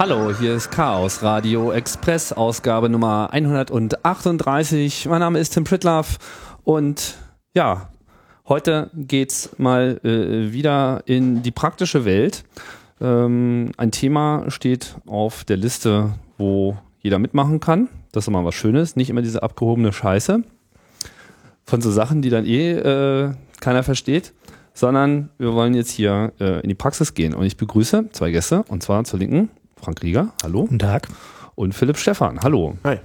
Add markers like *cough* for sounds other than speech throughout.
Hallo, hier ist Chaos Radio Express, Ausgabe Nummer 138. Mein Name ist Tim Pritlaff und ja, heute geht's mal äh, wieder in die praktische Welt. Ähm, ein Thema steht auf der Liste, wo jeder mitmachen kann. Das ist immer was Schönes, nicht immer diese abgehobene Scheiße von so Sachen, die dann eh äh, keiner versteht, sondern wir wollen jetzt hier äh, in die Praxis gehen. Und ich begrüße zwei Gäste, und zwar zur Linken Frank Rieger, hallo. Guten Tag. Und Philipp Stephan, hallo. Hi.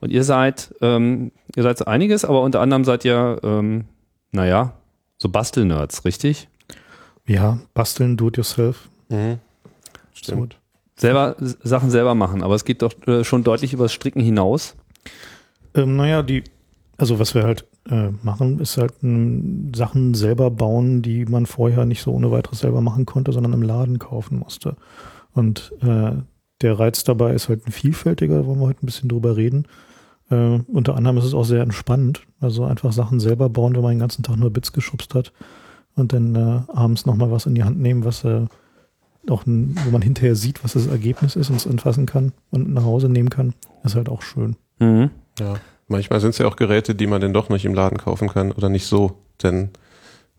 Und ihr seid, ähm, ihr seid so einiges, aber unter anderem seid ihr, ähm, naja, so Bastelnerds, richtig? Ja, basteln, do it yourself. Mhm. Stimmt. Selber, Sachen selber machen, aber es geht doch äh, schon deutlich übers Stricken hinaus. Ähm, naja, die, also was wir halt äh, machen, ist halt ähm, Sachen selber bauen, die man vorher nicht so ohne weiteres selber machen konnte, sondern im Laden kaufen musste. Und äh, der Reiz dabei ist halt ein vielfältiger, da wollen wir heute ein bisschen drüber reden. Äh, unter anderem ist es auch sehr entspannend, also einfach Sachen selber bauen, wenn man den ganzen Tag nur Bits geschubst hat und dann äh, abends nochmal was in die Hand nehmen, was äh, auch ein, wo man hinterher sieht, was das Ergebnis ist und es anfassen kann und nach Hause nehmen kann, ist halt auch schön. Mhm. Ja. Manchmal sind es ja auch Geräte, die man dann doch nicht im Laden kaufen kann oder nicht so, denn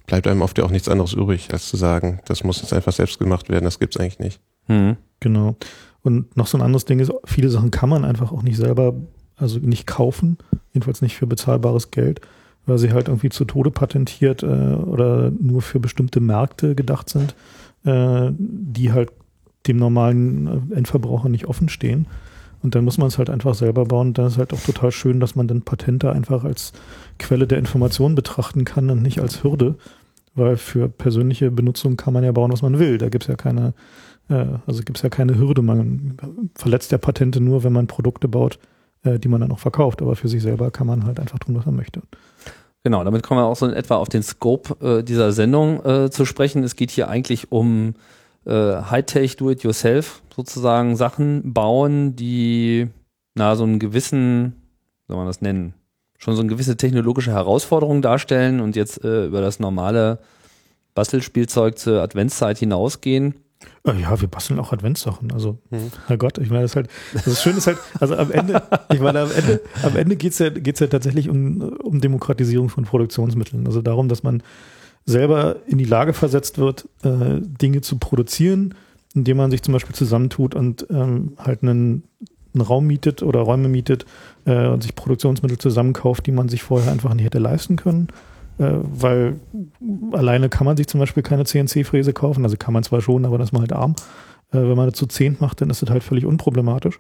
bleibt einem oft ja auch nichts anderes übrig, als zu sagen, das muss jetzt einfach selbst gemacht werden, das gibt's eigentlich nicht. Mhm. Genau. Und noch so ein anderes Ding ist, viele Sachen kann man einfach auch nicht selber, also nicht kaufen, jedenfalls nicht für bezahlbares Geld, weil sie halt irgendwie zu Tode patentiert äh, oder nur für bestimmte Märkte gedacht sind, äh, die halt dem normalen äh, Endverbraucher nicht offen stehen. Und dann muss man es halt einfach selber bauen. Dann ist halt auch total schön, dass man dann Patente einfach als Quelle der Information betrachten kann und nicht als Hürde. Weil für persönliche Benutzung kann man ja bauen, was man will. Da gibt's ja keine, äh, also gibt's ja keine Hürde. Man verletzt ja Patente nur, wenn man Produkte baut, äh, die man dann auch verkauft. Aber für sich selber kann man halt einfach tun, was man möchte. Genau, damit kommen wir auch so in etwa auf den Scope äh, dieser Sendung zu sprechen. Es geht hier eigentlich um Hightech, Do-it-yourself sozusagen Sachen bauen, die na so einen gewissen, soll man das nennen, schon so eine gewisse technologische Herausforderung darstellen und jetzt über das normale Bastelspielzeug zur Adventszeit hinausgehen. Äh, Ja, wir basteln auch Adventssachen. Also, Herrgott, ich meine, das ist halt, das ist schön ist halt, also am Ende, ich meine, am Ende, am Ende geht's ja, geht's ja tatsächlich um, um Demokratisierung von Produktionsmitteln. Also darum, dass man selber in die Lage versetzt wird, äh, Dinge zu produzieren, indem man sich zum Beispiel zusammentut und ähm, halt einen, einen Raum mietet oder Räume mietet äh, und sich Produktionsmittel zusammenkauft, die man sich vorher einfach nicht hätte leisten können. Äh, weil alleine kann man sich zum Beispiel keine CNC-Fräse kaufen, also kann man zwar schon, aber das ist man halt arm. Äh, wenn man das zu zehnt macht, dann ist das halt völlig unproblematisch.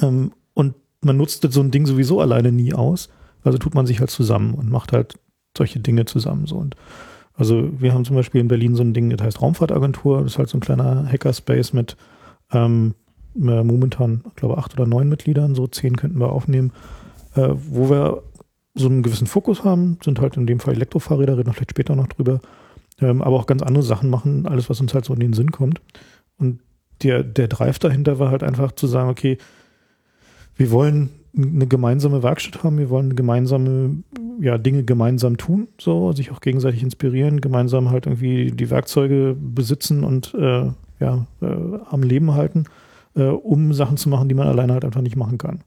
Ähm, und man nutzt so ein Ding sowieso alleine nie aus, also tut man sich halt zusammen und macht halt solche Dinge zusammen so. Und also wir haben zum Beispiel in Berlin so ein Ding, das heißt Raumfahrtagentur, das ist halt so ein kleiner Hackerspace mit ähm, äh, momentan, ich acht oder neun Mitgliedern, so zehn könnten wir aufnehmen, äh, wo wir so einen gewissen Fokus haben, sind halt in dem Fall Elektrofahrräder, reden wir vielleicht später noch drüber, ähm, aber auch ganz andere Sachen machen, alles, was uns halt so in den Sinn kommt. Und der, der Drive dahinter war halt einfach zu sagen, okay, wir wollen eine gemeinsame Werkstatt haben, wir wollen gemeinsame, ja, Dinge gemeinsam tun, so, sich auch gegenseitig inspirieren, gemeinsam halt irgendwie die Werkzeuge besitzen und äh, ja, äh, am Leben halten, äh, um Sachen zu machen, die man alleine halt einfach nicht machen kann.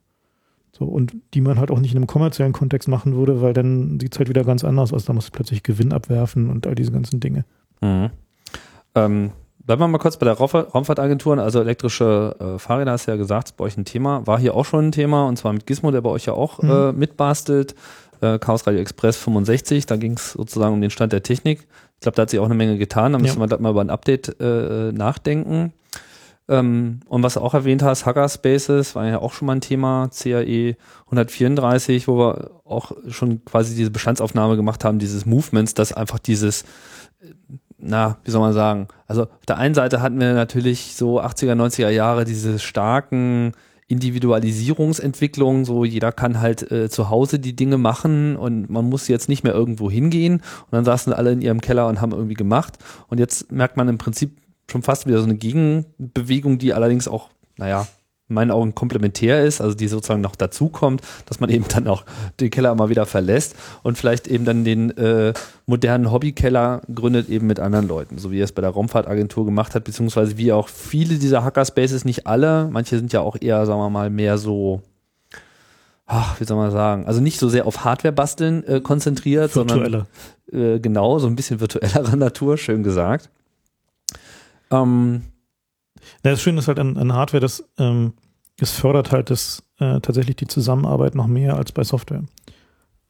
So, und die man halt auch nicht in einem kommerziellen Kontext machen würde, weil dann sieht es halt wieder ganz anders aus. Da muss plötzlich Gewinn abwerfen und all diese ganzen Dinge. Mhm. Ähm, bleiben wir mal kurz bei der Raumfahrt- Raumfahrtagenturen, also elektrische äh, Fahrräder, hast du ja gesagt, ist bei euch ein Thema. War hier auch schon ein Thema und zwar mit Gizmo, der bei euch ja auch Mhm. äh, mitbastelt. Äh, Chaos Radio Express 65, da ging es sozusagen um den Stand der Technik. Ich glaube, da hat sich auch eine Menge getan. Da Ja. müssen wir gleich mal über ein Update äh, nachdenken. Ähm, und was du auch erwähnt hast, Hackerspaces, war ja auch schon mal ein Thema, CAE 134, wo wir auch schon quasi diese Bestandsaufnahme gemacht haben, dieses Movements, dass einfach dieses, na, wie soll man sagen, also auf der einen Seite hatten wir natürlich so 80er, 90er Jahre diese starken Individualisierungsentwicklungen, so jeder kann halt äh, zu Hause die Dinge machen und man muss jetzt nicht mehr irgendwo hingehen. Und dann saßen alle in ihrem Keller und haben irgendwie gemacht. Und jetzt merkt man im Prinzip schon fast wieder so eine Gegenbewegung, die allerdings auch, naja, in meinen Augen komplementär ist, also die sozusagen noch dazukommt, dass man eben dann auch den Keller mal wieder verlässt und vielleicht eben dann den äh, modernen Hobbykeller gründet eben mit anderen Leuten, so wie er es bei der Raumfahrtagentur gemacht hat, beziehungsweise wie auch viele dieser Hackerspaces, nicht alle, manche sind ja auch eher, sagen wir mal, mehr so ach, wie soll man sagen, also nicht so sehr auf Hardware basteln äh, konzentriert, Virtuelle. sondern äh, genau, so ein bisschen virtuellerer Natur, schön gesagt. Ähm, das Schöne ist halt an, an Hardware, dass ähm, es fördert halt das, äh, tatsächlich die Zusammenarbeit noch mehr als bei Software.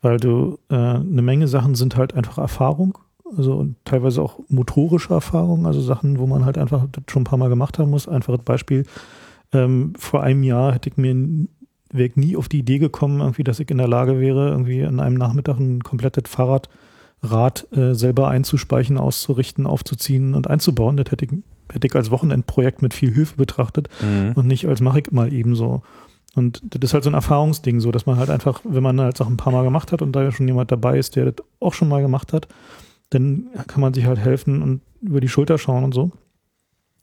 Weil du äh, eine Menge Sachen sind halt einfach Erfahrung, also und teilweise auch motorische Erfahrung, also Sachen, wo man halt einfach schon ein paar Mal gemacht haben muss. Einfaches Beispiel. Ähm, vor einem Jahr hätte ich mir wäre nie auf die Idee gekommen, irgendwie, dass ich in der Lage wäre, irgendwie an einem Nachmittag ein komplettes Fahrradrad äh, selber einzuspeichen, auszurichten, aufzuziehen und einzubauen. Das hätte ich hätte ich als Wochenendprojekt mit viel Hilfe betrachtet mhm. und nicht als mache ich mal eben so. Und das ist halt so ein Erfahrungsding, so dass man halt einfach, wenn man halt Sachen ein paar Mal gemacht hat und da ja schon jemand dabei ist, der das auch schon mal gemacht hat, dann kann man sich halt helfen und über die Schulter schauen und so.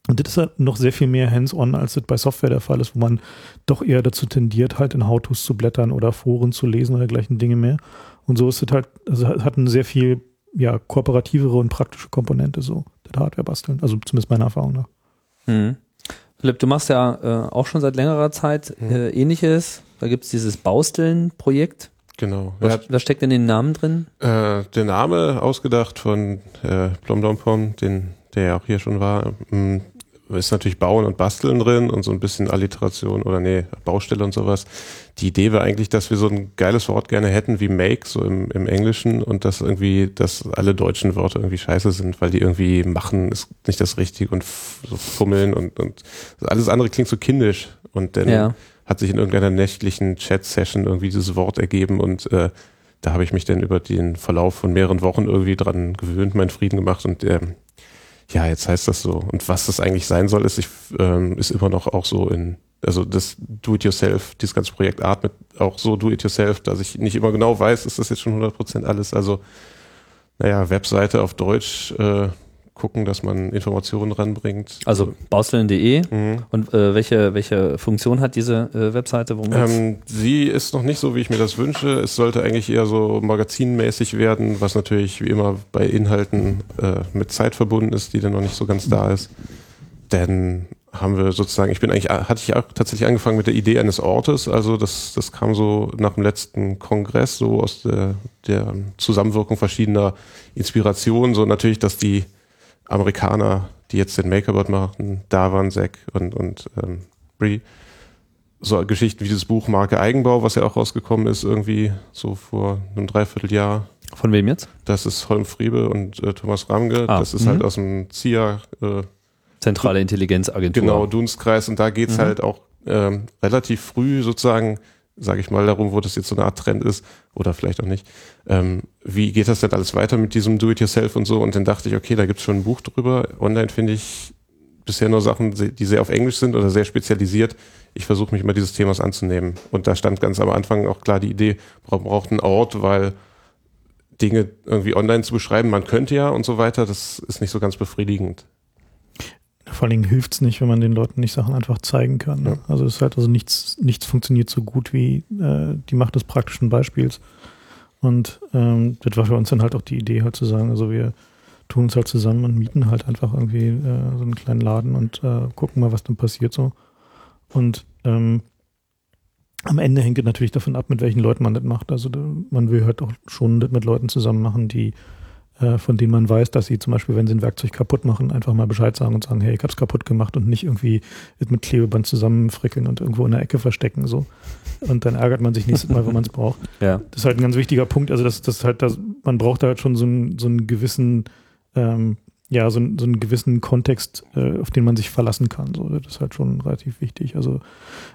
Und das ist halt noch sehr viel mehr hands-on, als das bei Software der Fall ist, wo man doch eher dazu tendiert, halt in How-Tos zu blättern oder Foren zu lesen oder gleichen Dinge mehr. Und so ist es halt, also hat eine sehr viel ja, kooperativere und praktische Komponente, so, das Hardware basteln. Also zumindest meiner Erfahrung nach. Mhm. Philipp, du machst ja äh, auch schon seit längerer Zeit mhm. äh, ähnliches. Da gibt es dieses Bausteln-Projekt. Genau. Was, was, steckt in den Namen drin? Äh, der Name ausgedacht von äh, Blomdompom, den der ja auch hier schon war. Ähm, ist natürlich Bauen und Basteln drin und so ein bisschen Alliteration oder nee, Baustelle und sowas. Die Idee war eigentlich, dass wir so ein geiles Wort gerne hätten wie make, so im, im Englischen und dass irgendwie, dass alle deutschen Wörter irgendwie scheiße sind, weil die irgendwie machen ist nicht das Richtige und so fummeln und, und alles andere klingt so kindisch und dann ja. hat sich in irgendeiner nächtlichen Chat-Session irgendwie dieses Wort ergeben und äh, da habe ich mich dann über den Verlauf von mehreren Wochen irgendwie dran gewöhnt, meinen Frieden gemacht und äh, ja, jetzt heißt das so. Und was das eigentlich sein soll, ist, ich, ähm, ist immer noch auch so in, also das Do-it-yourself, dieses ganze Projekt Art mit auch so Do-it-yourself, dass ich nicht immer genau weiß, ist das jetzt schon 100% alles. Also, naja, Webseite auf Deutsch, äh, gucken, dass man Informationen ranbringt. Also baustellen.de mhm. und äh, welche, welche Funktion hat diese äh, Webseite? Ähm, sie ist noch nicht so, wie ich mir das wünsche. Es sollte eigentlich eher so magazinmäßig werden, was natürlich wie immer bei Inhalten äh, mit Zeit verbunden ist, die dann noch nicht so ganz da ist. Denn haben wir sozusagen, ich bin eigentlich, hatte ich auch tatsächlich angefangen mit der Idee eines Ortes, also das, das kam so nach dem letzten Kongress, so aus der, der Zusammenwirkung verschiedener Inspirationen, so natürlich, dass die Amerikaner, die jetzt den Makerbot machen, da waren Zack und, und ähm, Brie. So Geschichten wie dieses Buch Marke Eigenbau, was ja auch rausgekommen ist, irgendwie so vor einem Dreivierteljahr. Von wem jetzt? Das ist Holm Friebe und äh, Thomas Ramge. Ah, das ist halt mhm. aus dem ZIA. Äh, Zentrale Intelligenzagentur. Genau, Dunstkreis. Und da geht's mhm. halt auch ähm, relativ früh sozusagen sage ich mal, darum, wo das jetzt so eine Art Trend ist oder vielleicht auch nicht. Ähm, wie geht das denn alles weiter mit diesem Do-it-yourself und so? Und dann dachte ich, okay, da gibt's schon ein Buch drüber. Online finde ich bisher nur Sachen, die sehr auf Englisch sind oder sehr spezialisiert. Ich versuche mich immer dieses Themas anzunehmen. Und da stand ganz am Anfang auch klar die Idee, man braucht einen Ort, weil Dinge irgendwie online zu beschreiben, man könnte ja und so weiter, das ist nicht so ganz befriedigend. Vor allen Dingen hilft es nicht, wenn man den Leuten nicht Sachen einfach zeigen kann. Ne? Ja. Also es ist halt also nichts, nichts funktioniert so gut wie äh, die Macht des praktischen Beispiels. Und ähm, das war für uns dann halt auch die Idee, halt zu sagen, also wir tun uns halt zusammen und mieten halt einfach irgendwie äh, so einen kleinen Laden und äh, gucken mal, was dann passiert so. Und ähm, am Ende hängt es natürlich davon ab, mit welchen Leuten man das macht. Also man will halt auch schon das mit Leuten zusammen machen, die von denen man weiß, dass sie zum Beispiel, wenn sie ein Werkzeug kaputt machen, einfach mal Bescheid sagen und sagen, hey, ich hab's kaputt gemacht und nicht irgendwie mit Klebeband zusammenfrickeln und irgendwo in der Ecke verstecken so. Und dann ärgert man sich nächstes Mal, wenn man es braucht. *laughs* Ja. Das ist halt ein ganz wichtiger Punkt. Also das, das halt, das, man braucht da halt schon so einen, so einen gewissen, ähm, ja, so, einen, so einen gewissen Kontext, äh, auf den man sich verlassen kann. So, das ist halt schon relativ wichtig. Also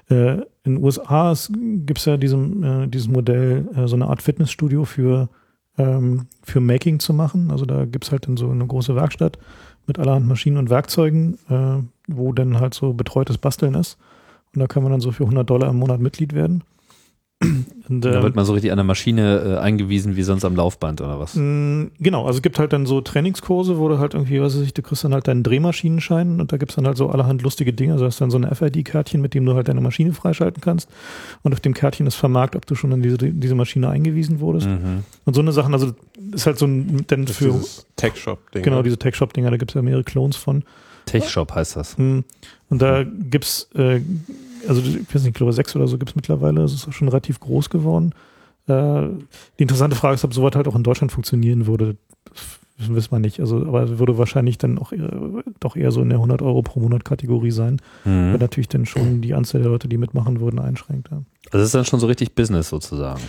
äh, in den USA gibt es ja diesem, äh, dieses Modell, äh, so eine Art Fitnessstudio für ähm, für Making zu machen. Also da gibt es halt dann so eine große Werkstatt mit allerhand Maschinen und Werkzeugen, äh, wo dann halt so betreutes Basteln ist. Und da kann man dann so für 100 Dollar im Monat Mitglied werden. Und, Da ähm, wird man so richtig an der Maschine äh, eingewiesen, wie sonst am Laufband oder was? Mm, Genau, also es gibt halt dann so Trainingskurse, wo du halt irgendwie, was weiß ich, du kriegst dann halt deinen Drehmaschinenschein und da gibt's dann halt so allerhand lustige Dinge. Also hast dann so ein FID-Kärtchen, mit dem du halt deine Maschine freischalten kannst. Und auf dem Kärtchen ist vermerkt, ob du schon in diese, diese Maschine eingewiesen wurdest. Mhm. Und so eine Sachen, also ist halt so ein, denn Das für, dieses Tech-Shop-Ding. genau, ne? diese Tech-Shop-Dinger, da gibt's ja mehrere Clones von. Tech-Shop heißt das. Mm, Und da gibt's, äh, also ich weiß nicht, ich glaube sechs oder so gibt's mittlerweile. Das ist schon relativ groß geworden. Äh, die interessante Frage ist, ob sowas halt auch in Deutschland funktionieren würde. Das wissen wir nicht. Also, aber würde wahrscheinlich dann auch eher, doch eher so in der 100 Euro pro Monat Kategorie sein, weil Mhm. natürlich dann schon die Anzahl der Leute, die mitmachen würden, einschränkt. Ja. Also das ist dann schon so richtig Business sozusagen.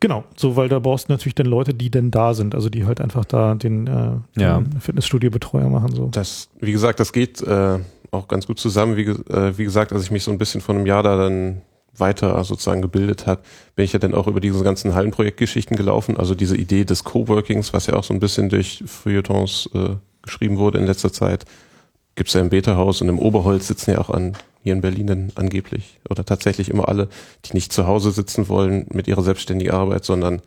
Genau, so weil da brauchst du natürlich dann Leute, die denn da sind, also die halt einfach da den, äh, Ja. den Fitnessstudio-Betreuer machen. So. Das, wie gesagt, das geht äh, auch ganz gut zusammen. Wie, äh, wie gesagt, als ich mich so ein bisschen vor einem Jahr da dann weiter sozusagen gebildet habe, bin ich ja dann auch über diese ganzen Hallenprojektgeschichten gelaufen. Also diese Idee des Coworkings, was ja auch so ein bisschen durch Feuilletons äh, geschrieben wurde in letzter Zeit, gibt's ja im Beta-Haus und im Oberholz sitzen ja auch an hier in Berlin dann angeblich oder tatsächlich immer alle, die nicht zu Hause sitzen wollen mit ihrer selbstständigen Arbeit, sondern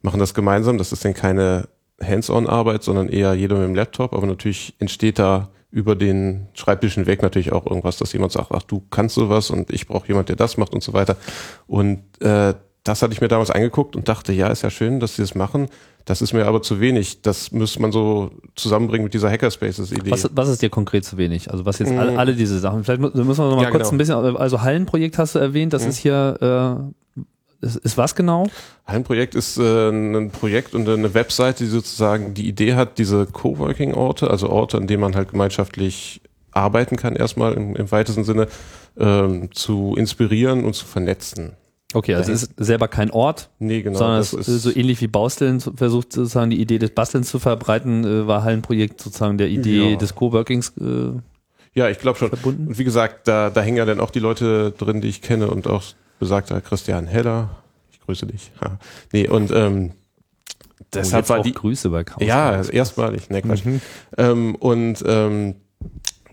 machen das gemeinsam. Das ist dann keine Hands-on-Arbeit, sondern eher jeder mit dem Laptop. Aber natürlich entsteht da über den Schreibtischen weg natürlich auch irgendwas, dass jemand sagt, ach, du kannst sowas und ich brauche jemand, der das macht und so weiter. Und äh, das hatte ich mir damals angeguckt und dachte, ja, ist ja schön, dass sie das machen. Das ist mir aber zu wenig. Das müsste man so zusammenbringen mit dieser Hackerspaces-Idee. Was, was ist dir konkret zu wenig? Also was jetzt Mhm. alle, alle diese Sachen. Vielleicht müssen wir noch mal Ja, kurz genau. ein bisschen, also Hallenprojekt hast du erwähnt, das Mhm. ist hier, äh, ist, ist was genau? Ein Projekt ist äh, ein Projekt und eine Webseite, die sozusagen die Idee hat, diese Coworking-Orte, also Orte, an denen man halt gemeinschaftlich arbeiten kann, erstmal im, im weitesten Sinne, ähm, zu inspirieren und zu vernetzen. Okay, also es ist selber kein Ort, Nee, genau. sondern es ist so ähnlich wie Baustillen zu- versucht sozusagen die Idee des Bastelns zu verbreiten, äh, war Hallenprojekt sozusagen der Idee Ja. des Coworkings äh, ja, ich glaube schon. verbunden. Und wie gesagt, da, da hängen ja dann auch die Leute drin, die ich kenne und auch besagter Christian Heller. Ich grüße dich. *laughs* Ja. Nee, und ähm, deshalb jetzt war die, Grüße bei Chaos. Ja, erstmalig. Ne, Quatsch. Ähm, und ähm,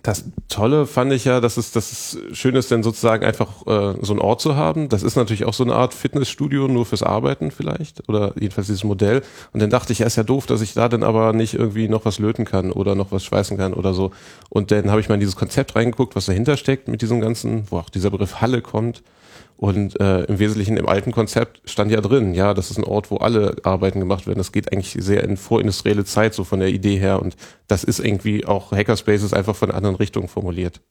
das Tolle fand ich ja, dass es, dass es schön ist, denn sozusagen einfach äh, so einen Ort zu haben. Das ist natürlich auch so eine Art Fitnessstudio nur fürs Arbeiten vielleicht oder jedenfalls dieses Modell. Und dann dachte ich, ja, ist ja doof, dass ich da dann aber nicht irgendwie noch was löten kann oder noch was schweißen kann oder so. Und dann habe ich mal in dieses Konzept reingeguckt, was dahinter steckt mit diesem ganzen, wo auch dieser Begriff Halle kommt. Und äh, im Wesentlichen im alten Konzept stand ja drin, ja, das ist ein Ort, wo alle Arbeiten gemacht werden. Das geht eigentlich sehr in vorindustrielle Zeit, so von der Idee her. Und das ist irgendwie auch Hackerspaces einfach von anderen Richtung formuliert.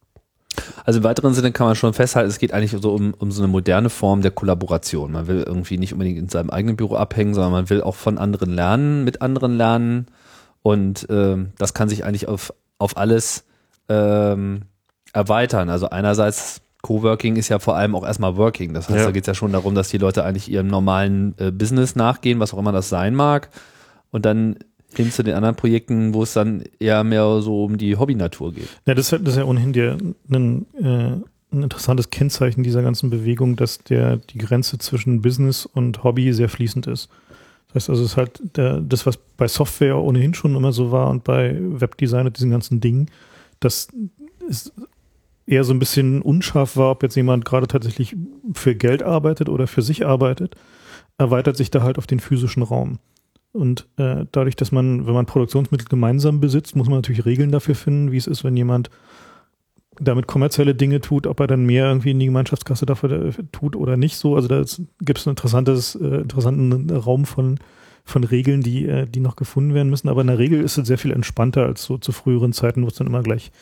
Also im weiteren Sinne kann man schon festhalten, es geht eigentlich so um, um so eine moderne Form der Kollaboration. Man will irgendwie nicht unbedingt in seinem eigenen Büro abhängen, sondern man will auch von anderen lernen, mit anderen lernen. Und ähm, das kann sich eigentlich auf, auf alles ähm, erweitern. Also einerseits Coworking ist ja vor allem auch erstmal Working. Das heißt, Ja. da geht es ja schon darum, dass die Leute eigentlich ihrem normalen äh, Business nachgehen, was auch immer das sein mag. Und dann hin zu den anderen Projekten, wo es dann eher mehr so um die Hobbynatur geht. Ja, das, ist ja- das ist ja ohnehin der, ein, äh, ein interessantes Kennzeichen dieser ganzen Bewegung, dass der, die Grenze zwischen Business und Hobby sehr fließend ist. Das heißt also, es ist halt der, das, was bei Software ohnehin schon immer so war und bei Webdesign und diesen ganzen Dingen, dass es eher so ein bisschen unscharf war, ob jetzt jemand gerade tatsächlich für Geld arbeitet oder für sich arbeitet, erweitert sich da halt auf den physischen Raum. Und äh, dadurch, dass man, wenn man Produktionsmittel gemeinsam besitzt, muss man natürlich Regeln dafür finden, wie es ist, wenn jemand damit kommerzielle Dinge tut, ob er dann mehr irgendwie in die Gemeinschaftskasse dafür äh, tut oder nicht so. Also da gibt es einen interessantes, äh, interessanten Raum von, von Regeln, die, äh, die noch gefunden werden müssen. Aber in der Regel ist es sehr viel entspannter als so zu früheren Zeiten, wo es dann immer gleich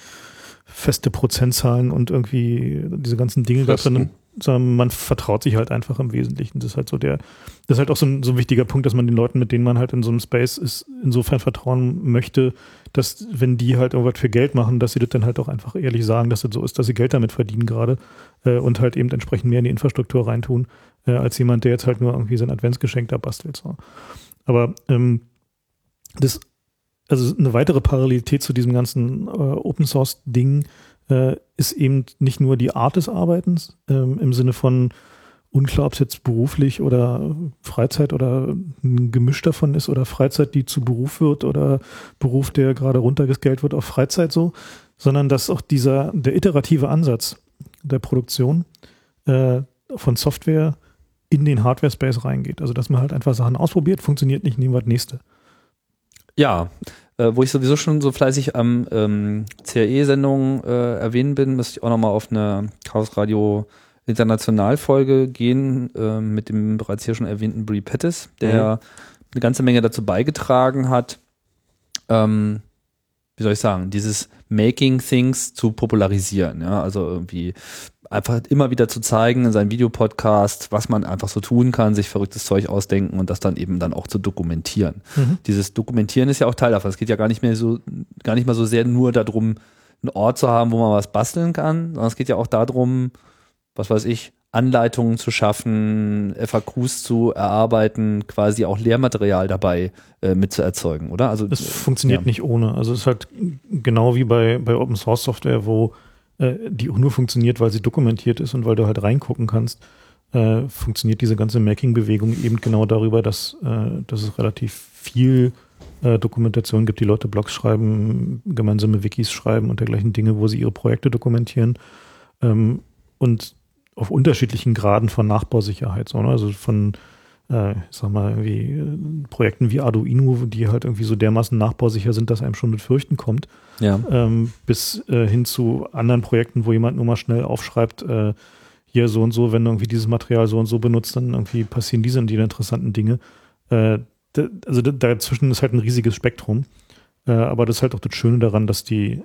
feste Prozentzahlen und irgendwie diese ganzen Dinge gab, Fristen. sondern sondern man vertraut sich halt einfach im Wesentlichen. Das ist halt so der, das ist halt auch so ein, so ein wichtiger Punkt, dass man den Leuten, mit denen man halt in so einem Space ist, insofern vertrauen möchte, dass wenn die halt irgendwas für Geld machen, dass sie das dann halt auch einfach ehrlich sagen, dass das so ist, dass sie Geld damit verdienen gerade äh, und halt eben entsprechend mehr in die Infrastruktur reintun, äh, als jemand, der jetzt halt nur irgendwie sein Adventsgeschenk da bastelt. So. Aber ähm, das, also eine weitere Parallelität zu diesem ganzen äh, Open Source Ding äh, ist eben nicht nur die Art des Arbeitens ähm, im Sinne von unklar, ob es jetzt beruflich oder Freizeit oder ein Gemisch davon ist oder Freizeit, die zu Beruf wird oder Beruf, der gerade runtergescaled wird auf Freizeit so, sondern dass auch dieser, der iterative Ansatz der Produktion äh, von Software in den Hardware-Space reingeht. Also dass man halt einfach Sachen ausprobiert, funktioniert nicht, nehmen wir das nächste. Ja, äh, wo ich sowieso schon so fleißig am ähm, CRE-Sendung äh, erwähnen bin, müsste ich auch nochmal auf eine Chaos Radio International-Folge gehen äh, mit dem bereits hier schon erwähnten Brie Pettis, der mhm. eine ganze Menge dazu beigetragen hat, ähm, wie soll ich sagen, dieses Making Things zu popularisieren. Ja? Also irgendwie einfach immer wieder zu zeigen in seinem Videopodcast, was man einfach so tun kann, sich verrücktes Zeug ausdenken und das dann eben dann auch zu dokumentieren. Mhm. Dieses Dokumentieren ist ja auch Teil davon. Es geht ja gar nicht mehr so, gar nicht mal so sehr nur darum, einen Ort zu haben, wo man was basteln kann, sondern es geht ja auch darum, was weiß ich, Anleitungen zu schaffen, FAQs zu erarbeiten, quasi auch Lehrmaterial dabei äh, mitzuerzeugen, oder? Also es funktioniert ja. nicht ohne. Also es ist halt genau wie bei, bei Open Source Software, wo äh, die nur funktioniert, weil sie dokumentiert ist und weil du halt reingucken kannst, äh, funktioniert diese ganze Making-Bewegung eben genau darüber, dass, äh, dass es relativ viel äh, Dokumentation gibt, die Leute Blogs schreiben, gemeinsame Wikis schreiben und dergleichen Dinge, wo sie ihre Projekte dokumentieren. Ähm, und auf unterschiedlichen Graden von Nachbausicherheit. So, ne? Also von, äh, ich sag mal, wie äh, Projekten wie Arduino, die halt irgendwie so dermaßen nachbausicher sind, dass einem schon mit Fürchten kommt. Ja. Ähm, bis äh, hin zu anderen Projekten, wo jemand nur mal schnell aufschreibt, äh, hier so und so, wenn du irgendwie dieses Material so und so benutzt, dann irgendwie passieren diese und die interessanten Dinge. Äh, also dazwischen ist halt ein riesiges Spektrum. Aber das ist halt auch das Schöne daran, dass die,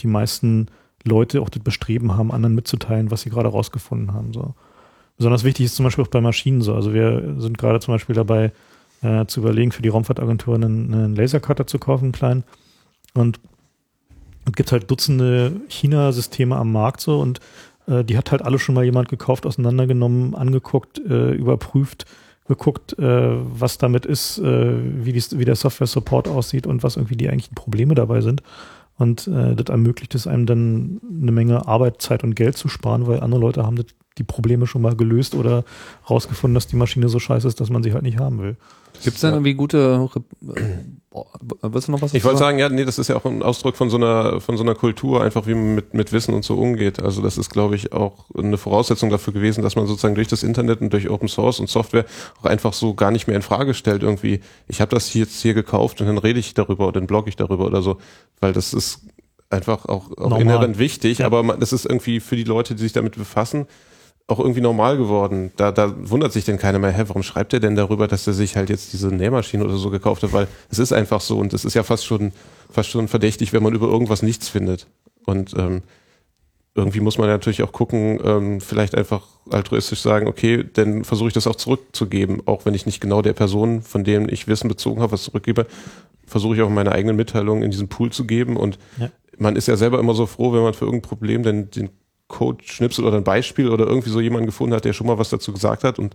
die meisten Leute auch das Bestreben haben, anderen mitzuteilen, was sie gerade rausgefunden haben. So. Besonders wichtig ist zum Beispiel auch bei Maschinen so. Also wir sind gerade zum Beispiel dabei, äh, zu überlegen, für die Raumfahrtagentur einen, einen Lasercutter zu kaufen, einen kleinen. Und es gibt halt Dutzende China-Systeme am Markt so und äh, die hat halt alle schon mal jemand gekauft, auseinandergenommen, angeguckt, äh, überprüft, geguckt, äh, was damit ist, äh, wie, die, wie der Software-Support aussieht und was irgendwie die eigentlichen Probleme dabei sind. Und äh, das ermöglicht es einem dann eine Menge Arbeit, Zeit und Geld zu sparen, weil andere Leute haben das, die Probleme schon mal gelöst oder rausgefunden, dass die Maschine so scheiße ist, dass man sie halt nicht haben will. Gibt es denn irgendwie gute Willst du noch was Ich wollte sagen, ja, nee, das ist ja auch ein Ausdruck von so einer, von so einer Kultur, einfach wie man mit, mit Wissen und so umgeht. Also das ist, glaube ich, auch eine Voraussetzung dafür gewesen, dass man sozusagen durch das Internet und durch Open Source und Software auch einfach so gar nicht mehr in Frage stellt, irgendwie, ich habe das jetzt hier gekauft und dann rede ich darüber oder dann blogge ich darüber oder so, weil das ist einfach auch, auch inhärent wichtig, ja. aber man, das ist irgendwie für die Leute, die sich damit befassen, auch irgendwie normal geworden. Da, da wundert sich denn keiner mehr, hä, warum schreibt er denn darüber, dass er sich halt jetzt diese Nähmaschine oder so gekauft hat? Weil es ist einfach so und es ist ja fast schon, fast schon verdächtig, wenn man über irgendwas nichts findet. Und ähm, irgendwie muss man natürlich auch gucken, ähm, vielleicht einfach altruistisch sagen, okay, dann versuche ich das auch zurückzugeben, auch wenn ich nicht genau der Person, von dem ich Wissen bezogen habe, was zurückgebe, versuche ich auch meine eigenen Mitteilungen in diesen Pool zu geben. Und ja. man ist ja selber immer so froh, wenn man für irgendein Problem denn den Code-Schnipsel oder ein Beispiel oder irgendwie so jemanden gefunden hat, der schon mal was dazu gesagt hat und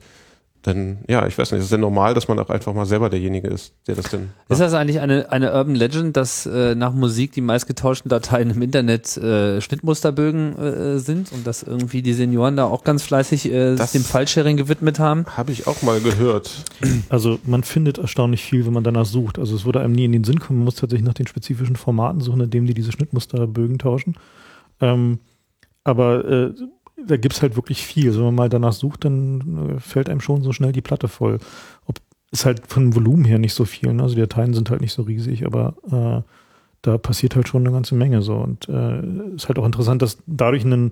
dann, ja, ich weiß nicht, ist es denn normal, dass man auch einfach mal selber derjenige ist, der das denn. Ist das eigentlich eine, eine Urban Legend, dass äh, nach Musik die meistgetauschten Dateien im Internet äh, Schnittmusterbögen äh, sind und dass irgendwie die Senioren da auch ganz fleißig äh, sich dem File-Sharing gewidmet haben? Habe ich auch mal gehört. Also man findet erstaunlich viel, wenn man danach sucht. Also es würde einem nie in den Sinn kommen, man muss tatsächlich nach den spezifischen Formaten suchen, in denen die diese Schnittmusterbögen tauschen. Ähm, aber äh, da gibt's halt wirklich viel. Also wenn man mal danach sucht, dann äh, fällt einem schon so schnell die Platte voll. Ob, ist halt von Volumen her nicht so viel. Ne? Also die Dateien sind halt nicht so riesig, aber äh, da passiert halt schon eine ganze Menge so. Und äh, ist halt auch interessant, dass dadurch ein,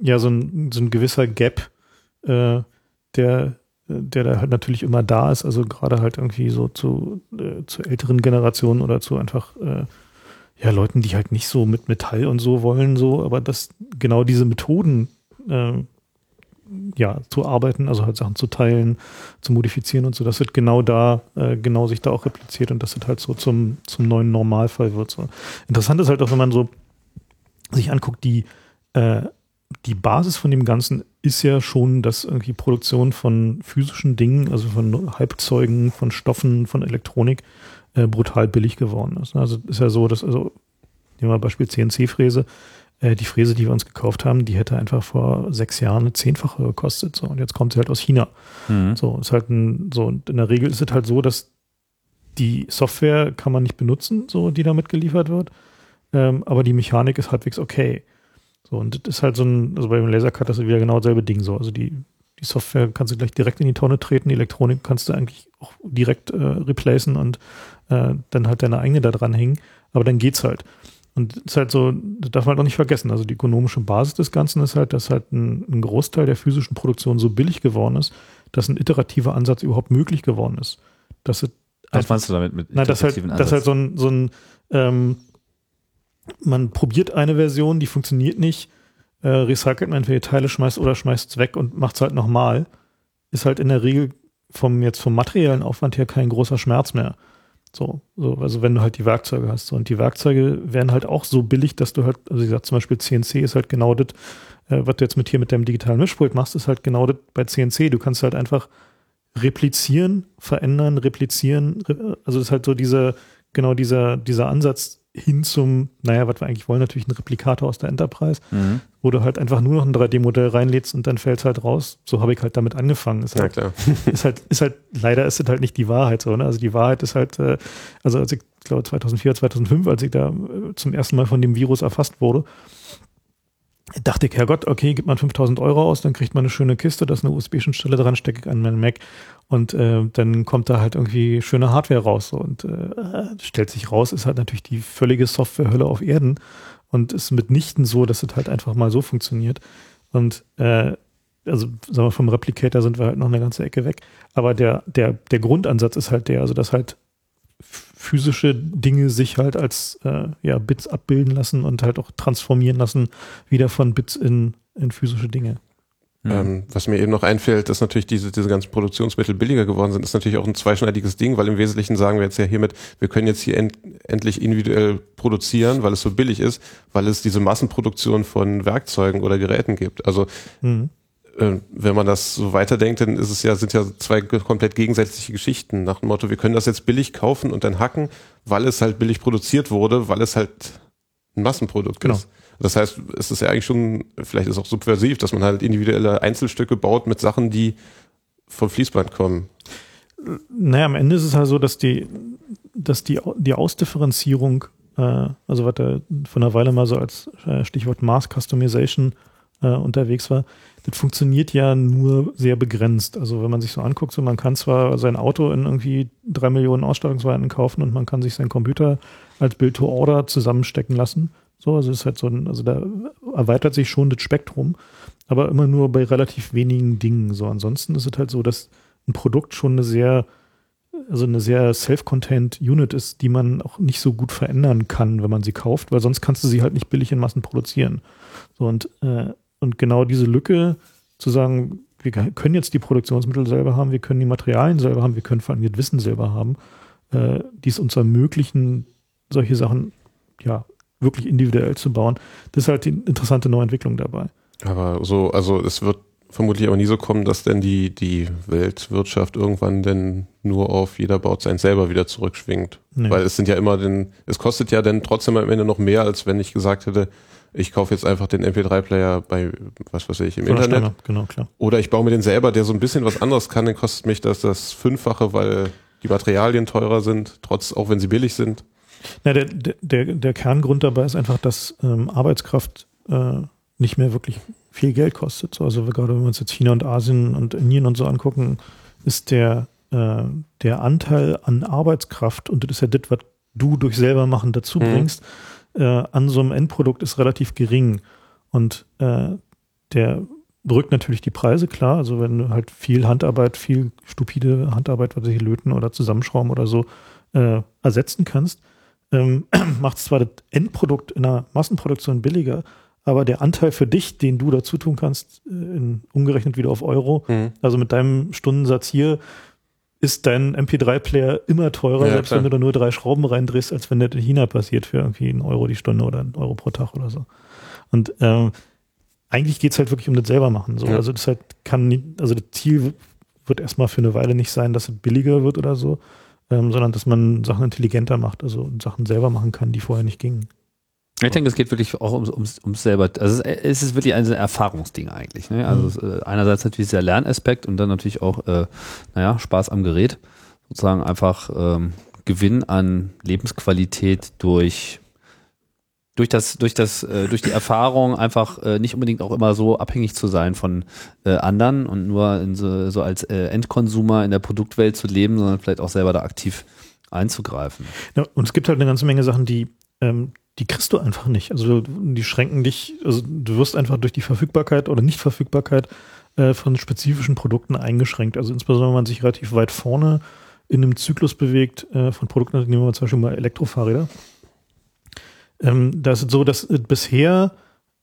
ja, so ein, so ein gewisser Gap, äh, der, der da halt natürlich immer da ist, also gerade halt irgendwie so zu, äh, zu älteren Generationen oder zu einfach äh, ja, Leuten, die halt nicht so mit Metall und so wollen, so, aber dass genau diese Methoden äh, ja, zu arbeiten, also halt Sachen zu teilen, zu modifizieren und so, das wird genau da, äh, genau sich da auch repliziert und das wird halt so zum, zum neuen Normalfall wird. So. Interessant ist halt auch, wenn man so sich anguckt, die, äh, die Basis von dem Ganzen ist ja schon, dass irgendwie Produktion von physischen Dingen, also von Halbzeugen, von Stoffen, von Elektronik, äh, brutal billig geworden ist. Also ist ja so, dass, also, nehmen wir Beispiel CNC-Fräse, äh, die Fräse, die wir uns gekauft haben, die hätte einfach vor sechs Jahren eine zehnfache gekostet. So, und jetzt kommt sie halt aus China. Mhm. So, ist halt ein, so, und in der Regel ist es halt so, dass die Software kann man nicht benutzen, so, die damit geliefert wird. Ähm, aber die Mechanik ist halbwegs okay. So, und das ist halt so ein, also bei dem Lasercut ist wieder genau dasselbe Ding so. Also die, Die Software kannst du gleich direkt in die Tonne treten, die Elektronik kannst du eigentlich auch direkt äh, replacen und äh, dann halt deine eigene da dran hängen. Aber dann geht's halt. Und es ist halt so, das darf man halt auch nicht vergessen. Also die ökonomische Basis des Ganzen ist halt, dass halt ein, ein Großteil der physischen Produktion so billig geworden ist, dass ein iterativer Ansatz überhaupt möglich geworden ist. Dass Was meinst du damit mit Nein, das halt, iterativen das halt Ansatz? so ein, so ein ähm, man probiert eine Version, die funktioniert nicht, äh, recycelt man entweder Teile, schmeißt oder schmeißt es weg und macht es halt nochmal. Ist halt in der Regel vom jetzt vom materiellen Aufwand her kein großer Schmerz mehr. So, so, also wenn du halt die Werkzeuge hast. So, und die Werkzeuge werden halt auch so billig, dass du halt, also wie gesagt, zum Beispiel CNC ist halt genau das, äh, was du jetzt mit hier mit deinem digitalen Mischpult machst, ist halt genau das bei CNC. Du kannst halt einfach replizieren, verändern, replizieren. Re also das ist halt so dieser, genau dieser, dieser Ansatz hin zum, naja, was wir eigentlich wollen, natürlich ein Replikator aus der Enterprise, Mhm. wo du halt einfach nur noch ein 3D-Modell reinlädst und dann fällt es halt raus. So habe ich halt damit angefangen. Ist Ja, halt, klar. *laughs* ist halt, ist halt, leider ist es halt nicht die Wahrheit so, ne? Also die Wahrheit ist halt, äh, also als ich glaube 2004, 2005, als ich da äh, zum ersten Mal von dem Virus erfasst wurde, dachte ich, Herrgott, okay, gibt man 5000 Euro aus, dann kriegt man eine schöne Kiste, da ist eine USB-Schnittstelle dran, stecke ich an meinen Mac und äh, dann kommt da halt irgendwie schöne Hardware raus. So. Und äh, stellt sich raus, ist halt natürlich die völlige Softwarehölle auf Erden und ist mitnichten so, dass es halt einfach mal so funktioniert. Und äh, also sagen wir vom Replicator sind wir halt noch eine ganze Ecke weg. Aber der, der, der Grundansatz ist halt der, also dass halt physische Dinge sich halt als äh, ja, Bits abbilden lassen und halt auch transformieren lassen, wieder von Bits in, in physische Dinge. Mhm. Ähm, was mir eben noch einfällt, dass natürlich diese, diese ganzen Produktionsmittel billiger geworden sind, ist natürlich auch ein zweischneidiges Ding, weil im Wesentlichen sagen wir jetzt ja hiermit, wir können jetzt hier end, endlich individuell produzieren, weil es so billig ist, weil es diese Massenproduktion von Werkzeugen oder Geräten gibt. Also Mhm. Äh, wenn man das so weiterdenkt, dann ist es ja, sind ja zwei komplett gegensätzliche Geschichten. Nach dem Motto, wir können das jetzt billig kaufen und dann hacken, weil es halt billig produziert wurde, weil es halt ein Massenprodukt Genau. ist. Das heißt, es ist ja eigentlich schon, vielleicht ist es auch subversiv, dass man halt individuelle Einzelstücke baut mit Sachen, die vom Fließband kommen. Naja, am Ende ist es halt so, dass die, dass die, die Ausdifferenzierung, äh, also was da von einer Weile mal so als äh, Stichwort Mass Customization äh, unterwegs war, das funktioniert ja nur sehr begrenzt. Also wenn man sich so anguckt, so man kann zwar sein Auto in irgendwie drei Millionen Ausstattungsvarianten kaufen und man kann sich seinen Computer als Build to Order zusammenstecken lassen. So, also ist halt so ein, also da erweitert sich schon das Spektrum, aber immer nur bei relativ wenigen Dingen. So, ansonsten ist es halt so, dass ein Produkt schon eine sehr, also eine sehr self-contained Unit ist, die man auch nicht so gut verändern kann, wenn man sie kauft, weil sonst kannst du sie halt nicht billig in Massen produzieren. So und, äh, und genau diese Lücke zu sagen, wir können jetzt die Produktionsmittel selber haben, wir können die Materialien selber haben, wir können vor allem das Wissen selber haben, äh, die es uns ermöglichen, solche Sachen ja wirklich individuell zu bauen. Das ist halt die interessante Neuentwicklung dabei. Aber so, also es wird vermutlich auch nie so kommen, dass denn die, die Weltwirtschaft irgendwann denn nur auf jeder baut sein selber wieder zurückschwingt. Nee. Weil es sind ja immer den, es kostet ja dann trotzdem am Ende noch mehr, als wenn ich gesagt hätte, ich kaufe jetzt einfach den MP3-Player bei, was weiß ich, im Von der Internet. Stange, Genau, klar. Oder ich baue mir den selber, der so ein bisschen was anderes kann, dann kostet mich das das Fünffache, weil die Materialien teurer sind, trotz, auch wenn sie billig sind. Na, der, der- der, Kerngrund dabei ist einfach, dass ähm, Arbeitskraft äh, nicht mehr wirklich viel Geld kostet. So, also gerade wenn wir uns jetzt China und Asien und Indien und so angucken, ist der, äh, der Anteil an Arbeitskraft, und das ist ja das, was du durch selber machen dazu Mhm. Äh, an so einem Endprodukt ist relativ gering. Und äh, der drückt natürlich die Preise, klar. Also wenn du halt viel Handarbeit, viel stupide Handarbeit, was ich löten oder zusammenschrauben oder so, äh, ersetzen kannst, ähm, *clears throat* macht es zwar das Endprodukt in der Massenproduktion billiger, aber der Anteil für dich, den du dazu tun kannst, äh, in, umgerechnet wieder auf Euro, Mhm. also mit deinem Stundensatz hier, ist dein MP3-Player immer teurer, Ja, selbst klar. wenn du da nur drei Schrauben reindrehst, als wenn das in China passiert für irgendwie einen Euro die Stunde oder einen Euro pro Tag oder so. Und ähm, eigentlich geht's halt wirklich um das selber machen. So. Ja. Also das halt kann nicht, also das Ziel wird erstmal für eine Weile nicht sein, dass es billiger wird oder so, ähm, sondern dass man Sachen intelligenter macht, also Sachen selber machen kann, die vorher nicht gingen. Ich denke, es geht wirklich auch ums, ums, ums selber. Also es, ist wirklich ein Erfahrungsding eigentlich. Ne? Also Mhm. äh, einerseits natürlich der Lernaspekt und dann natürlich auch, äh, naja, Spaß am Gerät. Sozusagen einfach ähm, Gewinn an Lebensqualität durch durch das, durch das, äh, durch die Erfahrung einfach äh, nicht unbedingt auch immer so abhängig zu sein von äh, anderen und nur in so, so als äh, Endkonsumer in der Produktwelt zu leben, sondern vielleicht auch selber da aktiv einzugreifen. Ja, und es gibt halt eine ganze Menge Sachen, die, ähm, die kriegst du einfach nicht. Also die schränken dich, also du wirst einfach durch die Verfügbarkeit oder Nichtverfügbarkeit äh, von spezifischen Produkten eingeschränkt. Also insbesondere, wenn man sich relativ weit vorne in einem Zyklus bewegt äh, von Produkten, nehmen wir zum Beispiel mal Elektrofahrräder. Ähm, da ist es so, dass äh, bisher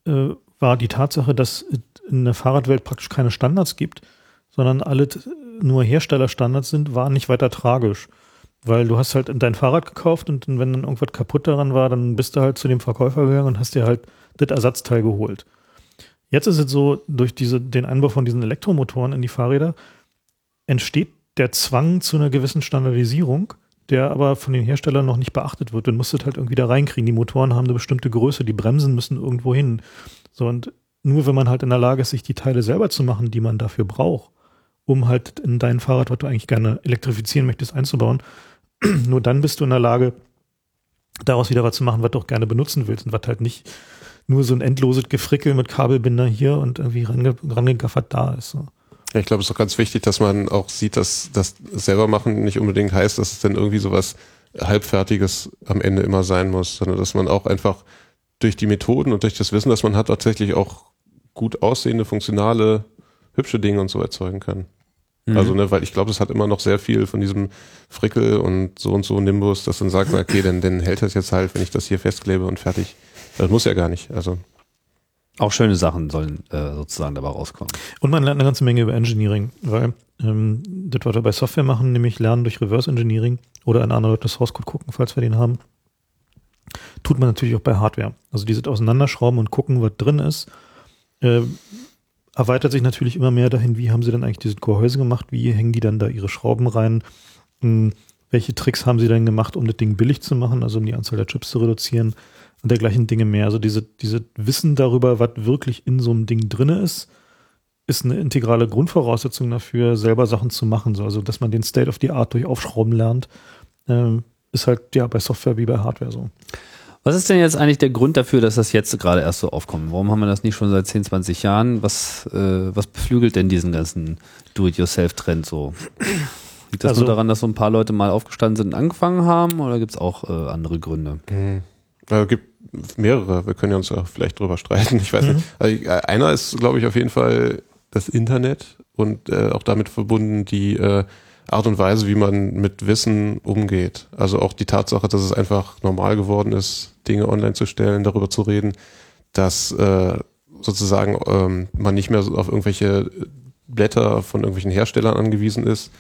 äh, war die Tatsache, dass in der Fahrradwelt praktisch keine Standards gibt, sondern alle nur Herstellerstandards sind, war nicht weiter tragisch. Weil du hast halt dein Fahrrad gekauft und wenn dann irgendwas kaputt daran war, dann bist du halt zu dem Verkäufer gegangen und hast dir halt das Ersatzteil geholt. Jetzt ist es so, durch diese, den Einbau von diesen Elektromotoren in die Fahrräder entsteht der Zwang zu einer gewissen Standardisierung, der aber von den Herstellern noch nicht beachtet wird. Du musst es halt irgendwie da reinkriegen. Die Motoren haben eine bestimmte Größe, die Bremsen müssen irgendwo hin. So, und nur wenn man halt in der Lage ist, sich die Teile selber zu machen, die man dafür braucht, um halt in dein Fahrrad, was du eigentlich gerne elektrifizieren möchtest, einzubauen, *clears throat* nur dann bist du in der Lage, daraus wieder was zu machen, was du auch gerne benutzen willst und was halt nicht nur so ein endloses Gefrickel mit Kabelbinder hier und irgendwie range, rangegaffert da ist. So. Ja, ich glaube, es ist auch ganz wichtig, dass man auch sieht, dass das selber machen nicht unbedingt heißt, dass es dann irgendwie sowas Halbfertiges am Ende immer sein muss, sondern dass man auch einfach durch die Methoden und durch das Wissen, dass man hat, tatsächlich auch gut aussehende, funktionale, hübsche Dinge und so erzeugen kann. Mhm. Also, ne, weil ich glaube, es hat immer noch sehr viel von diesem Frickel und so und so Nimbus, dass dann sagt, okay, dann, dann hält das jetzt halt, wenn ich das hier festklebe und fertig. Das muss ja gar nicht. Also. Auch schöne Sachen sollen äh, sozusagen dabei rauskommen. Und man lernt eine ganze Menge über Engineering, weil ähm, das, was wir bei Software machen, nämlich lernen durch Reverse Engineering oder in andere Leute Source Code gucken, falls wir den haben, tut man natürlich auch bei Hardware. Also dieses Auseinanderschrauben und gucken, was drin ist, äh, erweitert sich natürlich immer mehr dahin, wie haben sie denn eigentlich dieses Gehäuse gemacht, wie hängen die dann da ihre Schrauben rein, hm, welche Tricks haben sie denn gemacht, um das Ding billig zu machen, also um die Anzahl der Chips zu reduzieren und dergleichen Dinge mehr. Also diese, diese Wissen darüber, was wirklich in so einem Ding drinne ist, ist eine integrale Grundvoraussetzung dafür, selber Sachen zu machen. So, also, dass man den State of the Art durch Aufschrauben lernt, ähm, ist halt ja bei Software wie bei Hardware so. Was ist denn jetzt eigentlich der Grund dafür, dass das jetzt gerade erst so aufkommt? Warum haben wir das nicht schon seit 10, 20 Jahren? Was, äh, was beflügelt denn diesen ganzen Do-it-yourself-Trend so? Liegt das also, nur daran, dass so ein paar Leute mal aufgestanden sind und angefangen haben oder gibt es auch äh, andere Gründe? Mhm. Es gibt mehrere, wir können ja uns ja vielleicht drüber streiten, ich weiß mhm. nicht. Also, äh, einer ist, glaube ich, auf jeden Fall das Internet und äh, auch damit verbunden die äh, Art und Weise, wie man mit Wissen umgeht. Also auch die Tatsache, dass es einfach normal geworden ist, Dinge online zu stellen, darüber zu reden, dass äh, sozusagen ähm, man nicht mehr auf irgendwelche Blätter von irgendwelchen Herstellern angewiesen ist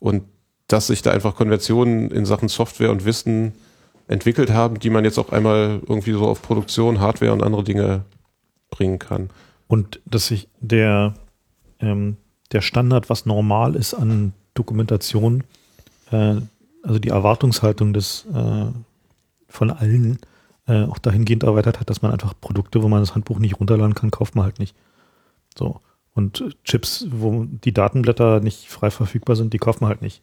und dass sich da einfach Konventionen in Sachen Software und Wissen entwickelt haben, die man jetzt auch einmal irgendwie so auf Produktion, Hardware und andere Dinge bringen kann. Und dass sich der, ähm, der Standard, was normal ist an Dokumentation, äh, also die Erwartungshaltung des äh, von allen äh, auch dahingehend erweitert hat, dass man einfach Produkte, wo man das Handbuch nicht runterladen kann, kauft man halt nicht. So. Und Chips, wo die Datenblätter nicht frei verfügbar sind, die kauft man halt nicht.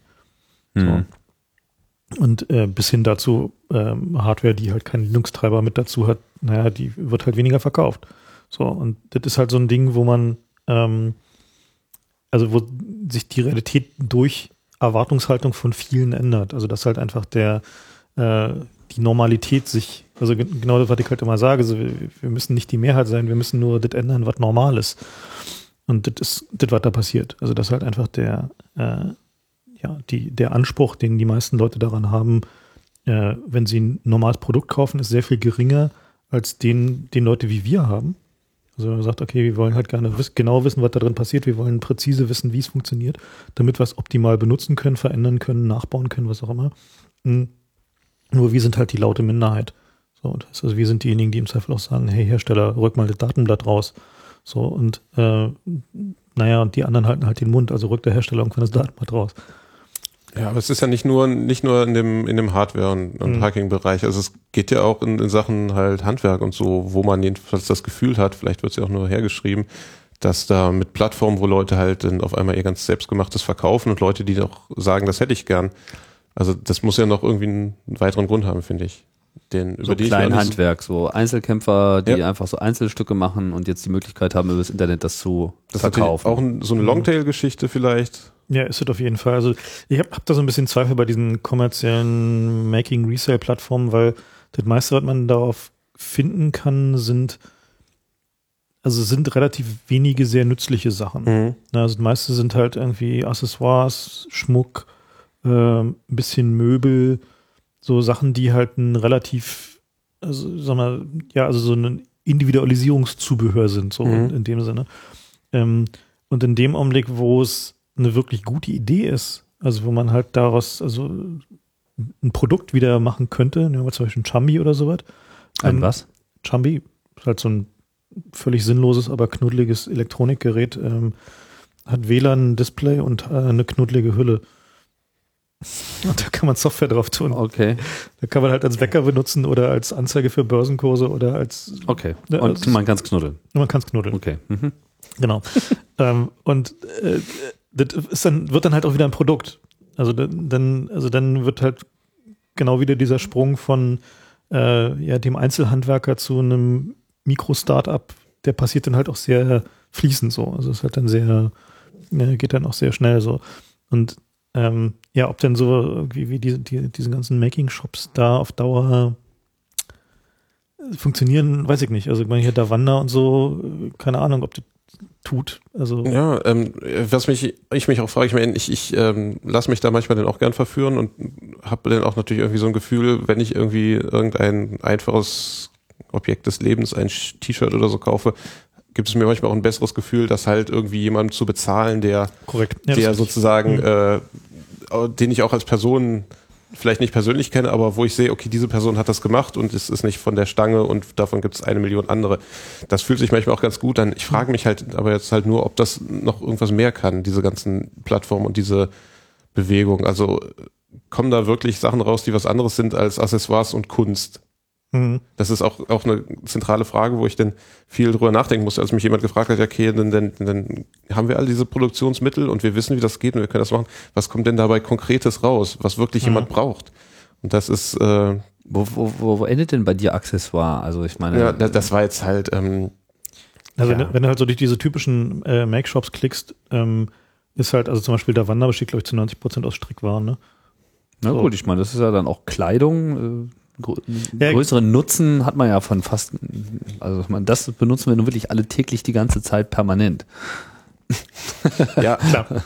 Mhm. So. Und äh, bis hin dazu ähm, Hardware, die halt keinen Linux-Treiber mit dazu hat, naja, die wird halt weniger verkauft. So, und das ist halt so ein Ding, wo man ähm, also wo sich die Realität durch Erwartungshaltung von vielen ändert. Also dass halt einfach der äh, die Normalität sich, also genau das, was ich halt immer sage, also wir, wir müssen nicht die Mehrheit sein, wir müssen nur das ändern, was normal ist. Und das ist das, was da passiert. Also dass halt einfach der, äh, ja, die, der Anspruch, den die meisten Leute daran haben, äh, wenn sie ein normales Produkt kaufen, ist sehr viel geringer als den, den Leute wie wir haben. Also er sagt, okay, wir wollen halt gerne wiss genau wissen, was da drin passiert. Wir wollen präzise wissen, wie es funktioniert, damit wir es optimal benutzen können, verändern können, nachbauen können, was auch immer. Mhm. Nur wir sind halt die laute Minderheit. So, heißt also wir sind diejenigen, die im Zweifel auch sagen, hey Hersteller, rück mal das Datenblatt raus. So, und äh, naja, und die anderen halten halt den Mund, also rückt der Hersteller irgendwann das Datenblatt raus. Ja, aber es ist ja nicht nur nicht nur in dem in dem Hardware und, und mhm. Hacking-Bereich. Also es geht ja auch in, in Sachen halt Handwerk und so, wo man jedenfalls das Gefühl hat, vielleicht wird es ja auch nur hergeschrieben, dass da mit Plattformen, wo Leute halt dann auf einmal ihr ganz selbstgemachtes verkaufen und Leute, die doch sagen, das hätte ich gern. Also das muss ja noch irgendwie einen weiteren Grund haben, finde ich. den, So über ich mir klein Handwerk, so Einzelkämpfer, die Ja. einfach so Einzelstücke machen und jetzt die Möglichkeit haben, über das Internet das zu Das verkaufen. auch ein, so eine Longtail-Geschichte vielleicht. Ja, ist es auf jeden Fall. Also ich habe hab da so ein bisschen Zweifel bei diesen kommerziellen Making-Resale-Plattformen, weil das meiste, was man darauf finden kann, sind also sind relativ wenige sehr nützliche Sachen. Mhm. Na, Also das meiste sind halt irgendwie Accessoires, Schmuck, ähm, ein bisschen Möbel, so Sachen, die halt ein relativ, also sag mal, ja, also so ein Individualisierungszubehör sind, so Mhm. in, in dem Sinne. Ähm, und in dem Augenblick, wo es eine wirklich gute Idee ist, also wo man halt daraus, also ein Produkt wieder machen könnte, nehmen wir zum Beispiel ein Chambi oder sowas. Ein Ähm, was? Chambi ist halt so ein völlig sinnloses, aber knuddeliges Elektronikgerät. Ähm, hat WLAN-Display und äh, eine knuddelige Hülle. *laughs* Und da kann man Software drauf tun. Okay, Da kann man halt als Wecker benutzen oder als Anzeige für Börsenkurse oder als. okay. Ja, Und das- man kann es knuddeln. Man kann es knuddeln. Okay. Mhm. Genau. *laughs* ähm, und äh, das ist dann, wird dann halt auch wieder ein Produkt. Also dann- also dann wird halt genau wieder dieser Sprung von äh, ja, dem Einzelhandwerker zu einem Mikro-Startup, der passiert dann halt auch sehr fließend so. Also es halt dann sehr, äh, geht dann auch sehr schnell so. Und ähm, ja, ob denn so irgendwie wie diese, die, diese ganzen Making-Shops da auf Dauer funktionieren, weiß ich nicht. Also ich meine hier Davanda und so, keine Ahnung, ob das tut. Also Ja, ähm, was mich, ich mich auch frage, ich meine, ich, ich ähm, lasse mich da manchmal dann auch gern verführen und habe dann auch natürlich irgendwie so ein Gefühl, wenn ich irgendwie irgendein einfaches Objekt des Lebens, ein T-Shirt oder so kaufe, gibt es mir manchmal auch ein besseres Gefühl, das halt irgendwie jemandem zu bezahlen, der, korrekt. Ja, der sozusagen, Mhm. äh, den ich auch als Person vielleicht nicht persönlich kenne, aber wo ich sehe, okay, diese Person hat das gemacht und es ist nicht von der Stange und davon gibt es eine Million andere. Das fühlt sich manchmal auch ganz gut an. Ich frage mich halt aber jetzt halt nur, ob das noch irgendwas mehr kann, diese ganzen Plattformen und diese Bewegung. Also kommen da wirklich Sachen raus, die was anderes sind als Accessoires und Kunst? Mhm. Das ist auch, auch eine zentrale Frage, wo ich dann viel drüber nachdenken musste, als mich jemand gefragt hat, ja, okay, dann, dann, dann haben wir all diese Produktionsmittel und wir wissen, wie das geht und wir können das machen. Was kommt denn dabei Konkretes raus, was wirklich Mhm. jemand braucht? Und das ist, äh, Wo, wo, wo, wo endet denn bei dir Accessoire? Also ich meine, ja, das, das war jetzt halt, ähm, Also Ja. wenn, du- wenn du halt so durch diese typischen äh, Make-Shops klickst, ähm, ist halt, also zum Beispiel der Wander besteht, glaube ich, zu 90 Prozent aus Strickwaren, ne? na so. gut, ich meine, das ist ja dann auch Kleidung. Äh, grö Ja, größeren Nutzen hat man ja von fast, also ich meine, das benutzen wir nun wirklich alle täglich die ganze Zeit permanent. ja, *laughs* Klar.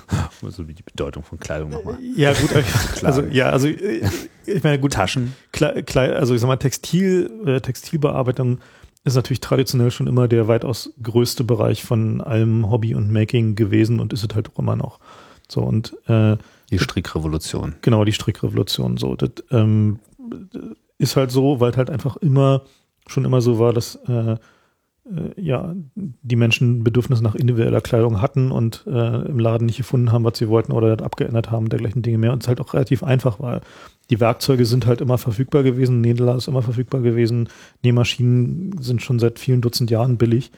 So wie die Bedeutung von Kleidung nochmal. Ja, gut, *laughs* also ja, also äh, ich meine, gut, Taschen. Kle Kle also ich sag mal, Textil, äh, Textilbearbeitung ist natürlich traditionell schon immer der weitaus größte Bereich von allem Hobby und Making gewesen und ist es halt auch immer noch. So und äh, Die Strickrevolution. genau die Strickrevolution so. Das ähm, ist halt so, weil es halt einfach immer schon immer so war, dass äh, äh, ja die Menschen Bedürfnis nach individueller Kleidung hatten und äh, im Laden nicht gefunden haben, was sie wollten oder abgeändert haben, dergleichen Dinge mehr und es halt auch relativ einfach war. Die Werkzeuge sind halt immer verfügbar gewesen, Nähdler ist immer verfügbar gewesen, Nähmaschinen sind schon seit vielen Dutzend Jahren billig.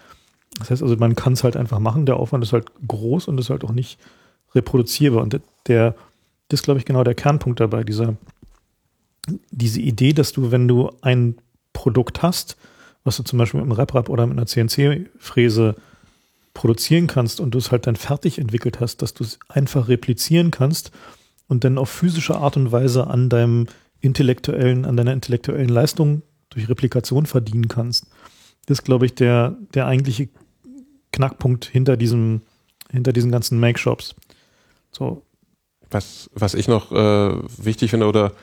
Das heißt also, man kann es halt einfach machen, der Aufwand ist halt groß und ist halt auch nicht reproduzierbar. Und der, das ist, glaube ich, genau der Kernpunkt dabei, dieser, diese Idee, dass du, wenn du ein Produkt hast, was du zum Beispiel mit einem RepRap oder mit einer CNC-Fräse produzieren kannst und du es halt dann fertig entwickelt hast, dass du es einfach replizieren kannst und dann auf physische Art und Weise an deinem intellektuellen, an deiner intellektuellen Leistung durch Replikation verdienen kannst. Das ist, glaube ich, der, der eigentliche Knackpunkt hinter diesem, hinter diesen ganzen Make-Shops. So, was, was ich noch äh, wichtig finde oder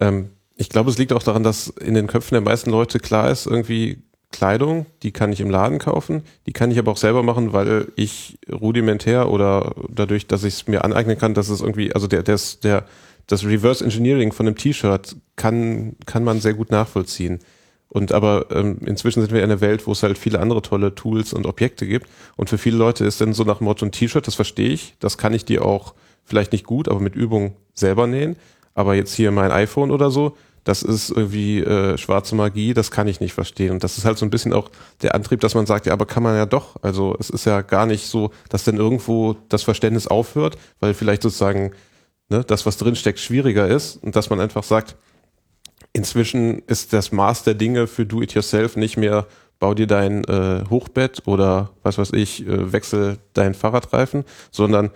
ähm, ich glaube, es liegt auch daran, dass in den Köpfen der meisten Leute klar ist, irgendwie Kleidung, die kann ich im Laden kaufen, die kann ich aber auch selber machen, weil ich rudimentär oder dadurch, dass ich es mir aneignen kann, dass es irgendwie, also der, der, der das Reverse Engineering von einem T-Shirt kann, kann man sehr gut nachvollziehen. Und aber ähm, inzwischen sind wir in einer Welt, wo es halt viele andere tolle Tools und Objekte gibt. Und für viele Leute ist dann so nach dem Motto ein T-Shirt, das verstehe ich, das kann ich dir auch vielleicht nicht gut, aber mit Übung selber nähen. Aber jetzt hier mein iPhone oder so, das ist irgendwie äh, schwarze Magie, das kann ich nicht verstehen. Und das ist halt so ein bisschen auch der Antrieb, dass man sagt, ja, aber kann man ja doch. Also es ist ja gar nicht so, dass dann irgendwo das Verständnis aufhört, weil vielleicht sozusagen ne, das, was drinsteckt, schwieriger ist und dass man einfach sagt, inzwischen ist das Maß der Dinge für Do-it-yourself nicht mehr, bau dir dein äh, Hochbett oder was weiß ich, äh, wechsel deinen Fahrradreifen, sondern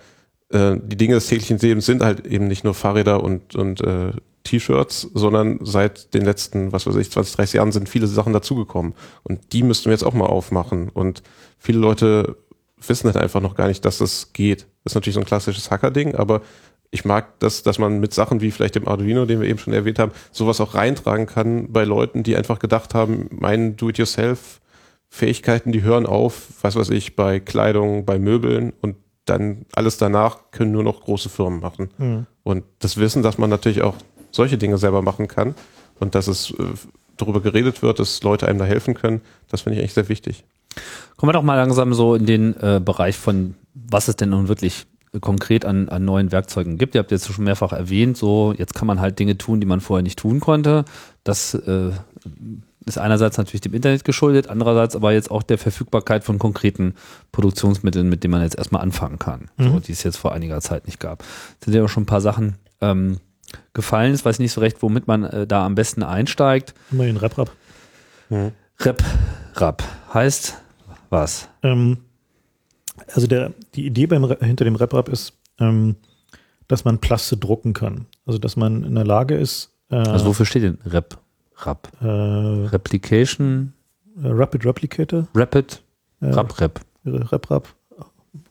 äh, die Dinge des täglichen Lebens sind halt eben nicht nur Fahrräder und, und äh, T-Shirts, sondern seit den letzten, was weiß ich, 20, 30 Jahren sind viele Sachen dazugekommen. Und die müssten wir jetzt auch mal aufmachen. Und viele Leute wissen halt einfach noch gar nicht, dass das geht. Das ist natürlich so ein klassisches Hacker-Ding, aber ich mag das, dass man mit Sachen wie vielleicht dem Arduino, den wir eben schon erwähnt haben, sowas auch reintragen kann bei Leuten, die einfach gedacht haben, mein Do-it-yourself-Fähigkeiten, die hören auf, was weiß ich, bei Kleidung, bei Möbeln und dann alles danach können nur noch große Firmen machen. Mhm. Und das Wissen, dass man natürlich auch solche Dinge selber machen kann und dass es äh, darüber geredet wird, dass Leute einem da helfen können, das finde ich eigentlich sehr wichtig. Kommen wir doch mal langsam so in den äh, Bereich von, was es denn nun wirklich konkret an, an neuen Werkzeugen gibt. Ihr habt jetzt schon mehrfach erwähnt, so jetzt kann man halt Dinge tun, die man vorher nicht tun konnte. Das äh, ist einerseits natürlich dem Internet geschuldet, andererseits aber jetzt auch der Verfügbarkeit von konkreten Produktionsmitteln, mit denen man jetzt erstmal anfangen kann, mhm. so, die es jetzt vor einiger Zeit nicht gab. Es sind ja auch schon ein paar Sachen ähm, gefallen. Ich weiß nicht so recht, womit man äh, da am besten einsteigt. Immer den Rep-Rap. Mhm. Rep-Rap heißt was? Ähm, also der, die Idee beim, hinter dem RepRap ist, ähm, dass man Plaste drucken kann. Also dass man in der Lage ist. Äh, also wofür steht denn Rep? Rap? Äh, Replication? Äh, Rapid Replicator? Rapid? Äh, Rap Rep. Rep Rap.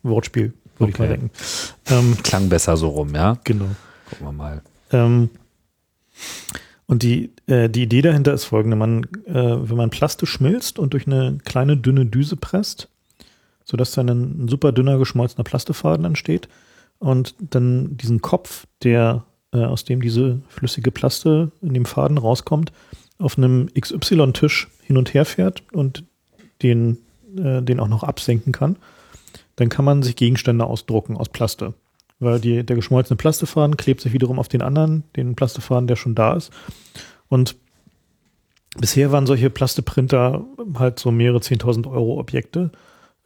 Wortspiel, würde okay. ich mal denken. Ähm, Klang besser so rum, ja? Genau. Gucken wir mal. Ähm, und die, äh, die Idee dahinter ist folgende. Man, äh, wenn man Plaste schmilzt und durch eine kleine dünne Düse presst, sodass dann ein super dünner geschmolzener Plastefaden entsteht und dann diesen Kopf, der äh, aus dem diese flüssige Plaste in dem Faden rauskommt, auf einem XY-Tisch hin und her fährt und den, äh, den auch noch absenken kann, dann kann man sich Gegenstände ausdrucken aus Plaste. Weil die, der geschmolzene Plastefaden klebt sich wiederum auf den anderen, den Plastefaden, der schon da ist. Und bisher waren solche Plasteprinter halt so mehrere 10.000 Euro Objekte.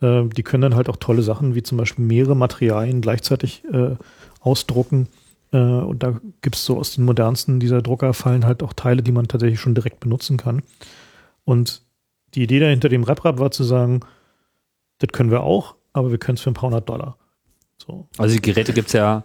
Äh, die können dann halt auch tolle Sachen wie zum Beispiel mehrere Materialien gleichzeitig äh, ausdrucken. Äh, und da gibt es so aus den modernsten dieser Drucker fallen halt auch Teile, die man tatsächlich schon direkt benutzen kann. Und die Idee dahinter dem RepRap war zu sagen, das können wir auch, aber wir können es für ein paar hundert Dollar. So. Also die Geräte gibt es ja,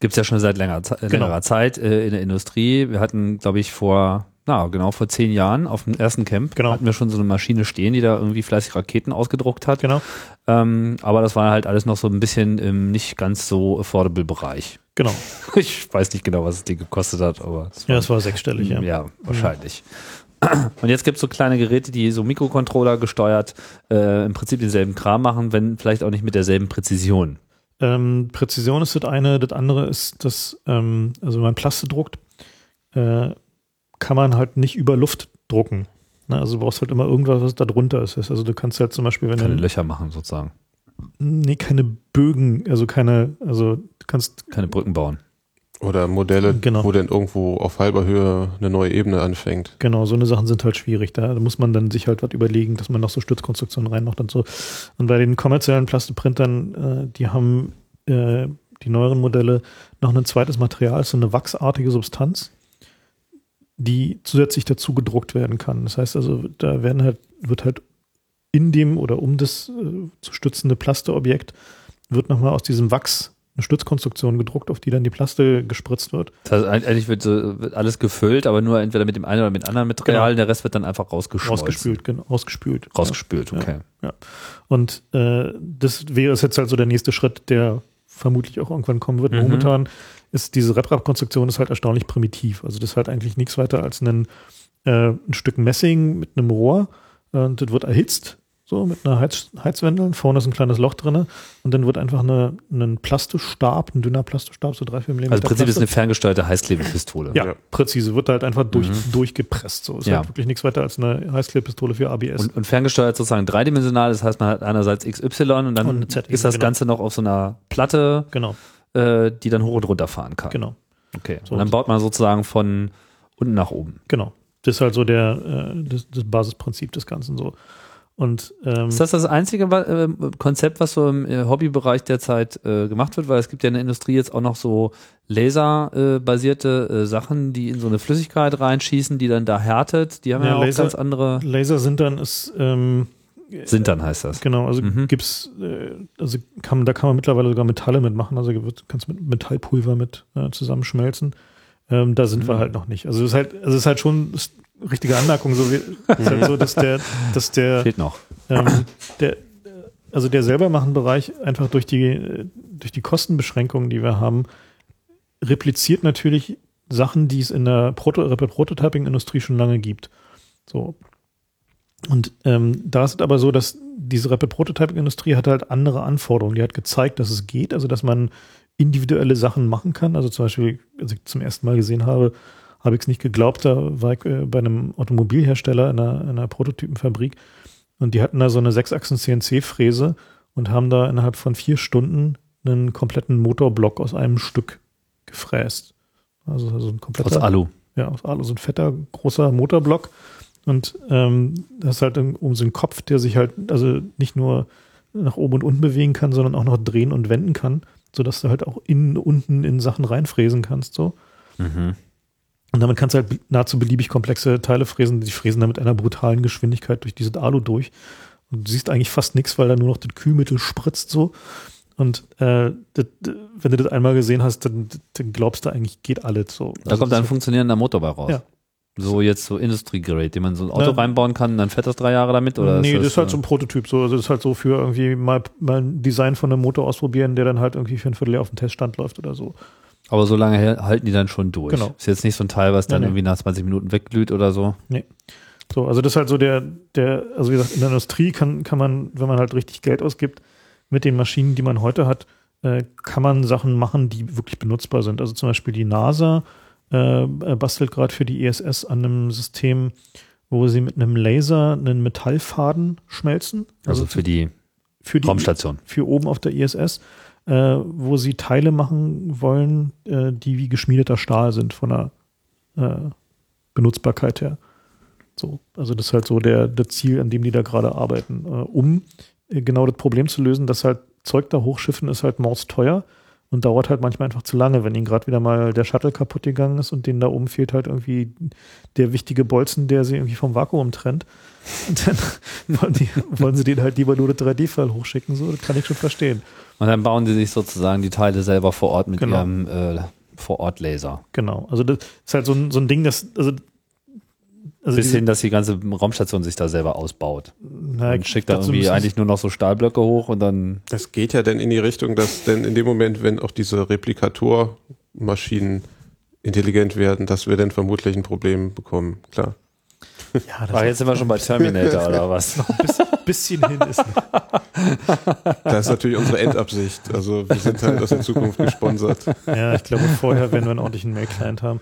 gibt's ja schon seit längerer, genau. längerer Zeit äh, in der Industrie. Wir hatten, glaube ich, vor na, genau vor zehn Jahren auf dem ersten Camp genau. hatten wir schon so eine Maschine stehen, die da irgendwie fleißig Raketen ausgedruckt hat. Genau. Ähm, aber das war halt alles noch so ein bisschen im nicht ganz so affordable Bereich. Genau. *laughs* Ich weiß nicht genau, was es die gekostet hat, aber. Es war, ja, es war sechsstellig, ja. Ja, wahrscheinlich. Ja. Und jetzt gibt es so kleine Geräte, die so Mikrocontroller gesteuert äh, im Prinzip denselben Kram machen, wenn vielleicht auch nicht mit derselben Präzision. Ähm, Präzision ist das eine, das andere ist, dass, ähm, also wenn man Plaste druckt, äh, kann man halt nicht über Luft drucken. Ne? Also du brauchst halt immer irgendwas, was da drunter ist. Also du kannst halt zum Beispiel, wenn keine du. Löcher machen sozusagen. Nee, keine Bögen, also keine, also du kannst. Keine Brücken bauen. Oder Modelle, genau. wo dann irgendwo auf halber Höhe eine neue Ebene anfängt. Genau, so eine Sachen sind halt schwierig. Da muss man dann sich halt was überlegen, dass man noch so Stützkonstruktionen reinmacht und so. Und bei den kommerziellen Plasteprintern, äh, die haben äh, die neueren Modelle noch ein zweites Material, so eine wachsartige Substanz die zusätzlich dazu gedruckt werden kann. Das heißt also, da werden halt, wird halt in dem oder um das äh, zu stützende Plasteobjekt wird nochmal aus diesem Wachs eine Stützkonstruktion gedruckt, auf die dann die Plaste gespritzt wird. Das heißt, eigentlich wird, so, wird alles gefüllt, aber nur entweder mit dem einen oder mit dem anderen Material, genau. der Rest wird dann einfach rausgeschmolzen. Rausgespült, genau, rausgespült. Rausgespült, okay. Ja, ja. Und äh, das wäre jetzt halt so der nächste Schritt, der vermutlich auch irgendwann kommen wird. Mhm. Momentan ist diese RepRap-Konstruktion ist halt erstaunlich primitiv. Also das ist halt eigentlich nichts weiter als ein, äh, ein Stück Messing mit einem Rohr. Und das wird erhitzt, so mit einer Heiz Heizwendel. Vorne ist ein kleines Loch drin. Und dann wird einfach eine, ein Plastistab, ein dünner Plastistab, so drei, vier Millimeter. Also im Prinzip Plaste. ist eine ferngesteuerte Heißklebepistole. Ja, ja, präzise. Wird halt einfach durch, mhm. durchgepresst. So ist ja. halt wirklich nichts weiter als eine Heißklebepistole für ABS. Und, und, ferngesteuert sozusagen dreidimensional. Das heißt, man hat einerseits XY und dann und ist das genau. Ganze noch auf so einer Platte. Genau äh, die dann hoch und runter fahren kann. Genau. Okay. So und dann baut man sozusagen von unten nach oben. Genau. Das ist halt so der, äh, das, das Basisprinzip des Ganzen so. Und ähm, Ist das das einzige äh, Konzept, was so im äh, Hobbybereich derzeit äh, gemacht wird? Weil es gibt ja in der Industrie jetzt auch noch so laserbasierte basierte, äh, Sachen, die in so eine Flüssigkeit reinschießen, die dann da härtet. Die haben ja, Ja, auch Laser- ganz andere Laser sind dann ist ähm, Sintern heißt das. Genau, also Mhm. gibt's, äh, also kann, da kann man mittlerweile sogar Metalle mitmachen, also du kannst mit Metallpulver mit äh, zusammenschmelzen. Ähm, da sind wir Mhm. halt noch nicht. Also es ist halt, also es ist halt schon ist richtige Anmerkung, so wie, *laughs* halt so, dass der, dass der, Fehlt noch. ähm, der, also der selbermachen-Bereich einfach durch die, äh, durch die Kostenbeschränkungen, die wir haben, repliziert natürlich Sachen, die es in der Proto Prototyping-Industrie schon lange gibt. So. Und ähm, da ist es aber so, dass diese Rapid Prototyping-Industrie hat halt andere Anforderungen. Die hat gezeigt, dass es geht, also dass man individuelle Sachen machen kann. Also zum Beispiel, als ich zum ersten Mal gesehen habe, habe ich es nicht geglaubt, da war ich äh, bei einem Automobilhersteller in einer, in einer Prototypenfabrik und die hatten da so eine sechsachsen CNC-Fräse und haben da innerhalb von vier Stunden einen kompletten Motorblock aus einem Stück gefräst. Also, also ein kompletter Aus Alu. ja, aus Alu, so ein fetter, großer Motorblock. Und ähm, das ist halt um so einen Kopf, der sich halt, also nicht nur nach oben und unten bewegen kann, sondern auch noch drehen und wenden kann, sodass du halt auch innen, unten in Sachen reinfräsen kannst, so. Mhm. Und damit kannst du halt nahezu beliebig komplexe Teile fräsen. Die fräsen dann mit einer brutalen Geschwindigkeit durch dieses Alu durch. Und du siehst eigentlich fast nichts, weil da nur noch das Kühlmittel spritzt so. Und äh, das, wenn du das einmal gesehen hast, dann, dann glaubst du eigentlich, geht alles so. Da Also kommt ein ist- funktionierender Motor bei raus. Ja. So jetzt so Industriegerät, den man so ein Auto Ja. reinbauen kann, dann fährt das drei Jahre damit? Oder nee, das ist halt äh, so ein Prototyp. So, also das ist halt so für irgendwie mal, mal ein Design von einem Motor ausprobieren, der dann halt irgendwie für ein Vierteljahr auf dem Teststand läuft oder so. Aber so lange halten die dann schon durch. Genau. Ist jetzt nicht so ein Teil, was dann Nee, nee. irgendwie nach 20 Minuten wegglüht oder so. So, also das ist halt so der, der, also wie gesagt, in der Industrie kann, kann man, wenn man halt richtig Geld ausgibt, mit den Maschinen, die man heute hat, äh, kann man Sachen machen, die wirklich benutzbar sind. Also zum Beispiel die NASA äh, bastelt gerade für die ISS an einem System, wo sie mit einem Laser einen Metallfaden schmelzen. Also für die für die Raumstation. für oben auf der ISS, äh, wo sie Teile machen wollen, äh, die wie geschmiedeter Stahl sind von der äh, Benutzbarkeit her. So, also das ist halt so der, der Ziel, an dem die da gerade arbeiten, äh, um äh, genau das Problem zu lösen, dass halt Zeug da hochschiffen ist halt mausteuer und dauert halt manchmal einfach zu lange, wenn ihnen gerade wieder mal der Shuttle kaputt gegangen ist und denen da oben fehlt halt irgendwie der wichtige Bolzen, der sie irgendwie vom Vakuum trennt. Und dann *laughs* wollen, die, wollen sie den halt lieber nur das 3D-File hochschicken, so, das kann ich schon verstehen. Und dann bauen die sich sozusagen die Teile selber vor Ort mit Genau. ihrem äh, Vor-Ort-Laser. Genau. Also das ist halt so ein, so ein Ding, das, also, also Bis diese- hin, dass die ganze Raumstation sich da selber ausbaut. na, Und schickt da dazu irgendwie eigentlich nur noch so Stahlblöcke hoch und dann Das geht ja dann in die Richtung, dass denn in dem Moment, wenn auch diese Replikatormaschinen intelligent werden, dass wir dann vermutlich ein Problem bekommen. Klar. Ja, das Ach, jetzt sind wir schon bei *laughs* Terminator oder was? ist ein bisschen hin ist. Das ist natürlich unsere Endabsicht. Also wir sind halt aus der Zukunft gesponsert. Ja, ich glaube, vorher werden wir einen ordentlichen Mail-Client haben.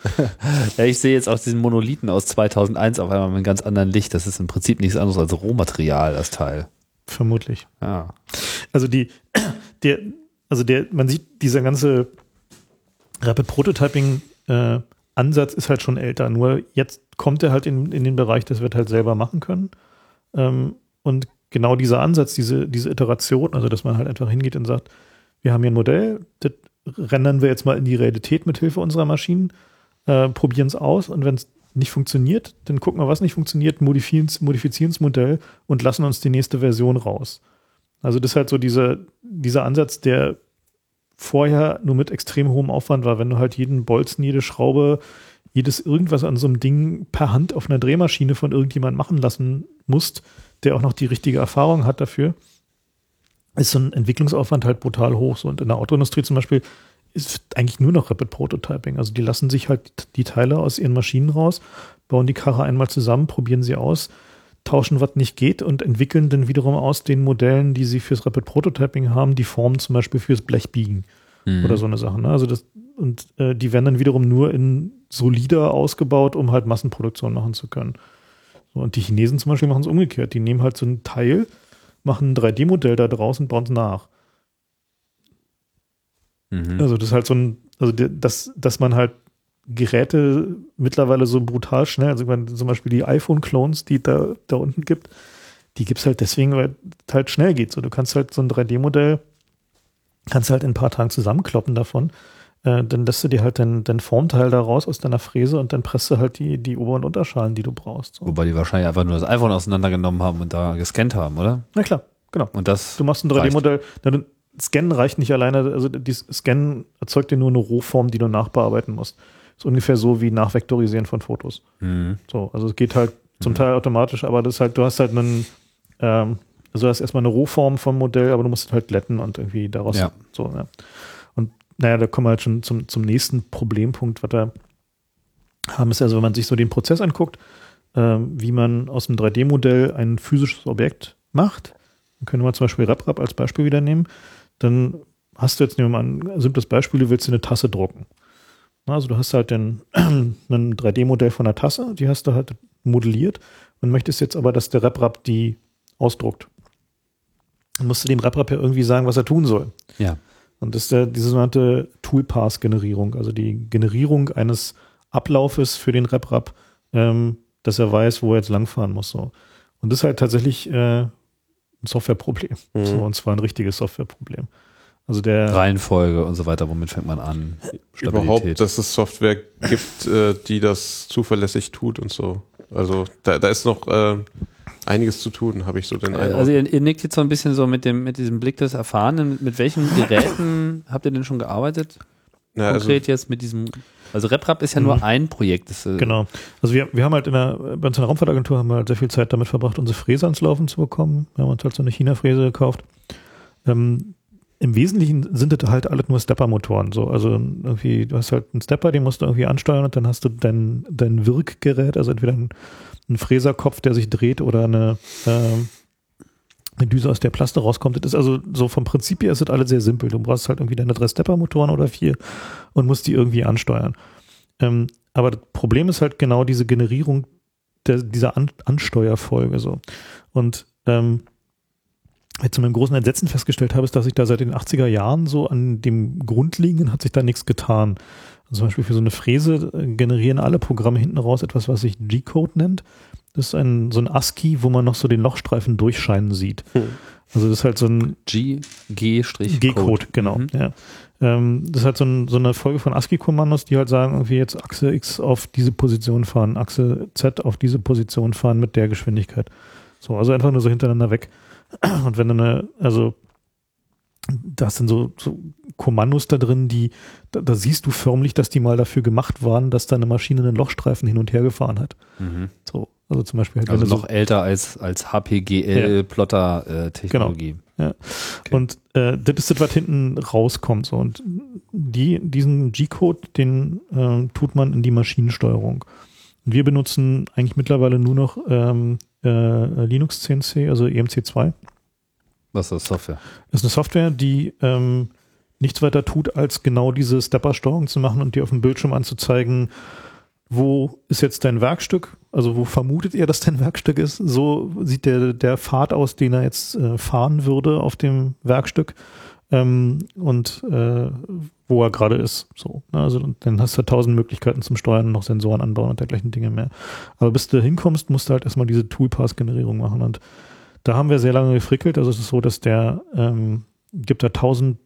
Ja, ich sehe jetzt auch diesen Monolithen aus 2001 auf einmal mit einem ganz anderen Licht. Das ist im Prinzip nichts anderes als Rohmaterial, das Teil. Vermutlich. Ja. Also die, der, also der, man sieht, dieser ganze Rapid Prototyping äh, Ansatz ist halt schon älter. Nur jetzt kommt er halt in, in den Bereich, dass wir es halt selber machen können. Ähm, und genau dieser Ansatz, diese, diese Iteration, also dass man halt einfach hingeht und sagt, wir haben hier ein Modell, das rendern wir jetzt mal in die Realität mit Hilfe unserer Maschinen, äh, probieren es aus und wenn es nicht funktioniert, dann gucken wir, was nicht funktioniert, modifizieren das Modell und lassen uns die nächste Version raus. Also das ist halt so dieser, dieser Ansatz, der vorher nur mit extrem hohem Aufwand war, wenn du halt jeden Bolzen, jede Schraube, jedes irgendwas an so einem Ding per Hand auf einer Drehmaschine von irgendjemand machen lassen musst, der auch noch die richtige Erfahrung hat dafür, ist so ein Entwicklungsaufwand halt brutal hoch. So, und in der Autoindustrie zum Beispiel ist eigentlich nur noch Rapid Prototyping. Also die lassen sich halt die Teile aus ihren Maschinen raus, bauen die Karre einmal zusammen, probieren sie aus, tauschen, was nicht geht und entwickeln dann wiederum aus den Modellen, die sie fürs Rapid Prototyping haben, die Formen zum Beispiel fürs Blechbiegen Mhm. oder so eine Sache. Ne? Also das, und äh, die werden dann wiederum nur in solider ausgebaut, um halt Massenproduktion machen zu können. So, und die Chinesen zum Beispiel machen es umgekehrt. Die nehmen halt so ein Teil, machen ein 3D-Modell da draus und bauen es nach. Mhm. Also das ist halt so ein, also dass, dass man halt Geräte mittlerweile so brutal schnell, also ich meine, zum Beispiel die iPhone-Clones, die da, da unten gibt, die gibt's halt deswegen, weil es halt schnell geht. So, du kannst halt so ein 3D-Modell, kannst halt in ein paar Tagen zusammenkloppen davon. Äh, dann lässt du dir halt dein, dein Formteil da raus aus deiner Fräse und dann presst du halt die, die Ober- und Unterschalen, die du brauchst. So. Wobei die wahrscheinlich einfach nur das iPhone auseinandergenommen haben und da gescannt haben, oder? Na klar, genau. Und das Du machst ein 3D-Modell, dann Scannen reicht nicht alleine, also das Scannen erzeugt dir nur eine Rohform, die du nachbearbeiten musst. Ist ungefähr so wie Nachvektorisieren von Fotos. Mhm. So, also es geht halt zum Teil automatisch, aber das ist halt, du hast halt einen, ähm, also du hast erstmal eine Rohform vom Modell, aber du musst es halt glätten und irgendwie daraus Ja. so, ja. Und naja, da kommen wir halt schon zum, zum nächsten Problempunkt, was wir haben, ist also, wenn man sich so den Prozess anguckt, ähm, wie man aus einem 3D-Modell ein physisches Objekt macht, dann können wir zum Beispiel RepRap als Beispiel wieder nehmen, dann hast du jetzt, nehmen wir mal ein simples Beispiel, du willst dir eine Tasse drucken. Also du hast halt den, *clears throat* ein 3D-Modell von einer Tasse, die hast du halt modelliert und möchtest jetzt aber, dass der RepRap die ausdruckt. Dann musst du dem RepRap ja irgendwie sagen, was er tun soll. Ja. Und das ist der, diese sogenannte Toolpath-Generierung, also die Generierung eines Ablaufes für den RepRap, ähm, dass er weiß, wo er jetzt langfahren muss. So. Und das ist halt tatsächlich äh, ein Softwareproblem. Mhm. So, und zwar ein richtiges Softwareproblem. Also der Reihenfolge und so weiter, womit fängt man an? Überhaupt, dass es Software gibt, äh, die das zuverlässig tut und so. Also da, da ist noch äh, einiges zu tun, habe ich so den Eindruck. Also ihr, ihr nickt jetzt so ein bisschen so mit dem mit diesem Blick des Erfahrenen. Mit welchen *laughs* Geräten habt ihr denn schon gearbeitet? ja, also, Konkret jetzt mit diesem. Also RepRap ist ja nur Mhm. ein Projekt. Das, äh, Genau. Also wir, wir haben halt in der, bei uns in der Raumfahrtagentur haben wir halt sehr viel Zeit damit verbracht, unsere Fräse ans Laufen zu bekommen. Wir haben uns halt so eine China-Fräse gekauft. Ähm, Im Wesentlichen sind das halt alles nur Stepper-Motoren. So. Also irgendwie, du hast halt einen Stepper, den musst du irgendwie ansteuern und dann hast du dein, dein Wirkgerät, also entweder ein, ein Fräserkopf, der sich dreht oder eine, ähm, eine Düse, aus der Plaste rauskommt. Das ist also so vom Prinzip her ist das alles sehr simpel. Du brauchst halt irgendwie deine drei Stepper-Motoren oder vier und musst die irgendwie ansteuern. Ähm, aber das Problem ist halt genau diese Generierung der, dieser An Ansteuerfolge so. Und ähm, zu meinem großen Entsetzen festgestellt habe, ist, dass sich da seit den 80er Jahren so an dem Grundlegenden hat sich da nichts getan. Also zum Beispiel für so eine Fräse äh, generieren alle Programme hinten raus etwas, was sich G-Code nennt. Das ist ein, so ein ASCII, wo man noch so den Lochstreifen durchscheinen sieht. Hm. Also das ist halt so ein G, G-Code. G-Code, genau. Mhm. Ja. Ähm, das ist halt so, ein, so eine Folge von ASCII-Kommandos, die halt sagen, irgendwie jetzt Achse X auf diese Position fahren, Achse Z auf diese Position fahren mit der Geschwindigkeit. So, also einfach nur so hintereinander weg. *clears throat* Und wenn dann eine, also da sind so, so Kommandos da drin, die, da, da siehst du förmlich, dass die mal dafür gemacht waren, dass da eine Maschine einen Lochstreifen hin und her gefahren hat. Mhm. So, also zum Beispiel halt, Also du noch älter als, als HPGL-Plotter-Technologie. Ja. Okay. Und äh, das ist das, was hinten rauskommt. So. Und die, diesen G-Code, den äh, tut man in die Maschinensteuerung. Und wir benutzen eigentlich mittlerweile nur noch ähm, äh, Linux CNC, also E EMC2. Was ist das Software? Das ist eine Software, die ähm, nichts weiter tut, als genau diese Stepper-Steuerung zu machen und dir auf dem Bildschirm anzuzeigen, wo ist jetzt dein Werkstück? Also wo vermutet ihr, dass dein Werkstück ist? So sieht der, der Pfad aus, den er jetzt äh, fahren würde auf dem Werkstück ähm, und äh, wo er gerade ist. So, ne? Also dann hast du tausend Möglichkeiten zum Steuern, noch Sensoren anbauen und dergleichen Dinge mehr. Aber bis du hinkommst, musst du halt erstmal diese Toolpath-Generierung machen und da haben wir sehr lange gefrickelt. Also es ist so, dass der ähm, gibt da tausend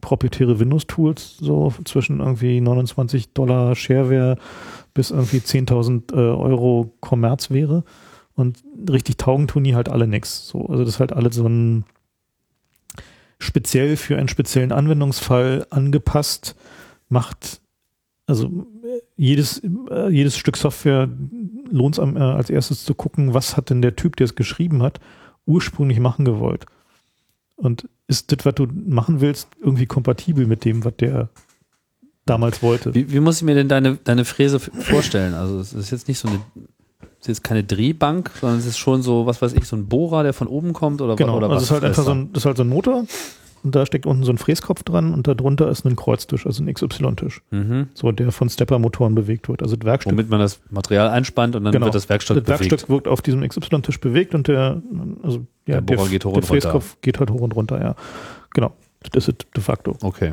proprietäre Windows-Tools, so zwischen irgendwie 29 Dollar Shareware bis irgendwie 10.000 äh, Euro Kommerz wäre. Und richtig taugen tun die halt alle nix. So, also das ist halt alles so ein speziell für einen speziellen Anwendungsfall angepasst, macht also äh, jedes, äh, jedes Stück Software lohnt es äh, als erstes zu gucken, was hat denn der Typ, der es geschrieben hat, ursprünglich machen gewollt. Und ist das, was du machen willst, irgendwie kompatibel mit dem, was der damals wollte? Wie, wie muss ich mir denn deine, deine Fräse vorstellen? Also es ist jetzt nicht so eine, ist jetzt keine Drehbank, sondern es ist schon so, was weiß ich, so ein Bohrer, der von oben kommt oder, Genau, oder also was? es ist halt einfach das so ein, das ist halt so ein Motor und da steckt unten so ein Fräskopf dran und darunter ist ein Kreuztisch, also ein XY-Tisch, Mhm. so der von Stepper-Motoren bewegt wird. Also das Werkstück Womit man das Material einspannt und dann Genau. wird das Werkstück das bewegt. Werkstück wird auf diesem XY-Tisch bewegt und der, also ja, Der Bohrer geht hoch der und runter. Fräskopf geht halt hoch und runter, ja. Genau. Das ist de facto. Okay.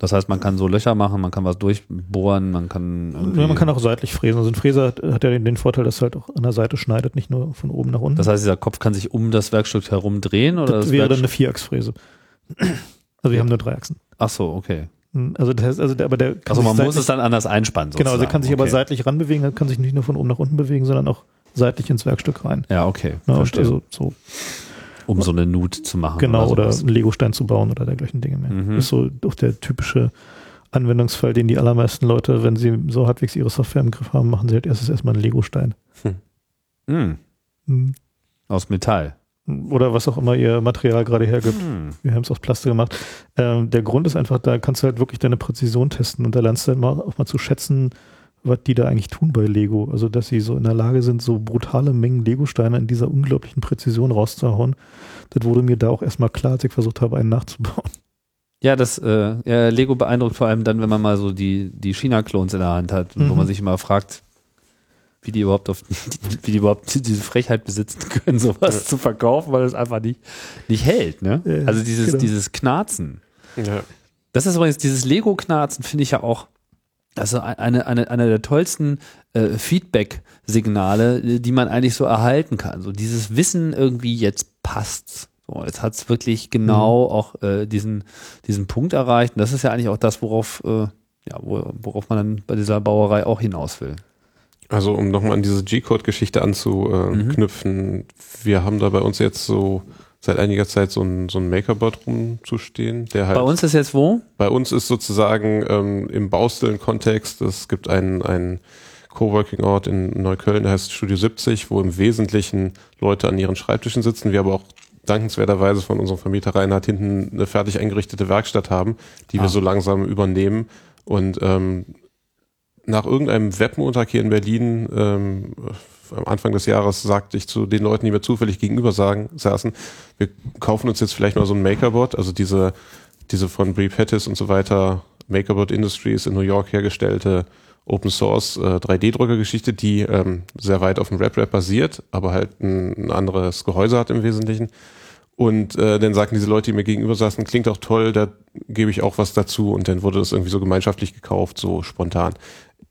Das heißt, man kann so Löcher machen, man kann was durchbohren, man kann ja, man kann auch seitlich fräsen. Also ein Fräser hat, hat ja den, den Vorteil, dass er halt auch an der Seite schneidet, nicht nur von oben nach unten. Das heißt, dieser Kopf kann sich um das Werkstück herum drehen oder das, das wäre dann eine Vierachsfräse. Also wir haben nur drei Achsen. Ach so, okay. Also das heißt, also der, aber der kann Also man muss es dann anders einspannen. Genau, also er kann sich aber okay. seitlich ranbewegen, kann sich nicht nur von oben nach unten bewegen, sondern auch seitlich ins Werkstück rein. Ja, okay. Ja, verstehe. also so um so eine Nut zu machen. genau oder sowas. einen Legostein zu bauen oder dergleichen Dinge mehr. Mhm. Das ist so doch der typische Anwendungsfall, den die allermeisten Leute, wenn sie so halbwegs ihre Software im Griff haben, machen sie halt erstes erstmal einen Legostein. Hm, Mhm. aus Metall. Oder was auch immer ihr Material gerade hergibt. Hm. Wir haben es aus Plastik gemacht. Ähm, der Grund ist einfach, da kannst du halt wirklich deine Präzision testen und da lernst du dann mal, auch mal zu schätzen, was die da eigentlich tun bei Lego. Also, dass sie so in der Lage sind, so brutale Mengen Lego-Steine in dieser unglaublichen Präzision rauszuhauen. Das wurde mir da auch erstmal klar, als ich versucht habe, einen nachzubauen. Ja, das äh, ja, Lego beeindruckt vor allem dann, wenn man mal so die, die China-Clones in der Hand hat, wo Mhm. man sich immer fragt, wie die überhaupt auf *laughs* wie die überhaupt diese Frechheit besitzen können, sowas zu verkaufen, weil es einfach nicht, nicht hält, ne? Ja, also dieses, genau. dieses Knarzen. Ja. Das ist übrigens, dieses Lego-Knarzen finde ich ja auch, also eine, eine, eine der tollsten äh, Feedback-Signale, äh, die man eigentlich so erhalten kann. So dieses Wissen irgendwie, jetzt passt's. So, jetzt hat's wirklich genau auch äh, diesen, diesen Punkt erreicht. Und das ist ja eigentlich auch das, worauf, äh, ja, wo, worauf man dann bei dieser Bauerei auch hinaus will. Also um nochmal an diese G-Code-Geschichte anzuknüpfen, wir haben da bei uns jetzt so seit einiger Zeit so ein, so ein Makerbot rumzustehen, der halt Bei uns ist jetzt wo? Bei uns ist sozusagen ähm, im Baustellen-Kontext, es gibt einen, einen Coworking-Ort in Neukölln, der heißt Studio 70, wo im Wesentlichen Leute an ihren Schreibtischen sitzen. Wir aber auch dankenswerterweise von unserem Vermieter Reinhard hinten eine fertig eingerichtete Werkstatt haben, die Ah. wir so langsam übernehmen. Und ähm, nach irgendeinem Webmontag hier in Berlin ähm, am Anfang des Jahres sagte ich zu den Leuten, die mir zufällig gegenüber sagen, saßen, wir kaufen uns jetzt vielleicht mal so ein Makerbot, also diese, diese von Brie Pettis und so weiter, Makerbot Industries in New York hergestellte Open Source äh, 3D-Drucker-Geschichte, die ähm, sehr weit auf dem RepRap basiert, aber halt ein, ein anderes Gehäuse hat im Wesentlichen. Und äh, dann sagten diese Leute, die mir gegenüber saßen, klingt auch toll, da gebe ich auch was dazu. Und dann wurde das irgendwie so gemeinschaftlich gekauft, so spontan.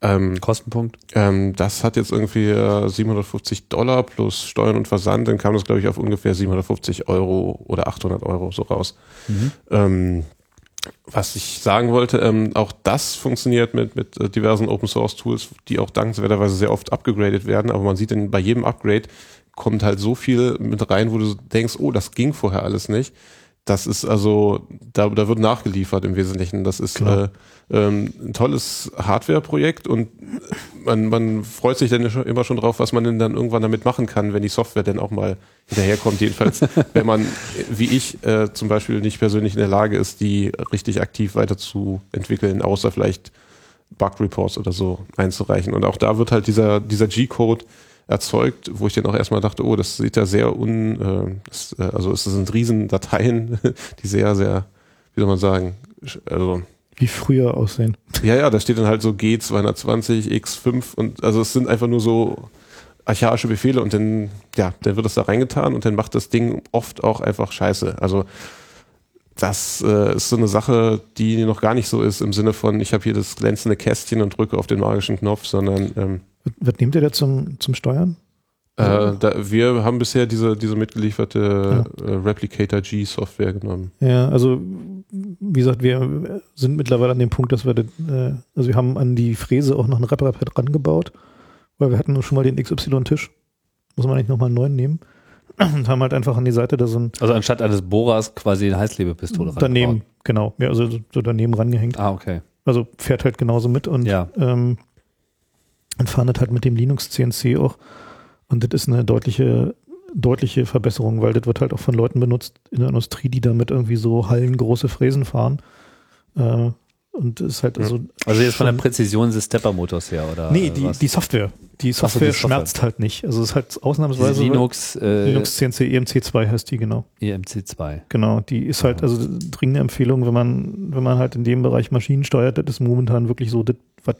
Ähm, Kostenpunkt? ähm, das hat jetzt irgendwie äh, 750 Dollar plus Steuern und Versand. Dann kam das, glaube ich, auf ungefähr 750 Euro oder 800 Euro so raus. Ähm, was ich sagen wollte, ähm, auch das funktioniert mit, mit äh, diversen Open Source Tools, die auch dankenswerterweise sehr oft upgegradet werden. Aber man sieht dann bei jedem Upgrade kommt halt so viel mit rein, wo du denkst, oh, das ging vorher alles nicht. Das ist also, da, da wird nachgeliefert im Wesentlichen. Das ist äh, ähm, ein tolles Hardware-Projekt und man, man freut sich dann immer schon drauf, was man denn dann irgendwann damit machen kann, wenn die Software dann auch mal hinterherkommt. Jedenfalls, *laughs* wenn man, wie ich, äh, zum Beispiel nicht persönlich in der Lage ist, die richtig aktiv weiterzuentwickeln, außer vielleicht Bug-Reports oder so einzureichen. Und auch da wird halt dieser, dieser G-Code erzeugt, wo ich dann auch erstmal dachte, oh, das sieht ja sehr un, äh, das, äh, also es sind riesen Dateien, *laughs* die sehr, sehr, wie soll man sagen, also Wie früher aussehen. ja, ja, da steht dann halt so G220, X5 und also es sind einfach nur so archaische Befehle und dann, ja, dann wird das da reingetan und dann macht das Ding oft auch einfach scheiße. Also das äh, ist so eine Sache, die noch gar nicht so ist im Sinne von, ich habe hier das glänzende Kästchen und drücke auf den magischen Knopf, sondern ähm, Was, nehmt ihr da zum, zum Steuern? äh, da, wir haben bisher diese, diese mitgelieferte äh, Replicator G Software genommen. Ja, also wie gesagt, wir sind mittlerweile an dem Punkt, dass wir, das, äh, also wir haben an die Fräse auch noch ein Reparator rangebaut, weil wir hatten schon mal den XY-Tisch. Muss man eigentlich nochmal einen neuen nehmen. Und haben halt einfach an die Seite da so ein Also anstatt eines Bohrers quasi eine Heißklebepistole daneben, rangebaut. genau, ja, also so- so daneben rangehängt. Ah, okay. Also fährt halt genauso mit und Ja. ähm, und fahren das halt mit dem Linux CNC auch. Und das ist eine deutliche, deutliche Verbesserung, weil das wird halt auch von Leuten benutzt in der Industrie, die damit irgendwie so hallengroße Fräsen fahren. Äh, und das ist halt also. Also jetzt von der Präzision des Stepper-Motors her, oder? Nee, die, was? die Software. Die so, die Software Software. schmerzt halt nicht. Also es ist halt ausnahmsweise Linux, äh, Linux CNC EMC2 heißt die, genau. EMC2. Genau, die ist halt, also dringende Empfehlung, wenn man, wenn man halt in dem Bereich Maschinen steuert, das ist momentan wirklich so das, was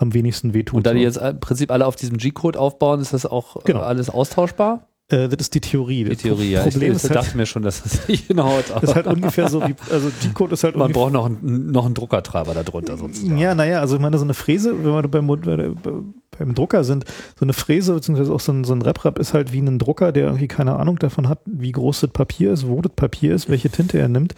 am wenigsten wehtut. Und da die jetzt im Prinzip alle auf diesem G-Code aufbauen, ist das auch Genau. äh, alles austauschbar? Äh, das ist die Theorie. Die Das Theorie, ja. Problem ich, ist ich halt, dachte *laughs* mir schon, dass das *laughs* nicht hinhaut. Aber ist halt ungefähr so wie, also die Code ist halt man braucht noch einen, noch einen Druckertreiber darunter sozusagen. Ja, naja, also ich meine, so eine Fräse, wenn wir beim, bei- beim Drucker sind, so eine Fräse beziehungsweise auch so ein, so ein RepRap ist halt wie ein Drucker, der irgendwie keine Ahnung davon hat, wie groß das Papier ist, wo das Papier ist, welche Tinte er nimmt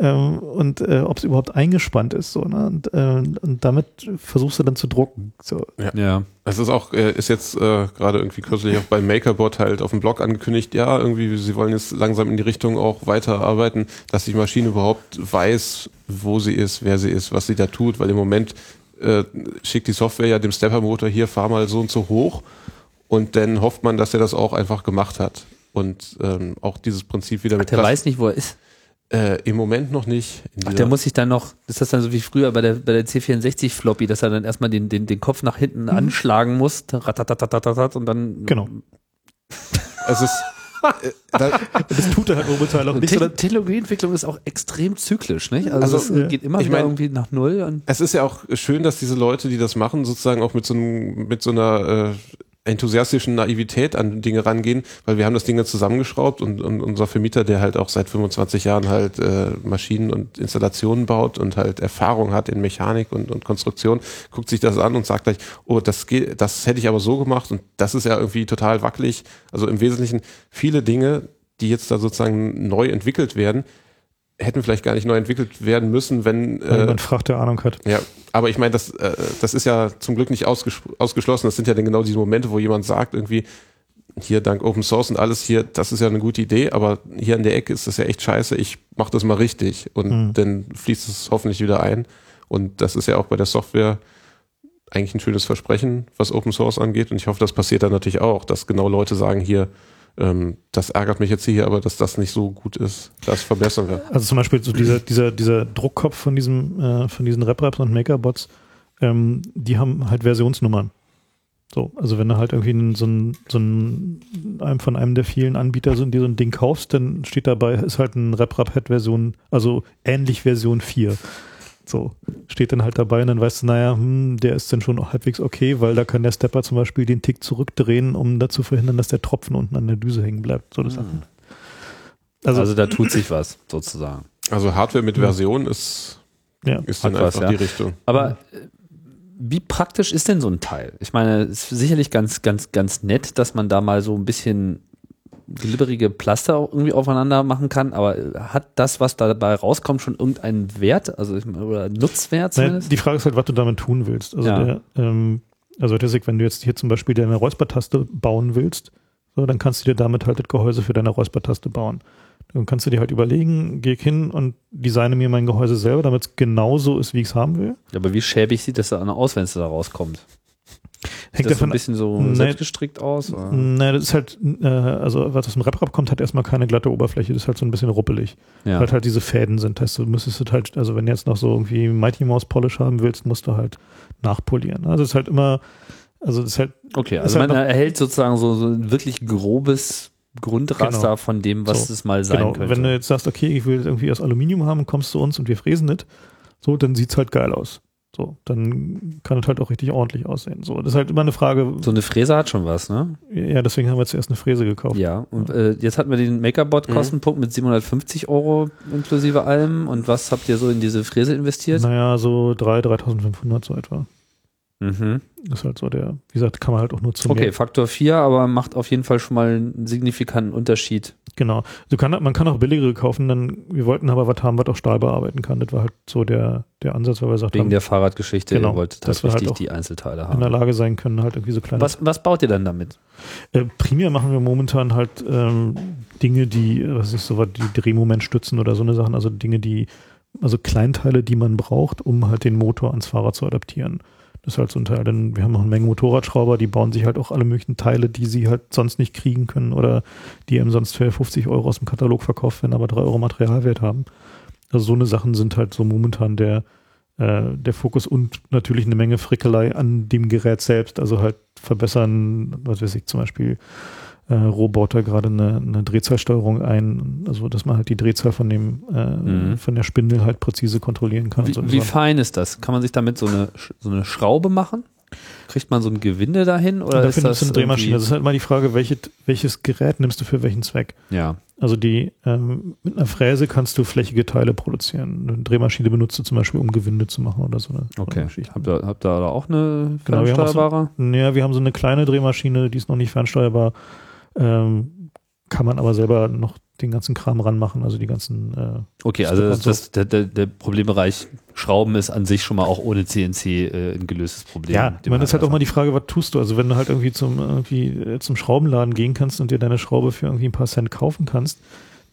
ähm, und äh, ob es überhaupt eingespannt ist. So, ne? und, äh, und damit versuchst du dann zu drucken. So. Ja. Es ist auch, äh, ist jetzt äh, gerade irgendwie kürzlich auch beim MakerBot halt auf dem Blog angekündigt, ja, irgendwie, sie wollen jetzt langsam in die Richtung auch weiterarbeiten, dass die Maschine überhaupt weiß, wo sie ist, wer sie ist, was sie da tut, weil im Moment äh, schickt die Software ja dem Stepper-Motor hier, fahr mal so und so hoch und dann hofft man, dass er das auch einfach gemacht hat. Und ähm, auch dieses Prinzip wieder mit Der Klasse- weiß nicht, wo er ist. Äh, im Moment noch nicht. Ach, der muss sich dann noch, ist das dann so wie früher bei der, bei der C64-Floppy, dass er dann erstmal den, den, den Kopf nach hinten anschlagen muss, und dann. Genau. *laughs* es ist, äh, da, *laughs* Das tut er halt momentan auch nicht. Te Technologieentwicklung ist auch extrem zyklisch, nicht? Also, Also, es ja. geht immer ich mein- irgendwie nach Null und es ist ja auch schön, dass diese Leute, die das machen, sozusagen auch mit so, einem, mit so einer äh, enthusiastischen Naivität an Dinge rangehen, weil wir haben das Ding dann zusammengeschraubt und, und unser Vermieter, der halt auch seit 25 Jahren halt äh, Maschinen und Installationen baut und halt Erfahrung hat in Mechanik und, und Konstruktion, guckt sich das an und sagt gleich, oh, das geht, das hätte ich aber so gemacht und das ist ja irgendwie total wackelig. Also im Wesentlichen viele Dinge, die jetzt da sozusagen neu entwickelt werden, hätten vielleicht gar nicht neu entwickelt werden müssen, wenn weil äh, jemand fragt, der Ahnung hat. ja, aber ich meine, das, äh, das ist ja zum Glück nicht ausges ausgeschlossen. Das sind ja dann genau diese Momente, wo jemand sagt, irgendwie, hier dank Open Source und alles hier, das ist ja eine gute Idee, aber hier an der Ecke ist das ja echt scheiße, ich mach das mal richtig. Und Mhm. dann fließt es hoffentlich wieder ein. Und das ist ja auch bei der Software eigentlich ein schönes Versprechen, was Open Source angeht. Und ich hoffe, das passiert dann natürlich auch, dass genau Leute sagen, hier, ähm, das ärgert mich jetzt hier, aber dass das nicht so gut ist, das verbessern wir. Also zum Beispiel so dieser, dieser, dieser Druckkopf von diesem, äh, von diesen RepRaps und Makerbots, ähm, die haben halt Versionsnummern. So, also wenn du halt irgendwie so ein, so ein, von einem der vielen Anbieter so, die so ein Ding kaufst, dann steht dabei, ist halt ein RepRap-Head-Version, also ähnlich Version 4. So, steht dann halt dabei und dann weißt du, naja, hm, der ist dann schon halbwegs okay, weil da kann der Stepper zum Beispiel den Tick zurückdrehen, um dazu verhindern, dass der Tropfen unten an der Düse hängen bleibt. So das Sachen. also, Also, da tut sich was, sozusagen. Also Hardware mit Version ist, ja. ist dann Hat was, einfach ja. die Richtung. Aber äh, wie praktisch ist denn so ein Teil? Ich meine, es ist sicherlich ganz, ganz, ganz nett, dass man da mal so ein bisschen glibberige Plaster irgendwie aufeinander machen kann, aber äh, hat das, was dabei rauskommt, schon irgendeinen Wert, also ich oder Nutzwert Naja, zumindest? die Frage ist halt, was du damit tun willst. Also, Ja. der, ähm, also Tessig, wenn du jetzt hier zum Beispiel deine Räuspertaste bauen willst, so, dann kannst du dir damit halt das Gehäuse für deine Räuspertaste bauen. Dann kannst du dir halt überlegen, geh hin und designe mir mein Gehäuse selber, damit es genauso ist, wie ich es haben will. aber wie schäbig sieht das dann aus, wenn es da rauskommt? Hängt das so ein davon bisschen so Nee. selbstgestrickt aus? Oder? Ne, das ist halt, äh, also was aus dem RepRap kommt, hat erstmal keine glatte Oberfläche, das ist halt so ein bisschen ruppelig. Ja. Weil halt diese Fäden sind. Heißt, du müsstest es halt, also wenn du jetzt noch so irgendwie Mighty Mouse Polish haben willst, musst du halt nachpolieren. Also es ist halt immer, also es ist halt Okay, also halt man noch- erhält sozusagen so, so ein wirklich grobes Grundraster Genau. von dem, was So, es mal sein genau, könnte. wenn du jetzt sagst, okay, ich will irgendwie aus Aluminium haben, kommst zu uns und wir fräsen nicht, so, dann sieht's halt geil aus. So, dann kann es halt auch richtig ordentlich aussehen. So, das ist halt immer eine Frage, so eine Fräse hat schon was, ne? ja, deswegen haben wir zuerst eine Fräse gekauft. Ja, und äh, jetzt hatten wir den Makerbot-Kostenpunkt mit 750 Euro inklusive allem. Und was habt ihr so in diese Fräse investiert? Naja, so 3.000, 3.500 so etwa. Mhm. Das ist halt so der, wie gesagt, kann man halt auch nur zu Okay, Faktor 4, aber macht auf jeden Fall schon mal einen signifikanten Unterschied. Genau. Du kann, man kann auch billigere kaufen, dann, wir wollten aber was haben, was auch Stahl bearbeiten kann. Das war halt so der, der Ansatz, weil wir gesagt Wegen haben, der Fahrradgeschichte, Genau, ihr wolltet dass halt wir halt richtig auch die Einzelteile in der haben. Lage sein können, halt irgendwie so kleine Was, was baut ihr dann damit? Äh, primär machen wir momentan halt ähm, Dinge, die, was ist so was, die Drehmoment stützen oder so eine Sachen, also Dinge, die, also Kleinteile, die man braucht, um halt den Motor ans Fahrrad zu adaptieren. Das ist halt so ein Teil, denn wir haben noch eine Menge Motorradschrauber, die bauen sich halt auch alle möglichen Teile, die sie halt sonst nicht kriegen können oder die eben sonst für 50 Euro aus dem Katalog verkauft werden, aber 3 Euro Materialwert haben. Also so eine Sachen sind halt so momentan der, äh, der Fokus und natürlich eine Menge Frickelei an dem Gerät selbst, also halt verbessern, was weiß ich, zum Beispiel äh, Roboter gerade eine, eine Drehzahlsteuerung ein, also dass man halt die Drehzahl von dem äh, Mhm. von der Spindel halt präzise kontrollieren kann. Wie, so wie fein ist das? Kann man sich damit so eine, so eine Schraube machen? kriegt man so ein Gewinde dahin oder dafür ist das du eine Drehmaschine. Das ist halt mal die Frage, welche, welches Gerät nimmst du für welchen Zweck? Ja, Also die ähm, mit einer Fräse kannst du flächige Teile produzieren. Eine Drehmaschine benutzt du zum Beispiel, um Gewinde zu machen oder so eine, so eine okay. Habt ihr, habt ihr da auch eine Genau, wir haben so- fernsteuerbare? Ja, wir haben so eine kleine Drehmaschine, die ist noch nicht fernsteuerbar. Ähm, kann man aber selber noch den ganzen Kram ranmachen, also die ganzen. Äh, Okay, also das, das, der, der, Problembereich Schrauben ist an sich schon mal auch ohne CNC äh, ein gelöstes Problem. ja, den ich meine, das ist halt auch mal die Frage, was tust du? Also wenn du halt irgendwie zum irgendwie äh, zum Schraubenladen gehen kannst und dir deine Schraube für irgendwie ein paar Cent kaufen kannst,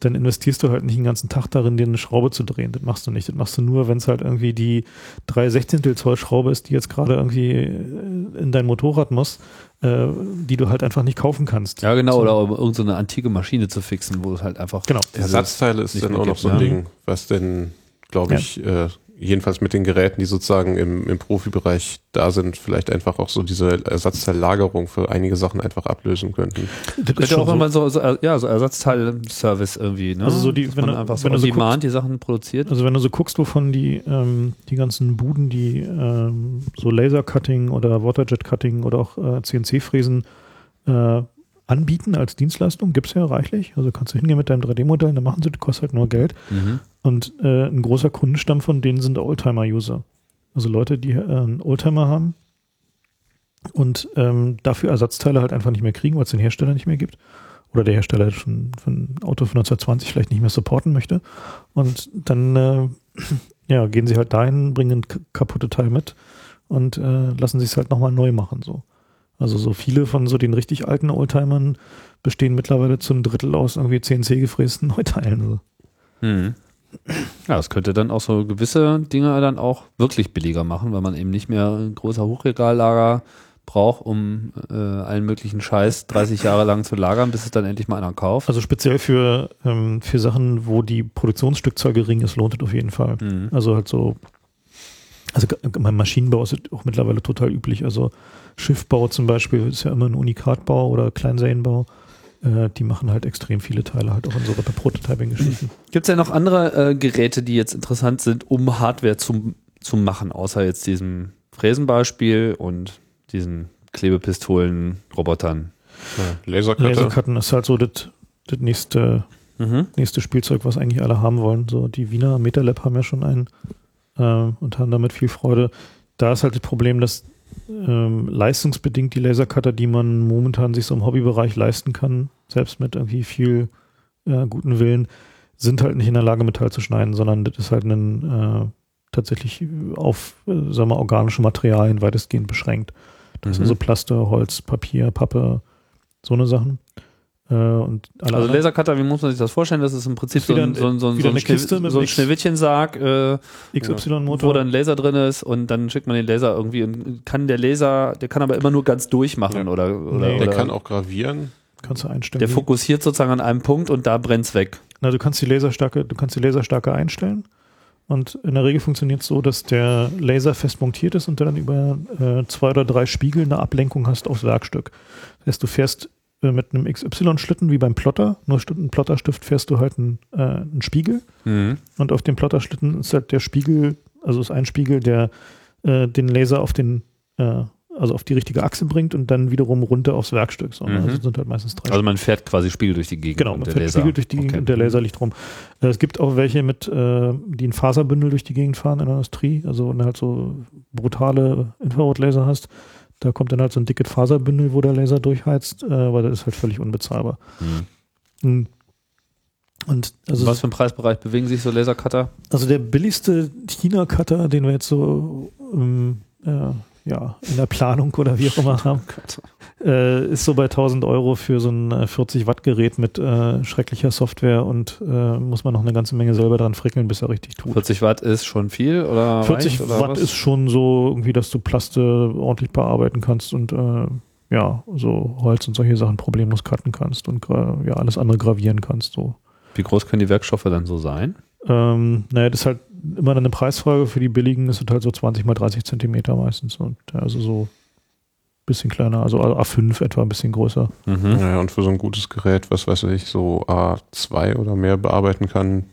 dann investierst du halt nicht den ganzen Tag darin, dir eine Schraube zu drehen. Das machst du nicht. Das machst du nur, wenn es halt irgendwie die 3 Sechzehntel Zoll Schraube ist, die jetzt gerade irgendwie äh, in dein Motorrad muss, äh, die du halt einfach nicht kaufen kannst. Ja, genau, So. oder um irgendeine so eine antike Maschine zu fixen, wo es halt einfach. Genau. Ersatzteile ist dann auch noch so ein? Ding, was denn, glaube Ja. ich, äh, jedenfalls mit den Geräten, die sozusagen im, im Profibereich da sind, vielleicht einfach auch so diese Ersatzteillagerung für einige Sachen einfach ablösen könnten. Das ist Könnte auch so. immer so, so, ja, so Ersatzteil-Service irgendwie, ne? Also so die- Dass wenn man du- einfach so wenn du so demand die Sachen produziert. Also wenn du so guckst, wovon die, ähm, die ganzen Buden, die ähm, so Laser-Cutting oder Waterjet-Cutting oder auch äh, CNC-Fräsen äh, anbieten als Dienstleistung, gibt's ja reichlich. Also kannst du hingehen mit deinem 3D-Modell, dann machen sie, das kostet halt nur Geld. Mhm. Und äh, ein großer Kundenstamm von denen sind Oldtimer-User. Also Leute, die äh, einen Oldtimer haben und ähm, dafür Ersatzteile halt einfach nicht mehr kriegen, weil es den Hersteller nicht mehr gibt. Oder der Hersteller schon von ein Auto von 1920 vielleicht nicht mehr supporten möchte. Und dann äh, ja, gehen sie halt dahin, bringen ein kaputte Teil mit und äh, lassen sich es halt nochmal neu machen. So. Also so viele von so den richtig alten Oldtimern bestehen mittlerweile zum Drittel aus irgendwie CNC gefrästen Neuteilen. So. Mhm. Ja, das könnte dann auch so gewisse Dinge dann auch wirklich billiger machen, weil man eben nicht mehr ein großer Hochregallager braucht, um äh, allen möglichen Scheiß 30 Jahre lang zu lagern, bis es dann endlich mal einer kauft. Also speziell für, ähm, für Sachen, wo die Produktionsstückzahl gering ist, lohnt es auf jeden Fall. Mhm. Also halt so, also beim Maschinenbau ist es auch mittlerweile total üblich. Also Schiffbau zum Beispiel ist ja immer ein Unikatbau oder Kleinserienbau. Äh, die machen halt extrem viele Teile, halt auch in so Prototyping-Geschichten. Gibt es ja noch andere äh, Geräte, die jetzt interessant sind, um Hardware zu, zu machen, außer jetzt diesem Fräsenbeispiel und diesen Klebepistolen, Robotern? Ja, Lasercutter. Lasercutten ist halt so das das nächste, Mhm. nächste Spielzeug, was eigentlich alle haben wollen. So die Wiener MetaLab haben ja schon einen äh, und haben damit viel Freude. Da ist halt das Problem, dass ähm, leistungsbedingt die Lasercutter, die man momentan sich so im Hobbybereich leisten kann, selbst mit irgendwie viel äh, guten Willen, sind halt nicht in der Lage, Metall zu schneiden, sondern das ist halt ein äh, tatsächlich auf, äh, sagen wir, organische Materialien weitestgehend beschränkt. Das sind Mhm. so Plaster, Holz, Papier, Pappe, so eine Sachen. Äh, und alle Also Lasercutter, wie muss man sich das vorstellen? Das ist im Prinzip Ist so ein, so ein, so ein, so ein, eine Schneew Kiste mit so ein Schneewittchensarg, äh, XY-Motor. wo dann ein Laser drin ist und dann schickt man den Laser irgendwie und kann der Laser, der kann aber immer nur ganz durchmachen Ja. oder, oder, Nee. Der oder kann auch gravieren. kannst du einstellen. der fokussiert sozusagen an einem Punkt und da brennt's weg. Na, du kannst die Laserstärke, du kannst die Laserstärke einstellen. Und in der Regel funktioniert es so, dass der Laser fest montiert ist und du dann über äh, zwei oder drei Spiegel eine Ablenkung hast aufs Werkstück. Das heißt, du fährst äh, mit einem XY-Schlitten wie beim Plotter, nur statt einem Plotterstift fährst du halt einen, äh, einen Spiegel und auf dem Plotterschlitten ist halt der Spiegel, also ist ein Spiegel, der äh, den Laser auf den, äh, also auf die richtige Achse bringt und dann wiederum runter aufs Werkstück. So, ne? Mhm. Also sind halt meistens drei Also man fährt quasi Spiegel durch die Gegend. Genau, man fährt Laser. Spiegel durch die Gegend Okay. und der Laser liegt rum. Äh, Es gibt auch welche mit, die ein Faserbündel durch die Gegend fahren in der Industrie. Also wenn du halt so brutale Infrarotlaser hast, da kommt dann halt so ein dickes Faserbündel, wo der Laser durchheizt, äh, weil das ist halt völlig unbezahlbar. Mhm. Mhm. Und also, Was für ein Preisbereich bewegen sich so Lasercutter? also der billigste China-Cutter, den wir jetzt so ähm, äh, ja, in der Planung oder wie auch immer *laughs* haben, äh, ist so bei 1000 Euro für so ein äh, 40 Watt Gerät mit äh, schrecklicher Software und äh, muss man noch eine ganze Menge selber dran frickeln, bis er richtig tut. 40 Watt ist schon viel oder 40 reicht, oder Watt was? ist schon so irgendwie, dass du Plaste ordentlich bearbeiten kannst und äh, ja, so Holz und solche Sachen problemlos cutten kannst und ja, alles andere gravieren kannst. So. Wie groß können die Werkstoffe dann so sein? Ähm, naja, das ist halt immer eine Preisfrage. Für die billigen ist es halt so 20 mal 30 Zentimeter meistens. Und also so ein bisschen kleiner, also A5 etwa ein bisschen größer. Mhm. Ja, und für so ein gutes Gerät, was weiß ich, so A2 oder mehr bearbeiten kann,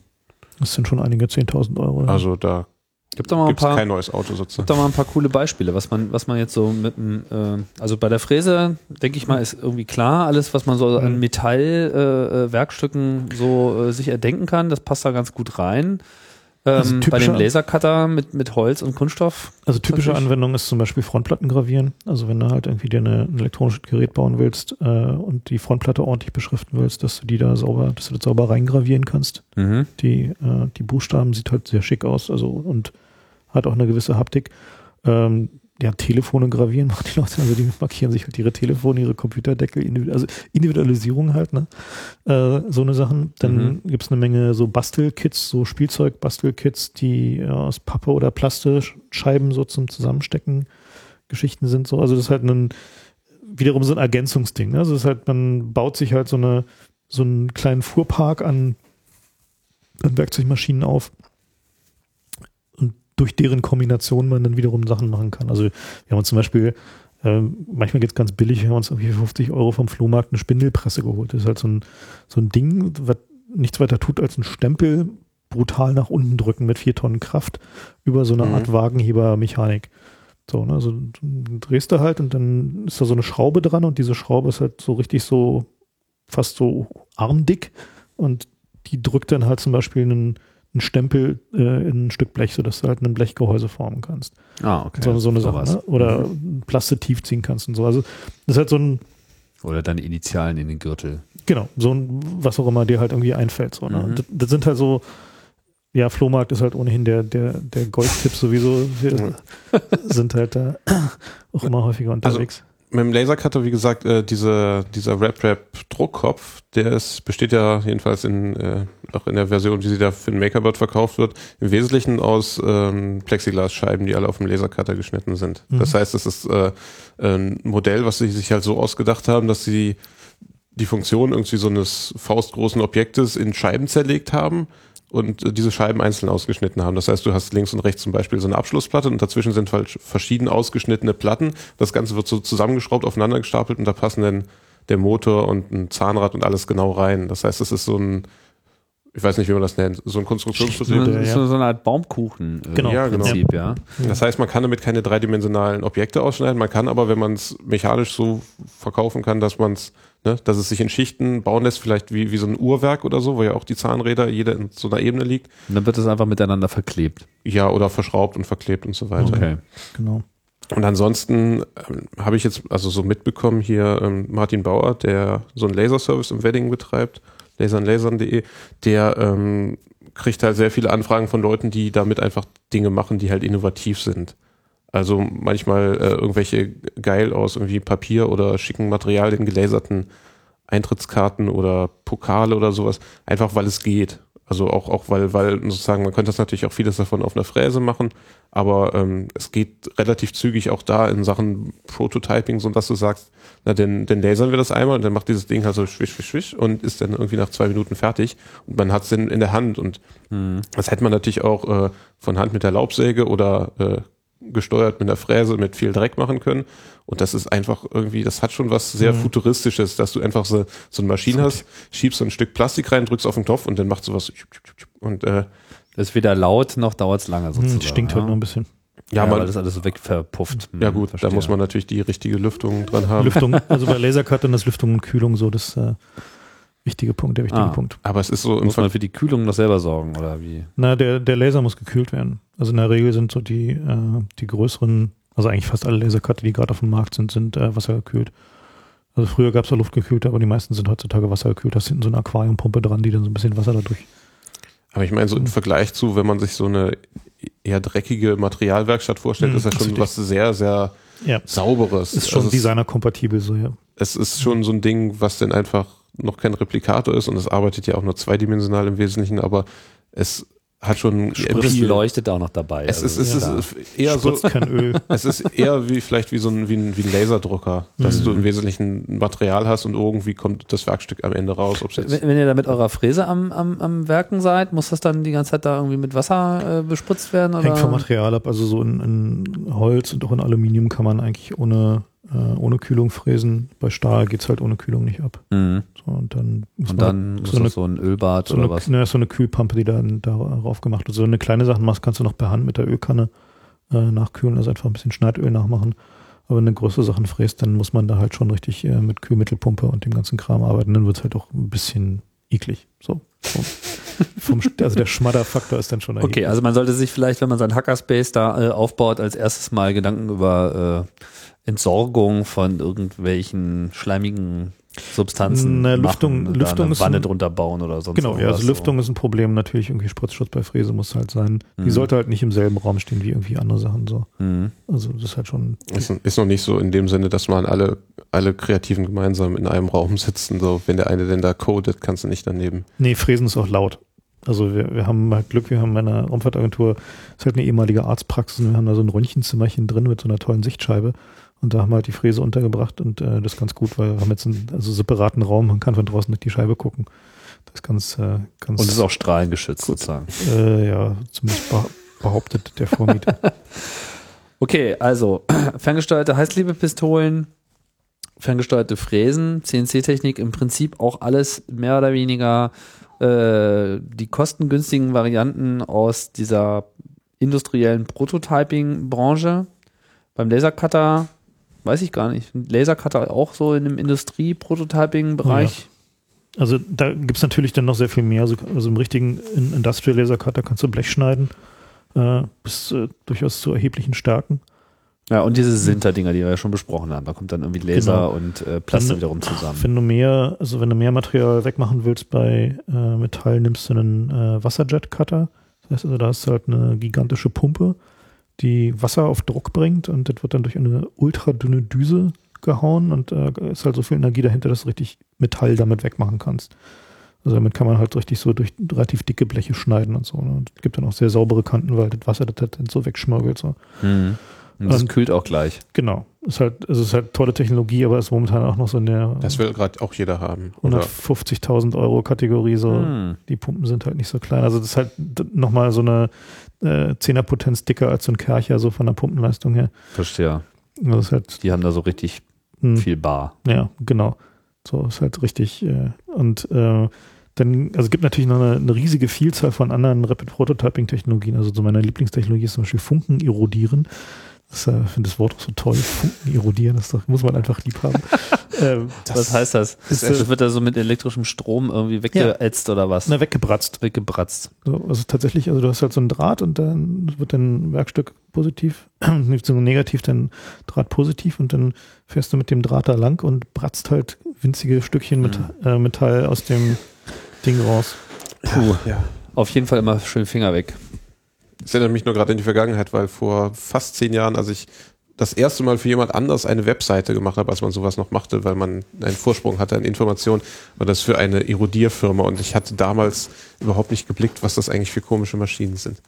Das sind schon einige 10.000 Euro. ja. also da Gibt es paar, kein neues Auto sozusagen. gibt doch mal ein paar coole Beispiele, was man, was man jetzt so mit dem, äh, also bei der Fräse, denke ich mal, ist irgendwie klar, alles, was man so an Mhm. Metallwerkstücken äh, Werkstücken so äh, sich erdenken kann, das passt da ganz gut rein. Ähm, Also bei typischer- dem Lasercutter mit, mit Holz und Kunststoff. Also typische Natürlich. Anwendung ist zum Beispiel Frontplatten gravieren. Also wenn du halt irgendwie dir eine, ein elektronisches Gerät bauen willst äh, und die Frontplatte ordentlich beschriften willst, dass du die da sauber, dass du das sauber reingravieren kannst. Mhm. Die, äh, die Buchstaben sieht halt sehr schick aus, also und hat auch eine gewisse Haptik. Ähm, ja, Telefone gravieren machen die Leute, also die markieren sich halt ihre Telefone, ihre Computerdeckel, individu also Individualisierung halt, ne? Äh, so eine Sachen. Dann Mhm. gibt's eine Menge so Bastelkits, so Spielzeug-Bastelkits, die ja, aus Pappe oder Plastikscheiben so zum Zusammenstecken Geschichten sind. So, also das ist halt ein wiederum so ein Ergänzungsding. Ne? Also das ist halt, man baut sich halt so eine so einen kleinen Fuhrpark an, an Werkzeugmaschinen auf durch deren Kombination man dann wiederum Sachen machen kann. Also wir haben uns zum Beispiel, ähm, manchmal geht's ganz billig, wir haben uns irgendwie für 50 Euro vom Flohmarkt eine Spindelpresse geholt. Das ist halt so ein, so ein Ding, was nichts weiter tut, als einen Stempel brutal nach unten drücken mit vier Tonnen Kraft über so eine Mhm. Art Wagenhebermechanik. So, ne, also du drehst da halt und dann ist da so eine Schraube dran und diese Schraube ist halt so richtig so fast so armdick und die drückt dann halt zum Beispiel einen, einen Stempel äh, in ein Stück Blech, sodass du halt ein Blechgehäuse formen kannst. Ah, okay. so, so eine Sache. Sowas. Ne? Oder Mhm. Plaste tief ziehen kannst und so. Also das ist halt so ein, Oder deine Initialen in den Gürtel. genau, so ein, was auch immer dir halt irgendwie einfällt. So, ne? Mhm. das, das sind halt so, ja, Flohmarkt ist halt ohnehin der, der, der Goldtipp sowieso. Wir sind halt da auch immer häufiger unterwegs. Mit dem Lasercutter, wie gesagt, äh, diese, dieser Rap-Rap-Druckkopf, der ist, besteht ja jedenfalls in, äh, auch in der Version, wie sie da für den Makerbird verkauft wird, im Wesentlichen aus ähm, Plexiglasscheiben, die alle auf dem Lasercutter geschnitten sind. Mhm. Das heißt, es ist äh, ein Modell, was sie sich halt so ausgedacht haben, dass sie die Funktion irgendwie so eines faustgroßen Objektes in Scheiben zerlegt haben und äh, diese Scheiben einzeln ausgeschnitten haben. Das heißt, du hast links und rechts zum Beispiel so eine Abschlussplatte und dazwischen sind halt verschieden ausgeschnittene Platten. Das Ganze wird so zusammengeschraubt, aufeinander gestapelt und da passen dann der Motor und ein Zahnrad und alles genau rein. Das heißt, es ist so ein, ich weiß nicht, wie man das nennt, so ein So, Konstruktionsprodukt. Modell, eine- ja. so, so eine Art Baumkuchen äh, Genau. Ja, im genau. Prinzip, ja. Das heißt, man kann damit keine dreidimensionalen Objekte ausschneiden. Man kann aber, wenn man es mechanisch so verkaufen kann, dass man es, ne, dass es sich in Schichten bauen lässt, vielleicht wie, wie so ein Uhrwerk oder so, wo ja auch die Zahnräder jeder in so einer Ebene liegt. Und dann wird es einfach miteinander verklebt. Ja, oder verschraubt und verklebt und so weiter. Okay. Genau. Und ansonsten ähm, habe ich jetzt also so mitbekommen hier ähm, Martin Bauer, der so einen Laserservice im Wedding betreibt, lasernlasern.de, der ähm, kriegt halt sehr viele Anfragen von Leuten, die damit einfach Dinge machen, die halt innovativ sind. Also manchmal äh, irgendwelche geil aus irgendwie Papier oder schicken Materialien gelaserten Eintrittskarten oder Pokale oder sowas, einfach weil es geht. Also auch, auch weil, weil sozusagen, man könnte das natürlich auch vieles davon auf einer Fräse machen, aber ähm, es geht relativ zügig auch da in Sachen Prototyping, so dass du sagst, na, dann, dann lasern wir das einmal und dann macht dieses Ding halt so schwisch, schwisch, schwisch und ist dann irgendwie nach zwei Minuten fertig und man hat es dann in der Hand und Hm. das hätte man natürlich auch äh, von Hand mit der Laubsäge oder äh, gesteuert mit der Fräse mit viel Dreck machen können. Und das ist einfach irgendwie, das hat schon was sehr Mhm. Futuristisches, dass du einfach so, so eine Maschine hast, schiebst so ein Stück Plastik rein, drückst auf den Knopf und dann macht sowas und äh, Das ist weder laut noch dauert es lange sozusagen. Hm, stinkt halt ja. noch ein bisschen. Ja, ja, weil man, das alles so wegverpufft. Hm, ja gut, verstehe. da muss man natürlich die richtige Lüftung dran haben. Lüftung, *laughs* also bei Lasercuttern ist Lüftung und Kühlung so das äh, wichtige Punkt, der wichtige Ah. Punkt. Aber es ist so im Muss man Ver für die Kühlung noch selber sorgen, oder wie? Na, der, der Laser muss gekühlt werden. Also in der Regel sind so die, äh, die größeren, also eigentlich fast alle Lasercutter, die gerade auf dem Markt sind, sind äh, wassergekühlt. Also früher gab es da luftgekühlte, aber die meisten sind heutzutage wassergekühlt. Da ist hinten so eine Aquariumpumpe dran, die dann so ein bisschen Wasser dadurch. Aber ich meine, so im Mhm. Vergleich zu, wenn man sich so eine eher dreckige Materialwerkstatt vorstellt, Mhm, ist das schon richtig. was sehr, sehr Ja. Sauberes. Ist schon Also es- designerkompatibel so, ja. es ist schon so ein Ding, was dann einfach noch kein Replikator ist und es arbeitet ja auch nur zweidimensional im Wesentlichen, aber es hat schon Und es leuchtet auch noch dabei. es ist, also, es ja. ist eher so, kein Öl. *laughs* es ist eher wie vielleicht wie so ein, wie ein, wie ein Laserdrucker, dass Mhm. du im Wesentlichen ein Material hast und irgendwie kommt das Werkstück am Ende raus. Wenn, wenn ihr da mit eurer Fräse am, am, am Werken seid, muss das dann die ganze Zeit da irgendwie mit Wasser äh, bespritzt werden? Oder? Hängt vom Material ab. Also so in, in Holz und auch in Aluminium kann man eigentlich ohne äh, ohne Kühlung fräsen. Bei Stahl geht's halt ohne Kühlung nicht ab. Mhm. Und dann Und dann so eine, so ein Ölbad so oder eine, was? ne, so eine Kühlpampe, die dann darauf gemacht wird. So eine kleine Sachen machst, kannst du noch per Hand mit der Ölkanne äh, nachkühlen, also einfach ein bisschen Schneidöl nachmachen. Aber wenn du größere Sachen fräst, dann muss man da halt schon richtig äh, mit Kühlmittelpumpe und dem ganzen Kram arbeiten. Dann wird's halt auch ein bisschen eklig. So. Vom, *laughs* vom, also der Schmadderfaktor ist dann schon Okay, erheblich. also man sollte sich vielleicht, wenn man seinen Hackerspace da äh, aufbaut, als erstes mal Gedanken über äh, Entsorgung von irgendwelchen schleimigen Substanzen Ne, machen Lüftung- da Lüftung eine ist Wanne ein- drunter bauen oder sonst Genau, ja, also Lüftung ist ein Problem. Natürlich irgendwie Spritzschutz bei Fräse muss halt sein. Die Mhm. sollte halt nicht im selben Raum stehen wie irgendwie andere Sachen so. So. Mhm. Also das ist halt schon. Ist, ist noch nicht so in dem Sinne, dass man alle, alle Kreativen gemeinsam in einem Raum sitzen. So, wenn der eine denn da codet, kannst du nicht daneben. Nee, Fräsen ist auch laut. Also wir, wir haben halt Glück, wir haben bei einer Raumfahrtagentur, ist halt eine ehemalige Arztpraxis und wir haben da so ein Röntgenzimmerchen drin mit so einer tollen Sichtscheibe. Und da haben wir halt die Fräse untergebracht und äh, das ist ganz gut, weil wir haben jetzt einen also separaten Raum, man kann von draußen durch die Scheibe gucken. Das ist ganz, äh, ganz Und es ist auch strahlengeschützt sozusagen. äh, ja, zumindest beh- behauptet der Vormieter. *laughs* Okay, also *clears throat* ferngesteuerte Heißkliebepistolen, ferngesteuerte Fräsen, CNC-Technik, im Prinzip auch alles mehr oder weniger äh, die kostengünstigen Varianten aus dieser industriellen Prototyping-Branche. Beim Lasercutter weiß ich gar nicht. Lasercutter auch so in dem Industrie-Prototyping-Bereich. Also da gibt's natürlich dann noch sehr viel mehr. Also, also im richtigen In- Industrial Laser Cutter kannst du Blech schneiden, äh, bis äh, durchaus zu erheblichen Stärken. Ja, und diese Sinter-Dinger, die wir ja schon besprochen haben. Da kommt dann irgendwie Laser Genau. und äh, Plaste Dann- wiederum zusammen. Wenn du mehr, also wenn du mehr Material wegmachen willst bei äh, Metall, nimmst du einen äh, Wasserjet Cutter. Das heißt also, da hast du halt eine gigantische Pumpe, die Wasser auf Druck bringt und das wird dann durch eine ultradünne Düse gehauen und äh, ist halt so viel Energie dahinter, dass du richtig Metall damit wegmachen kannst. Also damit kann man halt richtig so durch relativ dicke Bleche schneiden und so. Ne? Und es gibt dann auch sehr saubere Kanten, weil das Wasser das, dann so wegschmörgelt. So. Mhm. Und das kühlt auch gleich. Genau. Ist halt, also ist halt tolle Technologie, aber ist momentan auch noch so in der Das will gerade auch jeder haben. Oder 150.000 Euro Kategorie. So. Hm. Die Pumpen sind halt nicht so klein. Also das ist halt nochmal so eine äh, Zehnerpotenz dicker als so ein Kercher, so von der Pumpenleistung her. Verstehe. Das ist halt, Die haben da so richtig mh, viel Bar. ja, genau. So ist halt richtig. Äh, und äh, dann, also es gibt natürlich noch eine, eine riesige Vielzahl von anderen Rapid Prototyping Technologien. Also so meine Lieblingstechnologie ist zum Beispiel Funken erodieren. Das, äh, ich finde das Wort auch so toll. Funken erodieren, das doch, muss man einfach lieb haben. *laughs* ähm, was heißt das? ist, das äh, wird da so mit elektrischem Strom irgendwie weggeätzt oder was? na, weggebratzt. Weggebratzt. So, also tatsächlich, also du hast halt so ein Draht und dann wird dein Werkstück positiv, *clears throat* nicht so negativ, dein Draht positiv und dann fährst du mit dem Draht da lang und bratzt halt winzige Stückchen mit, äh, Metall aus dem Ding raus. Puh. ja. Auf jeden Fall immer schön Finger weg. Das erinnert mich nur gerade in die Vergangenheit, weil vor fast zehn Jahren, als ich das erste Mal für jemand anders eine Webseite gemacht habe, als man sowas noch machte, weil man einen Vorsprung hatte an Informationen, war das für eine Erodierfirma und ich hatte damals überhaupt nicht geblickt, was das eigentlich für komische Maschinen sind.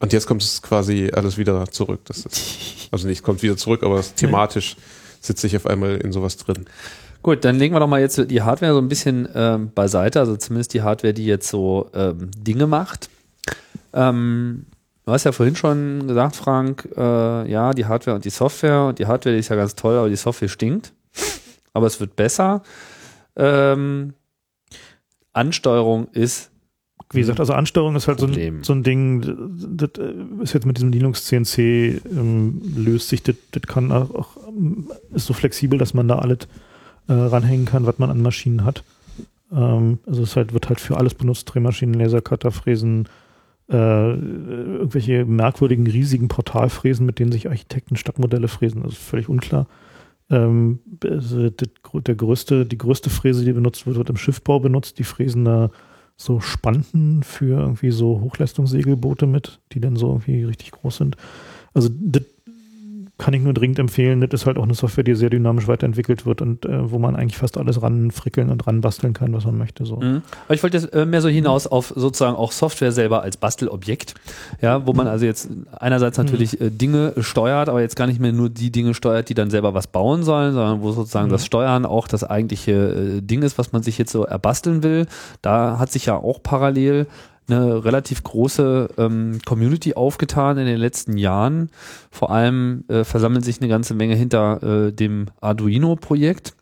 Und jetzt kommt es quasi alles wieder zurück. Das ist, also nicht kommt wieder zurück, aber thematisch sitze ich auf einmal in sowas drin. Gut, dann legen wir doch mal jetzt die Hardware so ein bisschen ähm, beiseite, also zumindest die Hardware, die jetzt so ähm, Dinge macht. Ähm, du hast ja vorhin schon gesagt, Frank, äh, ja, die Hardware und die Software und die Hardware die ist ja ganz toll, aber die Software stinkt. Aber es wird besser. Ähm, Ansteuerung ist Wie gesagt, also Ansteuerung ist halt so ein, so ein Ding, das äh, ist jetzt mit diesem Linux CNC ähm, löst sich, das, das kann auch, auch, ähm, ist so flexibel, dass man da alles äh, ranhängen kann, was man an Maschinen hat. Ähm, also es halt, wird halt für alles benutzt, Drehmaschinen, Lasercutter, Fräsen, äh, irgendwelche merkwürdigen, riesigen Portalfräsen, mit denen sich Architekten Stadtmodelle fräsen, das ist völlig unklar. Ähm, also der größte, die größte Fräse, die benutzt wird, wird im Schiffbau benutzt. Die fräsen da so Spanten für irgendwie so Hochleistungssegelboote mit, die dann so irgendwie richtig groß sind. Also das kann ich nur dringend empfehlen. Das ist halt auch eine Software, die sehr dynamisch weiterentwickelt wird und äh, wo man eigentlich fast alles ranfrickeln und ranbasteln kann, was man möchte. So. Mhm. Aber ich wollte jetzt äh, mehr so hinaus auf sozusagen auch Software selber als Bastelobjekt, ja, wo man also jetzt einerseits natürlich äh, Dinge steuert, aber jetzt gar nicht mehr nur die Dinge steuert, die dann selber was bauen sollen, sondern wo sozusagen Mhm. das Steuern auch das eigentliche äh, Ding ist, was man sich jetzt so erbasteln will. Da hat sich ja auch parallel eine relativ große ähm, Community aufgetan in den letzten Jahren. Vor allem äh, versammelt sich eine ganze Menge hinter äh, dem Arduino-Projekt.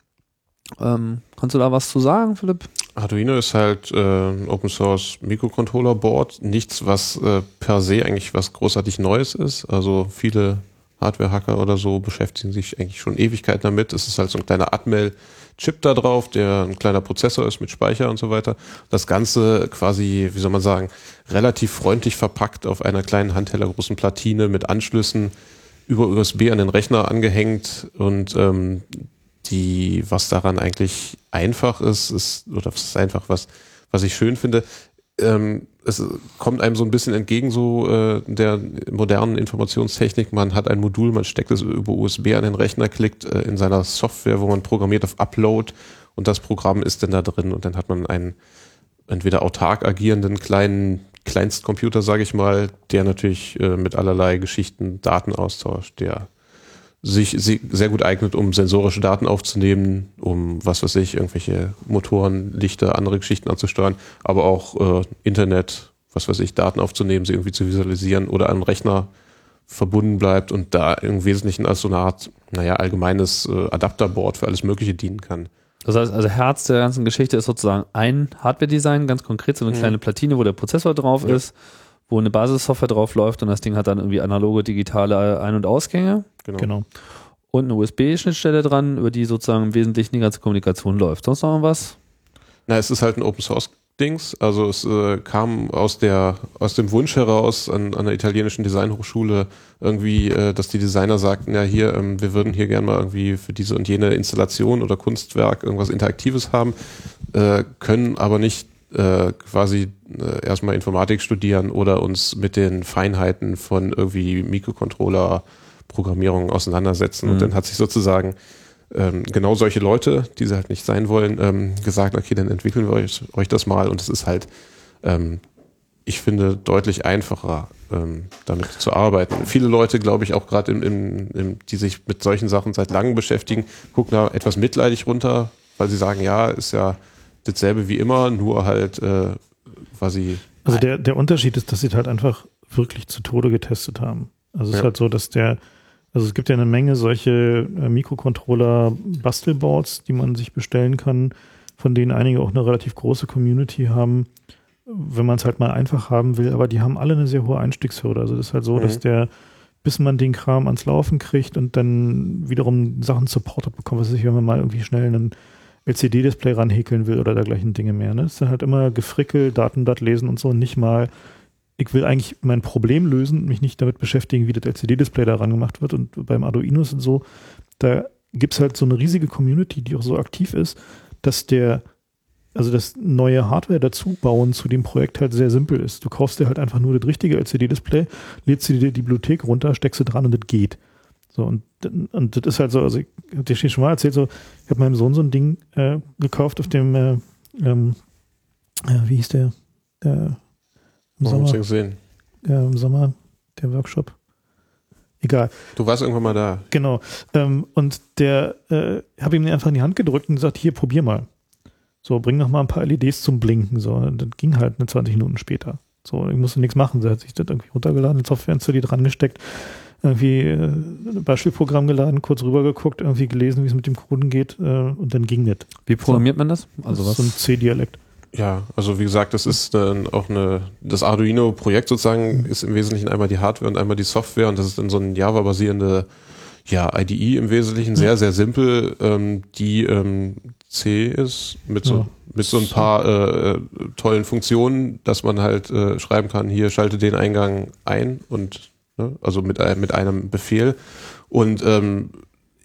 Ähm, kannst du da was zu sagen, Philipp? Arduino ist halt äh, ein Open Source Mikrocontroller Board. Nichts, was äh, per se eigentlich was großartig Neues ist. Also viele Hardware-Hacker oder so beschäftigen sich eigentlich schon Ewigkeiten damit. Es ist halt so ein kleiner Atmel Chip da drauf, der ein kleiner Prozessor ist mit Speicher und so weiter. Das Ganze quasi, wie soll man sagen, relativ freundlich verpackt auf einer kleinen handhellergroßen Platine mit Anschlüssen über USB an den Rechner angehängt und ähm, die, was daran eigentlich einfach ist, ist, oder was ist einfach, was, was ich schön finde, ähm, es kommt einem so ein bisschen entgegen so äh, der modernen Informationstechnik. Man hat ein Modul, man steckt es über USB an den Rechner, klickt äh, in seiner Software, wo man programmiert auf Upload und das Programm ist dann da drin und dann hat man einen entweder autark agierenden kleinen Kleinstcomputer, sage ich mal, der natürlich äh, mit allerlei Geschichten Daten austauscht, der sich sehr gut eignet, um sensorische Daten aufzunehmen, um was weiß ich, irgendwelche Motoren, Lichter, andere Geschichten anzusteuern, aber auch äh, Internet, was weiß ich, Daten aufzunehmen, sie irgendwie zu visualisieren oder an Rechner verbunden bleibt und da im Wesentlichen als so eine Art, naja, allgemeines äh, Adapterboard für alles Mögliche dienen kann. Das heißt, also Herz der ganzen Geschichte ist sozusagen ein Hardware-Design, ganz konkret, so eine mhm. kleine Platine, wo der Prozessor drauf ja. ist wo eine Basissoftware drauf läuft und das Ding hat dann irgendwie analoge, digitale Ein- und Ausgänge. Genau. genau. Und eine USB-Schnittstelle dran, über die sozusagen im Wesentlichen die ganze Kommunikation läuft. Sonst noch was? Na, es ist halt ein Open Source Dings. Also es äh, kam aus der aus dem Wunsch heraus an, an der italienischen Designhochschule irgendwie, äh, dass die Designer sagten, ja hier, ähm, wir würden hier gerne mal irgendwie für diese und jene Installation oder Kunstwerk irgendwas Interaktives haben, äh, können aber nicht äh, quasi äh, erstmal Informatik studieren oder uns mit den Feinheiten von irgendwie Mikrocontroller-Programmierung auseinandersetzen. Mhm. Und dann hat sich sozusagen ähm, genau solche Leute, die sie halt nicht sein wollen, ähm, gesagt, okay, dann entwickeln wir euch, euch das mal. Und es ist halt, ähm, ich finde, deutlich einfacher, ähm, damit zu arbeiten. Viele Leute, glaube ich, auch gerade, im, im, im, die sich mit solchen Sachen seit langem beschäftigen, gucken da etwas mitleidig runter, weil sie sagen, ja, ist ja dasselbe wie immer, nur halt äh, quasi. Also der, der Unterschied ist, dass sie halt einfach wirklich zu Tode getestet haben. Also es ja. ist halt so, dass der, also es gibt ja eine Menge solche äh, Mikrocontroller-Bastelboards, die man sich bestellen kann, von denen einige auch eine relativ große Community haben, wenn man es halt mal einfach haben will, aber die haben alle eine sehr hohe Einstiegshürde. Also das ist halt so, mhm. dass der, bis man den Kram ans Laufen kriegt und dann wiederum Sachen supportet bekommt, was weiß ich, wenn man mal irgendwie schnell einen LCD-Display ranhäkeln will oder dergleichen Dinge mehr. Ne? Es ist dann halt immer Gefrickel, Datenblatt lesen und so, nicht mal, ich will eigentlich mein Problem lösen, mich nicht damit beschäftigen, wie das LCD-Display da ran gemacht wird. Und beim Arduino ist es so, da gibt es halt so eine riesige Community, die auch so aktiv ist, dass der, also das neue Hardware dazu bauen zu dem Projekt halt sehr simpel ist. Du kaufst dir halt einfach nur das richtige LCD-Display, lädst dir die Bibliothek runter, steckst du dran und das geht. So, und, und das ist halt so, also ich habe dir schon mal erzählt, so, ich habe meinem Sohn so ein Ding äh, gekauft auf dem, äh, ähm, äh, wie hieß der? Äh, Im Sommer. gesehen? Ja, Im Sommer, der Workshop. Egal. Du warst irgendwann mal da. Genau. Ähm, und der äh, habe ihm einfach in die Hand gedrückt und gesagt, hier, probier mal. So, bring noch mal ein paar LEDs zum Blinken. So, und das ging halt eine 20 Minuten später. So, ich musste nichts machen. Sie hat sich das irgendwie runtergeladen, Software installiert, dran gesteckt irgendwie äh, ein Beispielprogramm geladen, kurz rübergeguckt, irgendwie gelesen, wie es mit dem Coden geht äh, und dann ging nicht. Wie programmiert man das? Also das was? So ein C-Dialekt. Ja, also wie gesagt, das ist dann auch eine, das Arduino-Projekt sozusagen ist im Wesentlichen einmal die Hardware und einmal die Software und das ist dann so ein Java-basierende ja, IDE im Wesentlichen, sehr, sehr simpel, ähm, die ähm, C ist, mit so, ja. mit so ein paar äh, tollen Funktionen, dass man halt äh, schreiben kann, hier schalte den Eingang ein und ne? also mit, mit einem Befehl. Und ähm,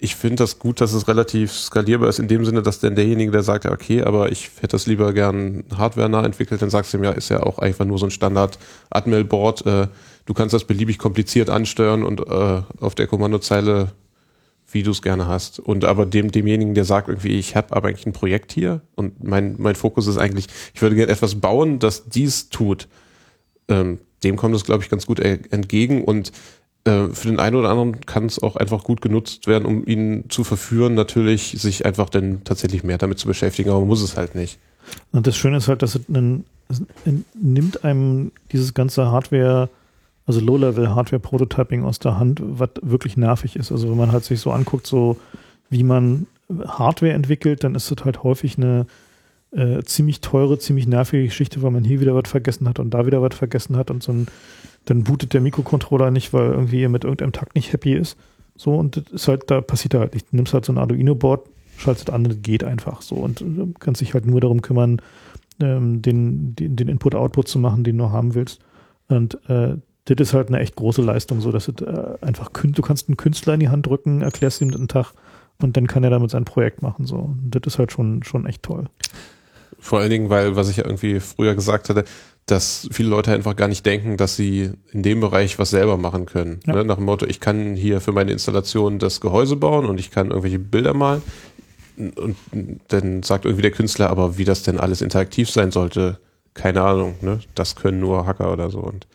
ich finde das gut, dass es relativ skalierbar ist, in dem Sinne, dass dann derjenige, der sagt, okay, aber ich hätte das lieber gern hardware-nah entwickelt, dann sagst du ihm, ja, ist ja auch einfach nur so ein Standard-Admel-Board. Äh, du kannst das beliebig kompliziert ansteuern und äh, auf der Kommandozeile, wie du es gerne hast. Und aber dem, demjenigen, der sagt irgendwie, ich habe aber eigentlich ein Projekt hier und mein, mein Fokus ist eigentlich, ich würde gerne etwas bauen, das dies tut. Ähm, dem kommt es, glaube ich, ganz gut entgegen und äh, für den einen oder anderen kann es auch einfach gut genutzt werden, um ihn zu verführen, natürlich sich einfach dann tatsächlich mehr damit zu beschäftigen, aber man muss es halt nicht. Und das Schöne ist halt, dass es, einen, es nimmt einem dieses ganze Hardware, also Low-Level-Hardware-Prototyping aus der Hand, was wirklich nervig ist. Also wenn man halt sich so anguckt, so wie man Hardware entwickelt, dann ist das halt häufig eine äh, ziemlich teure, ziemlich nervige Geschichte, weil man hier wieder was vergessen hat und da wieder was vergessen hat und so ein, dann bootet der Mikrocontroller nicht, weil irgendwie er mit irgendeinem Takt nicht happy ist. So, und das ist halt, da passiert halt nicht. Du nimmst halt so ein Arduino-Board, schaltest an, das geht einfach so und du kannst dich halt nur darum kümmern, ähm, den, den, den Input-Output zu machen, den du haben willst. Und äh, das ist halt eine echt große Leistung, so dass es äh, einfach, du kannst einen Künstler in die Hand drücken, erklärst ihm den Tag und dann kann er damit sein Projekt machen. So. Und das ist halt schon, schon echt toll. Vor allen Dingen, weil, was ich ja irgendwie früher gesagt hatte, dass viele Leute einfach gar nicht denken, dass sie in dem Bereich was selber machen können. Ja. Ne? Nach dem Motto, ich kann hier für meine Installation das Gehäuse bauen und ich kann irgendwelche Bilder malen. Und dann sagt irgendwie der Künstler, aber wie das denn alles interaktiv sein sollte, keine Ahnung. Ne? Das können nur Hacker oder so. Und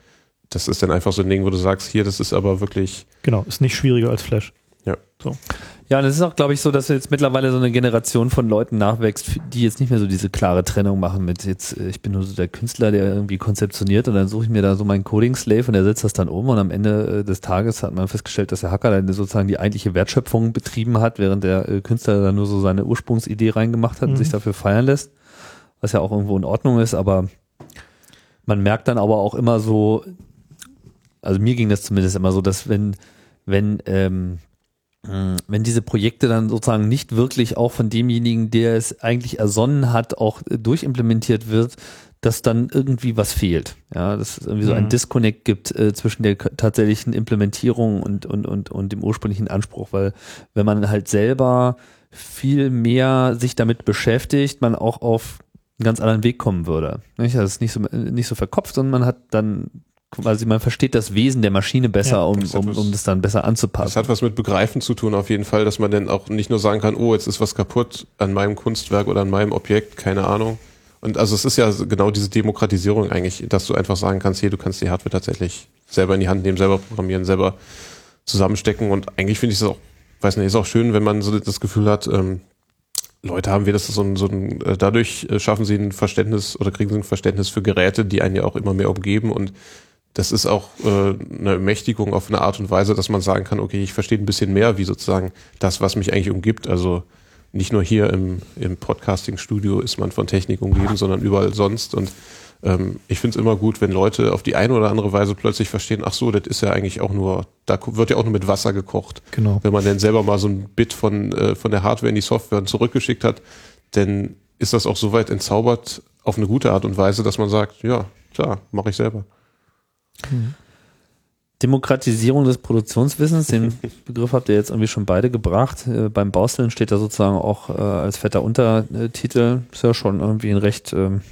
das ist dann einfach so ein Ding, wo du sagst, hier, das ist aber wirklich. Genau, ist nicht schwieriger als Flash. Ja. So. Ja, und es ist auch, glaube ich, so, dass jetzt mittlerweile so eine Generation von Leuten nachwächst, die jetzt nicht mehr so diese klare Trennung machen mit jetzt, äh, ich bin nur so der Künstler, der irgendwie konzeptioniert und dann suche ich mir da so meinen Coding-Slave und der setzt das dann um und am Ende äh, des Tages hat man festgestellt, dass der Hacker dann sozusagen die eigentliche Wertschöpfung betrieben hat, während der äh, Künstler dann nur so seine Ursprungsidee reingemacht hat mhm. und sich dafür feiern lässt, was ja auch irgendwo in Ordnung ist, aber man merkt dann aber auch immer so, also mir ging das zumindest immer so, dass wenn, wenn, ähm, hm, wenn diese Projekte dann sozusagen nicht wirklich auch von demjenigen, der es eigentlich ersonnen hat, auch äh, durchimplementiert wird, dass dann irgendwie was fehlt. Ja, dass es irgendwie so ein mhm. Disconnect gibt äh, zwischen der tatsächlichen Implementierung und, und, und, und dem ursprünglichen Anspruch, weil wenn man halt selber viel mehr sich damit beschäftigt, man auch auf einen ganz anderen Weg kommen würde. Nicht? Es ist nicht so, nicht so verkopft, sondern man hat dann quasi man versteht das Wesen der Maschine besser, ja, um, um, um das dann besser anzupassen. Das hat was mit Begreifen zu tun auf jeden Fall, dass man dann auch nicht nur sagen kann, oh, jetzt ist was kaputt an meinem Kunstwerk oder an meinem Objekt, keine Ahnung. Und also es ist ja genau diese Demokratisierung eigentlich, dass du einfach sagen kannst, hier, du kannst die Hardware tatsächlich selber in die Hand nehmen, selber programmieren, selber zusammenstecken. Und eigentlich finde ich es auch, weiß nicht, ist auch schön, wenn man so das Gefühl hat, ähm, Leute haben wir das so ein, so ein, äh, dadurch äh, schaffen sie ein Verständnis oder kriegen sie ein Verständnis für Geräte, die einen ja auch immer mehr umgeben und das ist auch äh, eine Ermächtigung auf eine Art und Weise, dass man sagen kann, okay, ich verstehe ein bisschen mehr, wie sozusagen das, was mich eigentlich umgibt. Also nicht nur hier im, im Podcasting-Studio ist man von Technik umgeben, sondern überall sonst. Und ähm, ich finde es immer gut, wenn Leute auf die eine oder andere Weise plötzlich verstehen, ach so, das ist ja eigentlich auch nur, da wird ja auch nur mit Wasser gekocht. Genau. Wenn man dann selber mal so ein Bit von, äh, von der Hardware in die Software zurückgeschickt hat, dann ist das auch so weit entzaubert auf eine gute Art und Weise, dass man sagt, ja, klar, mache ich selber. Demokratisierung des Produktionswissens, den *laughs* Begriff habt ihr jetzt irgendwie schon beide gebracht. Äh, beim Bausteln steht da sozusagen auch äh, als fetter Untertitel. Ist ja schon irgendwie ein recht, ähm,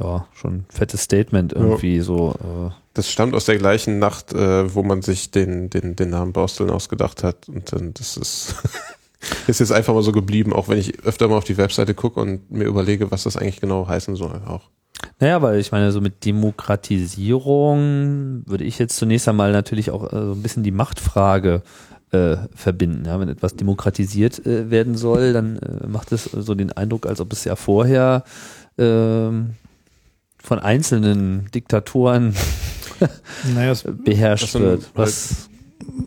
ja, schon fettes Statement irgendwie ja. so. Äh. Das stammt aus der gleichen Nacht, äh, wo man sich den, den, den Namen Bausteln ausgedacht hat. Und dann, das ist, *laughs* ist jetzt einfach mal so geblieben, auch wenn ich öfter mal auf die Webseite gucke und mir überlege, was das eigentlich genau heißen soll auch. Naja, weil ich meine, so mit Demokratisierung würde ich jetzt zunächst einmal natürlich auch äh, so ein bisschen die Machtfrage äh, verbinden. Ja, wenn etwas demokratisiert äh, werden soll, dann äh, macht es so den Eindruck, als ob es ja vorher ähm, von einzelnen Diktatoren *laughs* naja, beherrscht wird. Was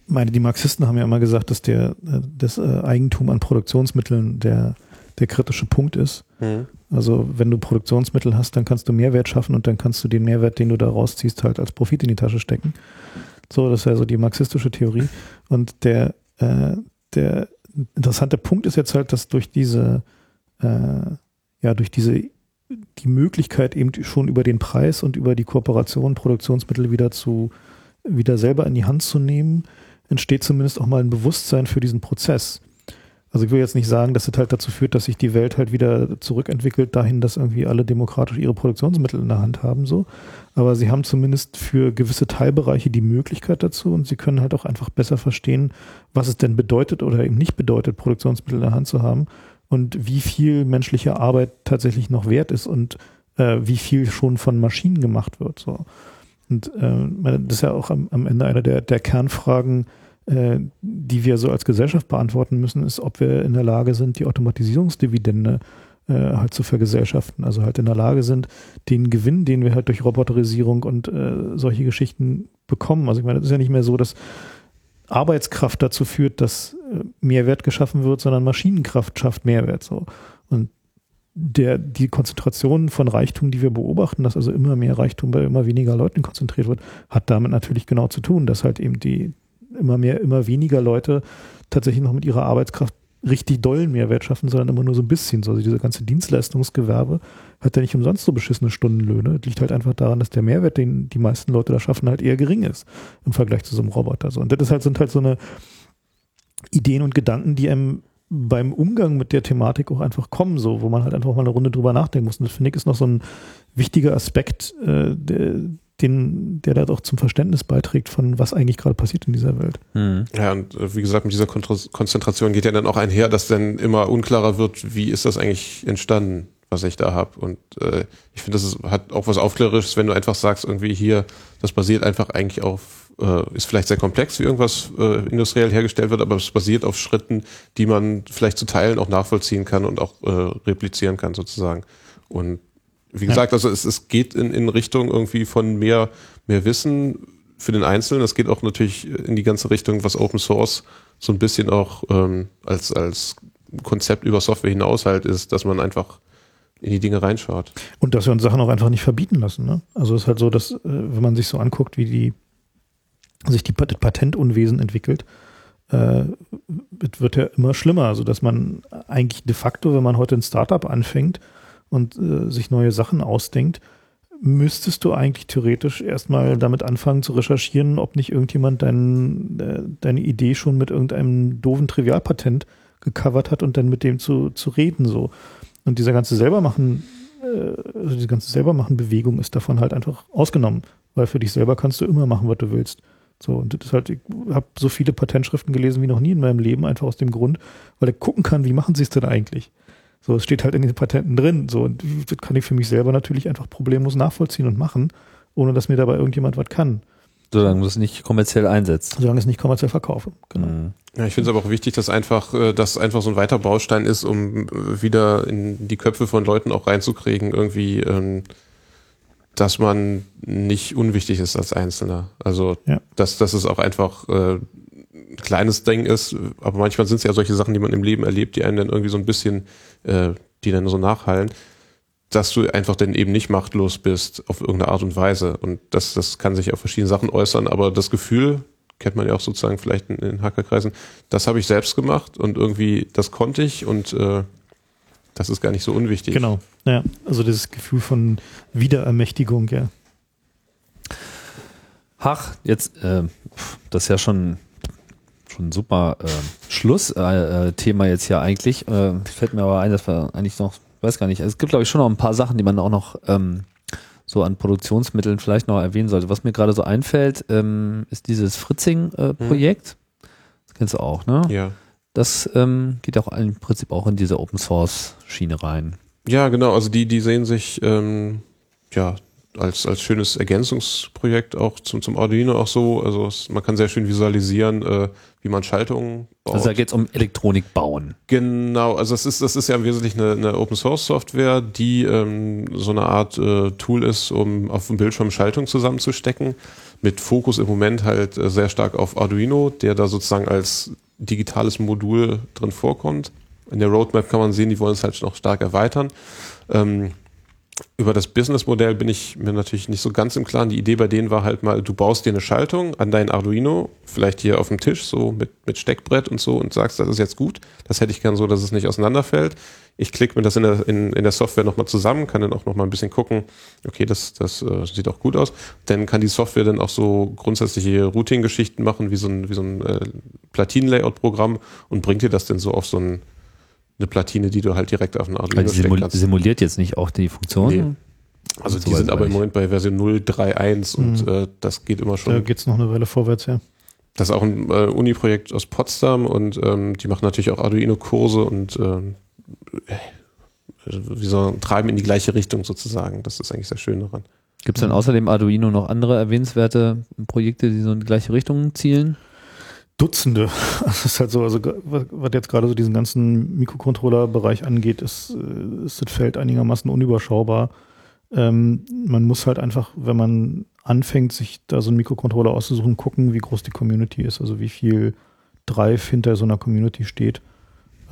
meine, die Marxisten haben ja immer gesagt, dass der äh, das äh, Eigentum an Produktionsmitteln der der kritische Punkt ist. Mhm. Also wenn du Produktionsmittel hast, dann kannst du Mehrwert schaffen und dann kannst du den Mehrwert, den du da rausziehst, halt als Profit in die Tasche stecken. So, das ist ja so die marxistische Theorie. Und der, äh, der interessante Punkt ist jetzt halt, dass durch diese, äh, ja, durch diese, die Möglichkeit eben schon über den Preis und über die Kooperation Produktionsmittel wieder zu, wieder selber in die Hand zu nehmen, entsteht zumindest auch mal ein Bewusstsein für diesen Prozess. Also ich will jetzt nicht sagen, dass es halt dazu führt, dass sich die Welt halt wieder zurückentwickelt dahin, dass irgendwie alle demokratisch ihre Produktionsmittel in der Hand haben, so. Aber sie haben zumindest für gewisse Teilbereiche die Möglichkeit dazu und sie können halt auch einfach besser verstehen, was es denn bedeutet oder eben nicht bedeutet, Produktionsmittel in der Hand zu haben und wie viel menschliche Arbeit tatsächlich noch wert ist und äh, wie viel schon von Maschinen gemacht wird, so. Und äh, das ist ja auch am, am Ende einer der, der Kernfragen, äh, die wir so als Gesellschaft beantworten müssen, ist, ob wir in der Lage sind, die Automatisierungsdividende äh, halt zu vergesellschaften, also halt in der Lage sind, den Gewinn, den wir halt durch Roboterisierung und äh, solche Geschichten bekommen. Also ich meine, es ist ja nicht mehr so, dass Arbeitskraft dazu führt, dass äh, Mehrwert geschaffen wird, sondern Maschinenkraft schafft Mehrwert so. Und der, die Konzentration von Reichtum, die wir beobachten, dass also immer mehr Reichtum bei immer weniger Leuten konzentriert wird, hat damit natürlich genau zu tun, dass halt eben die immer mehr, immer weniger Leute tatsächlich noch mit ihrer Arbeitskraft richtig dollen Mehrwert schaffen, sondern immer nur so ein bisschen. So, also diese ganze Dienstleistungsgewerbe hat ja nicht umsonst so beschissene Stundenlöhne. Das liegt halt einfach daran, dass der Mehrwert, den die meisten Leute da schaffen, halt eher gering ist im Vergleich zu so einem Roboter. Und das ist halt, sind halt so eine Ideen und Gedanken, die einem beim Umgang mit der Thematik auch einfach kommen, so, wo man halt einfach mal eine Runde drüber nachdenken muss. Und das finde ich ist noch so ein wichtiger Aspekt, äh, der, den, der da doch zum Verständnis beiträgt von was eigentlich gerade passiert in dieser Welt. Mhm. Ja, und äh, wie gesagt, mit dieser Konzentration geht ja dann auch einher, dass dann immer unklarer wird, wie ist das eigentlich entstanden, was ich da habe. Und äh, ich finde, das ist, hat auch was Aufklärerisches, wenn du einfach sagst, irgendwie hier, das basiert einfach eigentlich auf, äh, ist vielleicht sehr komplex, wie irgendwas äh, industriell hergestellt wird, aber es basiert auf Schritten, die man vielleicht zu Teilen auch nachvollziehen kann und auch äh, replizieren kann sozusagen. Und wie gesagt, also es, es geht in, in Richtung irgendwie von mehr, mehr Wissen für den Einzelnen. Es geht auch natürlich in die ganze Richtung, was Open Source so ein bisschen auch ähm, als, als Konzept über Software hinaus halt ist, dass man einfach in die Dinge reinschaut. Und dass wir uns Sachen auch einfach nicht verbieten lassen. Ne? Also es ist halt so, dass, äh, wenn man sich so anguckt, wie die sich die Patentunwesen entwickelt, äh, wird ja immer schlimmer. Also dass man eigentlich de facto, wenn man heute ein Startup anfängt, und äh, sich neue Sachen ausdenkt, müsstest du eigentlich theoretisch erstmal damit anfangen zu recherchieren, ob nicht irgendjemand dein, äh, deine Idee schon mit irgendeinem doofen Trivialpatent gecovert hat und dann mit dem zu, zu reden so. Und dieser ganze selbermachen, äh, also diese ganze selbermachen Bewegung ist davon halt einfach ausgenommen, weil für dich selber kannst du immer machen, was du willst. So, und das ist halt, ich habe so viele Patentschriften gelesen wie noch nie in meinem Leben, einfach aus dem Grund, weil er gucken kann, wie machen sie es denn eigentlich? So, es steht halt in den Patenten drin. So, und das kann ich für mich selber natürlich einfach problemlos nachvollziehen und machen, ohne dass mir dabei irgendjemand was kann. Solange du es nicht kommerziell einsetzt. Solange es nicht kommerziell verkaufe. Genau. Mhm. Ja, ich finde es aber auch wichtig, dass einfach, äh, dass einfach so ein weiter Baustein ist, um äh, wieder in die Köpfe von Leuten auch reinzukriegen, irgendwie, ähm, dass man nicht unwichtig ist als Einzelner. Also, ja. dass, dass es auch einfach äh, kleines Ding ist, aber manchmal sind es ja solche Sachen, die man im Leben erlebt, die einen dann irgendwie so ein bisschen, äh, die dann so nachhallen, dass du einfach dann eben nicht machtlos bist auf irgendeine Art und Weise. Und das, das kann sich auf verschiedene Sachen äußern, aber das Gefühl, kennt man ja auch sozusagen vielleicht in, in Hackerkreisen, das habe ich selbst gemacht und irgendwie, das konnte ich und äh, das ist gar nicht so unwichtig. Genau, ja, also dieses Gefühl von Wiederermächtigung, ja. Ach, jetzt, äh, das ist ja schon schon ein super äh, Schlussthema äh, jetzt hier eigentlich. Äh, fällt mir aber ein, dass wir eigentlich noch, weiß gar nicht, also es gibt glaube ich schon noch ein paar Sachen, die man auch noch ähm, so an Produktionsmitteln vielleicht noch erwähnen sollte. Was mir gerade so einfällt, ähm, ist dieses Fritzing-Projekt. Äh, das kennst du auch, ne? Ja. Das ähm, geht auch im Prinzip auch in diese Open Source Schiene rein. Ja, genau. Also die, die sehen sich ähm, ja als, als schönes Ergänzungsprojekt auch zum, zum Arduino auch so. Also es, man kann sehr schön visualisieren, äh, wie man Schaltungen baut. Also da geht es um Elektronik bauen. Genau, also das ist, das ist ja im Wesentlichen eine, eine Open Source Software, die ähm, so eine Art äh, Tool ist, um auf dem Bildschirm Schaltungen zusammenzustecken. Mit Fokus im Moment halt äh, sehr stark auf Arduino, der da sozusagen als digitales Modul drin vorkommt. In der Roadmap kann man sehen, die wollen es halt noch stark erweitern. Ähm, über das Businessmodell bin ich mir natürlich nicht so ganz im Klaren. Die Idee bei denen war halt mal, du baust dir eine Schaltung an dein Arduino, vielleicht hier auf dem Tisch, so mit, mit Steckbrett und so und sagst, das ist jetzt gut. Das hätte ich gern so, dass es nicht auseinanderfällt. Ich klicke mir das in der, in, in der Software nochmal zusammen, kann dann auch nochmal ein bisschen gucken, okay, das, das äh, sieht auch gut aus. Dann kann die Software dann auch so grundsätzliche Routing-Geschichten machen, wie so ein, wie so ein äh, Platinen-Layout-Programm und bringt dir das dann so auf so ein eine Platine, die du halt direkt auf den Arduino also simul kannst. simuliert jetzt nicht auch die Funktion? Nee. Also die sind aber im Moment bei Version 0.3.1 und mhm. äh, das geht immer schon. Da geht es noch eine Weile vorwärts, ja. Das ist auch ein äh, Uni-Projekt aus Potsdam und ähm, die machen natürlich auch Arduino-Kurse und ähm, äh, wie so treiben in die gleiche Richtung sozusagen. Das ist eigentlich sehr schön daran. Gibt es denn außerdem Arduino noch andere erwähnenswerte Projekte, die so in die gleiche Richtung zielen? Dutzende. *laughs* Das ist halt so, also was jetzt gerade so diesen ganzen Mikrocontroller-Bereich angeht, ist, äh, ist das Feld einigermaßen unüberschaubar. Ähm, man muss halt einfach, wenn man anfängt, sich da so einen Mikrocontroller auszusuchen, gucken, wie groß die Community ist, also wie viel Drive hinter so einer Community steht.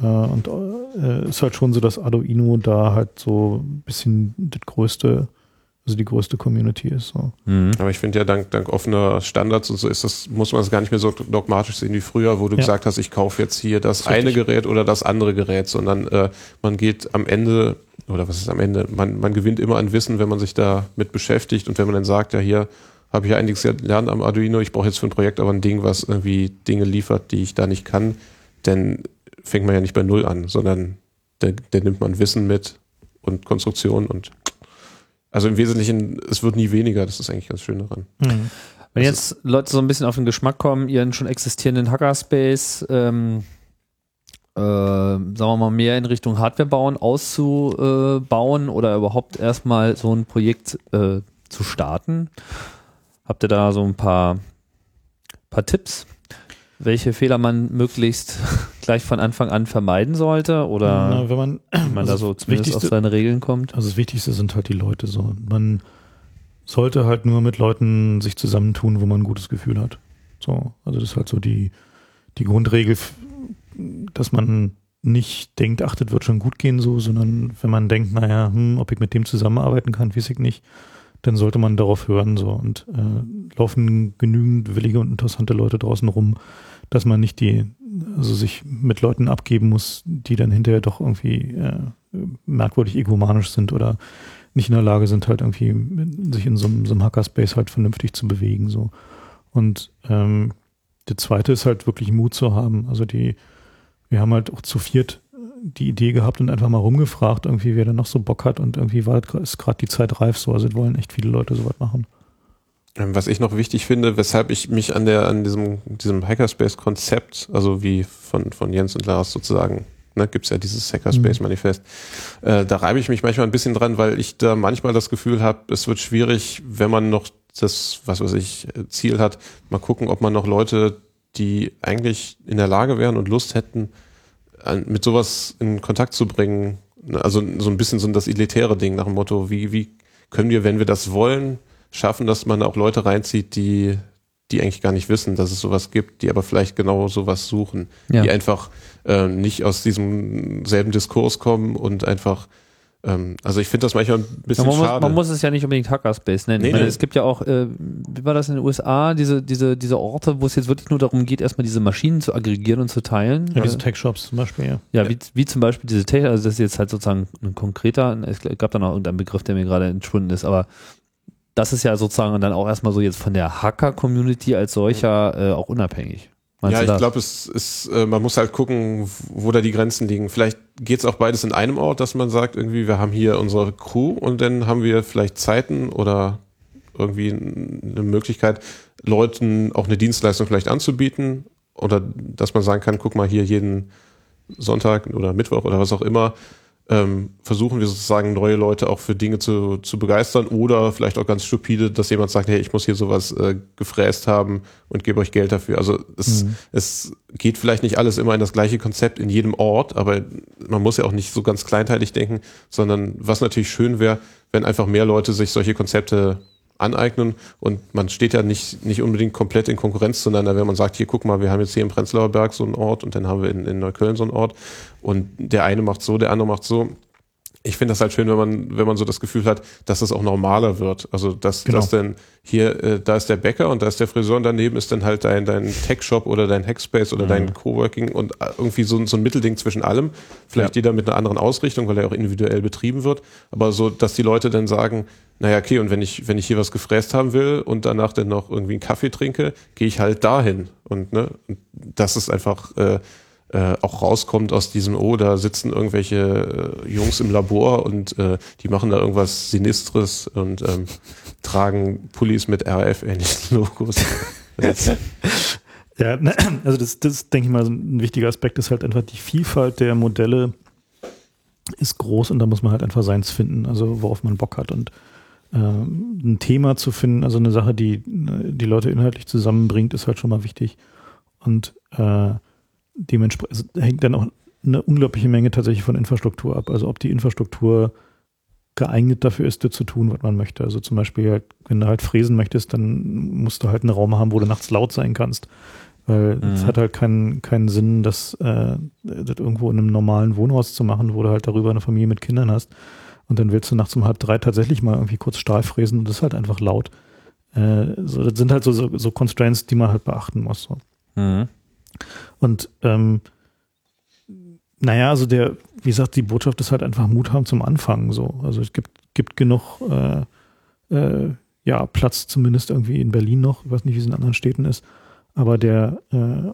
Äh, und äh, ist halt schon so, dass Arduino da halt so ein bisschen das größte also die größte Community ist. So. Mhm. Aber ich finde ja, dank, dank offener Standards und so ist das, muss man es gar nicht mehr so dogmatisch sehen wie früher, wo du ja. gesagt hast, ich kaufe jetzt hier das, das eine Gerät oder das andere Gerät, sondern äh, man geht am Ende, oder was ist am Ende, man, man gewinnt immer an Wissen, wenn man sich da mit beschäftigt und wenn man dann sagt, ja hier habe ich ja einiges gelernt am Arduino, ich brauche jetzt für ein Projekt aber ein Ding, was irgendwie Dinge liefert, die ich da nicht kann, dann fängt man ja nicht bei Null an, sondern da nimmt man Wissen mit und Konstruktion und also im Wesentlichen, es wird nie weniger, das ist eigentlich ganz schön daran. Mhm. Wenn jetzt Leute so ein bisschen auf den Geschmack kommen, ihren schon existierenden Hackerspace, ähm, äh, sagen wir mal, mehr in Richtung Hardware bauen, auszubauen oder überhaupt erstmal so ein Projekt äh, zu starten, habt ihr da so ein paar, paar Tipps? Welche Fehler man möglichst *laughs* gleich von Anfang an vermeiden sollte oder Na, wenn man, wenn man also da so zumindest auf seine Regeln kommt? Also das Wichtigste sind halt die Leute so. Man sollte halt nur mit Leuten sich zusammentun, wo man ein gutes Gefühl hat. So, also das ist halt so die, die Grundregel, dass man nicht denkt, ach, das wird schon gut gehen so, sondern wenn man denkt, naja, hm, ob ich mit dem zusammenarbeiten kann, weiß ich nicht, dann sollte man darauf hören so und äh, laufen genügend willige und interessante Leute draußen rum, dass man nicht die, also sich mit Leuten abgeben muss, die dann hinterher doch irgendwie äh, merkwürdig egomanisch sind oder nicht in der Lage sind, halt irgendwie sich in so, so einem Hackerspace halt vernünftig zu bewegen. so Und ähm, der zweite ist halt wirklich Mut zu haben. Also die, wir haben halt auch zu viert die Idee gehabt und einfach mal rumgefragt, irgendwie, wer da noch so Bock hat und irgendwie war, ist gerade die Zeit reif so. Also wollen echt viele Leute sowas machen. Ähm, was ich noch wichtig finde, weshalb ich mich an der, an diesem, diesem Hackerspace-Konzept, also wie von, von Jens und Lars sozusagen, ne, gibt ja dieses Hackerspace-Manifest, mhm. äh, da reibe ich mich manchmal ein bisschen dran, weil ich da manchmal das Gefühl habe, es wird schwierig, wenn man noch das, was weiß ich, Ziel hat, mal gucken, ob man noch Leute, die eigentlich in der Lage wären und Lust hätten, mit sowas in Kontakt zu bringen, also so ein bisschen so das elitäre Ding nach dem Motto, wie, wie können wir, wenn wir das wollen, schaffen, dass man auch Leute reinzieht, die, die eigentlich gar nicht wissen, dass es sowas gibt, die aber vielleicht genau sowas suchen, ja. die einfach äh, nicht aus diesem selben Diskurs kommen und einfach also ich finde das manchmal ein bisschen man muss, schade. Man muss es ja nicht unbedingt Hackerspace nennen. Nee, meine, nee. Es gibt ja auch, äh, wie war das in den USA, diese, diese, diese Orte, wo es jetzt wirklich nur darum geht, erstmal diese Maschinen zu aggregieren und zu teilen. Ja, diese Tech-Shops zum Beispiel, ja. Ja, wie, wie zum Beispiel diese Tech, also das ist jetzt halt sozusagen ein konkreter, es gab da noch irgendeinen Begriff, der mir gerade entschwunden ist, aber das ist ja sozusagen dann auch erstmal so jetzt von der Hacker-Community als solcher äh, auch unabhängig. Meinst ja, ich glaube, es ist, äh, man muss halt gucken, wo da die Grenzen liegen. Vielleicht geht es auch beides in einem Ort, dass man sagt, irgendwie, wir haben hier unsere Crew und dann haben wir vielleicht Zeiten oder irgendwie eine Möglichkeit, Leuten auch eine Dienstleistung vielleicht anzubieten oder dass man sagen kann, guck mal hier jeden Sonntag oder Mittwoch oder was auch immer, ähm, versuchen wir sozusagen neue Leute auch für Dinge zu, zu begeistern oder vielleicht auch ganz stupide, dass jemand sagt, hey, ich muss hier sowas äh, gefräst haben und gebe euch Geld dafür. Also es, mhm. es geht vielleicht nicht alles immer in das gleiche Konzept in jedem Ort, aber man muss ja auch nicht so ganz kleinteilig denken, sondern was natürlich schön wäre, wenn einfach mehr Leute sich solche Konzepte aneignen und man steht ja nicht, nicht unbedingt komplett in Konkurrenz zueinander, wenn man sagt, hier guck mal, wir haben jetzt hier im Prenzlauer Berg so einen Ort und dann haben wir in, in Neukölln so einen Ort und der eine macht so, der andere macht so. Ich finde das halt schön, wenn man, wenn man so das Gefühl hat, dass das auch normaler wird. Also dass, genau. dass dann hier, äh, da ist der Bäcker und da ist der Friseur und daneben ist dann halt dein, dein Tech-Shop oder dein Hackspace oder mhm. dein Coworking und äh, irgendwie so, so ein Mittelding zwischen allem. Vielleicht ja. jeder mit einer anderen Ausrichtung, weil er auch individuell betrieben wird. Aber so, dass die Leute dann sagen, naja, okay, und wenn ich, wenn ich hier was gefräst haben will und danach dann noch irgendwie einen Kaffee trinke, gehe ich halt dahin. Und, ne, das ist einfach äh, äh, auch rauskommt aus diesem, oh, da sitzen irgendwelche äh, Jungs im Labor und äh, die machen da irgendwas Sinistres und ähm, tragen Pullis mit RAF-ähnlichen *laughs* Logos. ja, ne, also das, das denke ich mal, ein wichtiger Aspekt ist halt einfach die Vielfalt der Modelle ist groß und da muss man halt einfach seins finden, also worauf man Bock hat und ähm, ein Thema zu finden, also eine Sache, die die Leute inhaltlich zusammenbringt, ist halt schon mal wichtig. Und äh, dementsprechend also hängt dann auch eine unglaubliche Menge tatsächlich von Infrastruktur ab. Also ob die Infrastruktur geeignet dafür ist, das zu tun, was man möchte. Also zum Beispiel, halt, wenn du halt fräsen möchtest, dann musst du halt einen Raum haben, wo du nachts laut sein kannst. Weil es Mhm. hat halt keinen, keinen Sinn, das, äh, das irgendwo in einem normalen Wohnhaus zu machen, wo du halt darüber eine Familie mit Kindern hast. Und dann willst du nachts um halb drei tatsächlich mal irgendwie kurz Stahl fräsen und das ist halt einfach laut. Äh, so, das sind halt so, so, so Constraints, die man halt beachten muss. So. Mhm. Und ähm, naja, also der, wie gesagt, die Botschaft ist halt einfach Mut haben zum Anfangen. So. Also es gibt, gibt genug äh, äh, ja, Platz, zumindest irgendwie in Berlin noch. Ich weiß nicht, wie es in anderen Städten ist. Aber der, äh,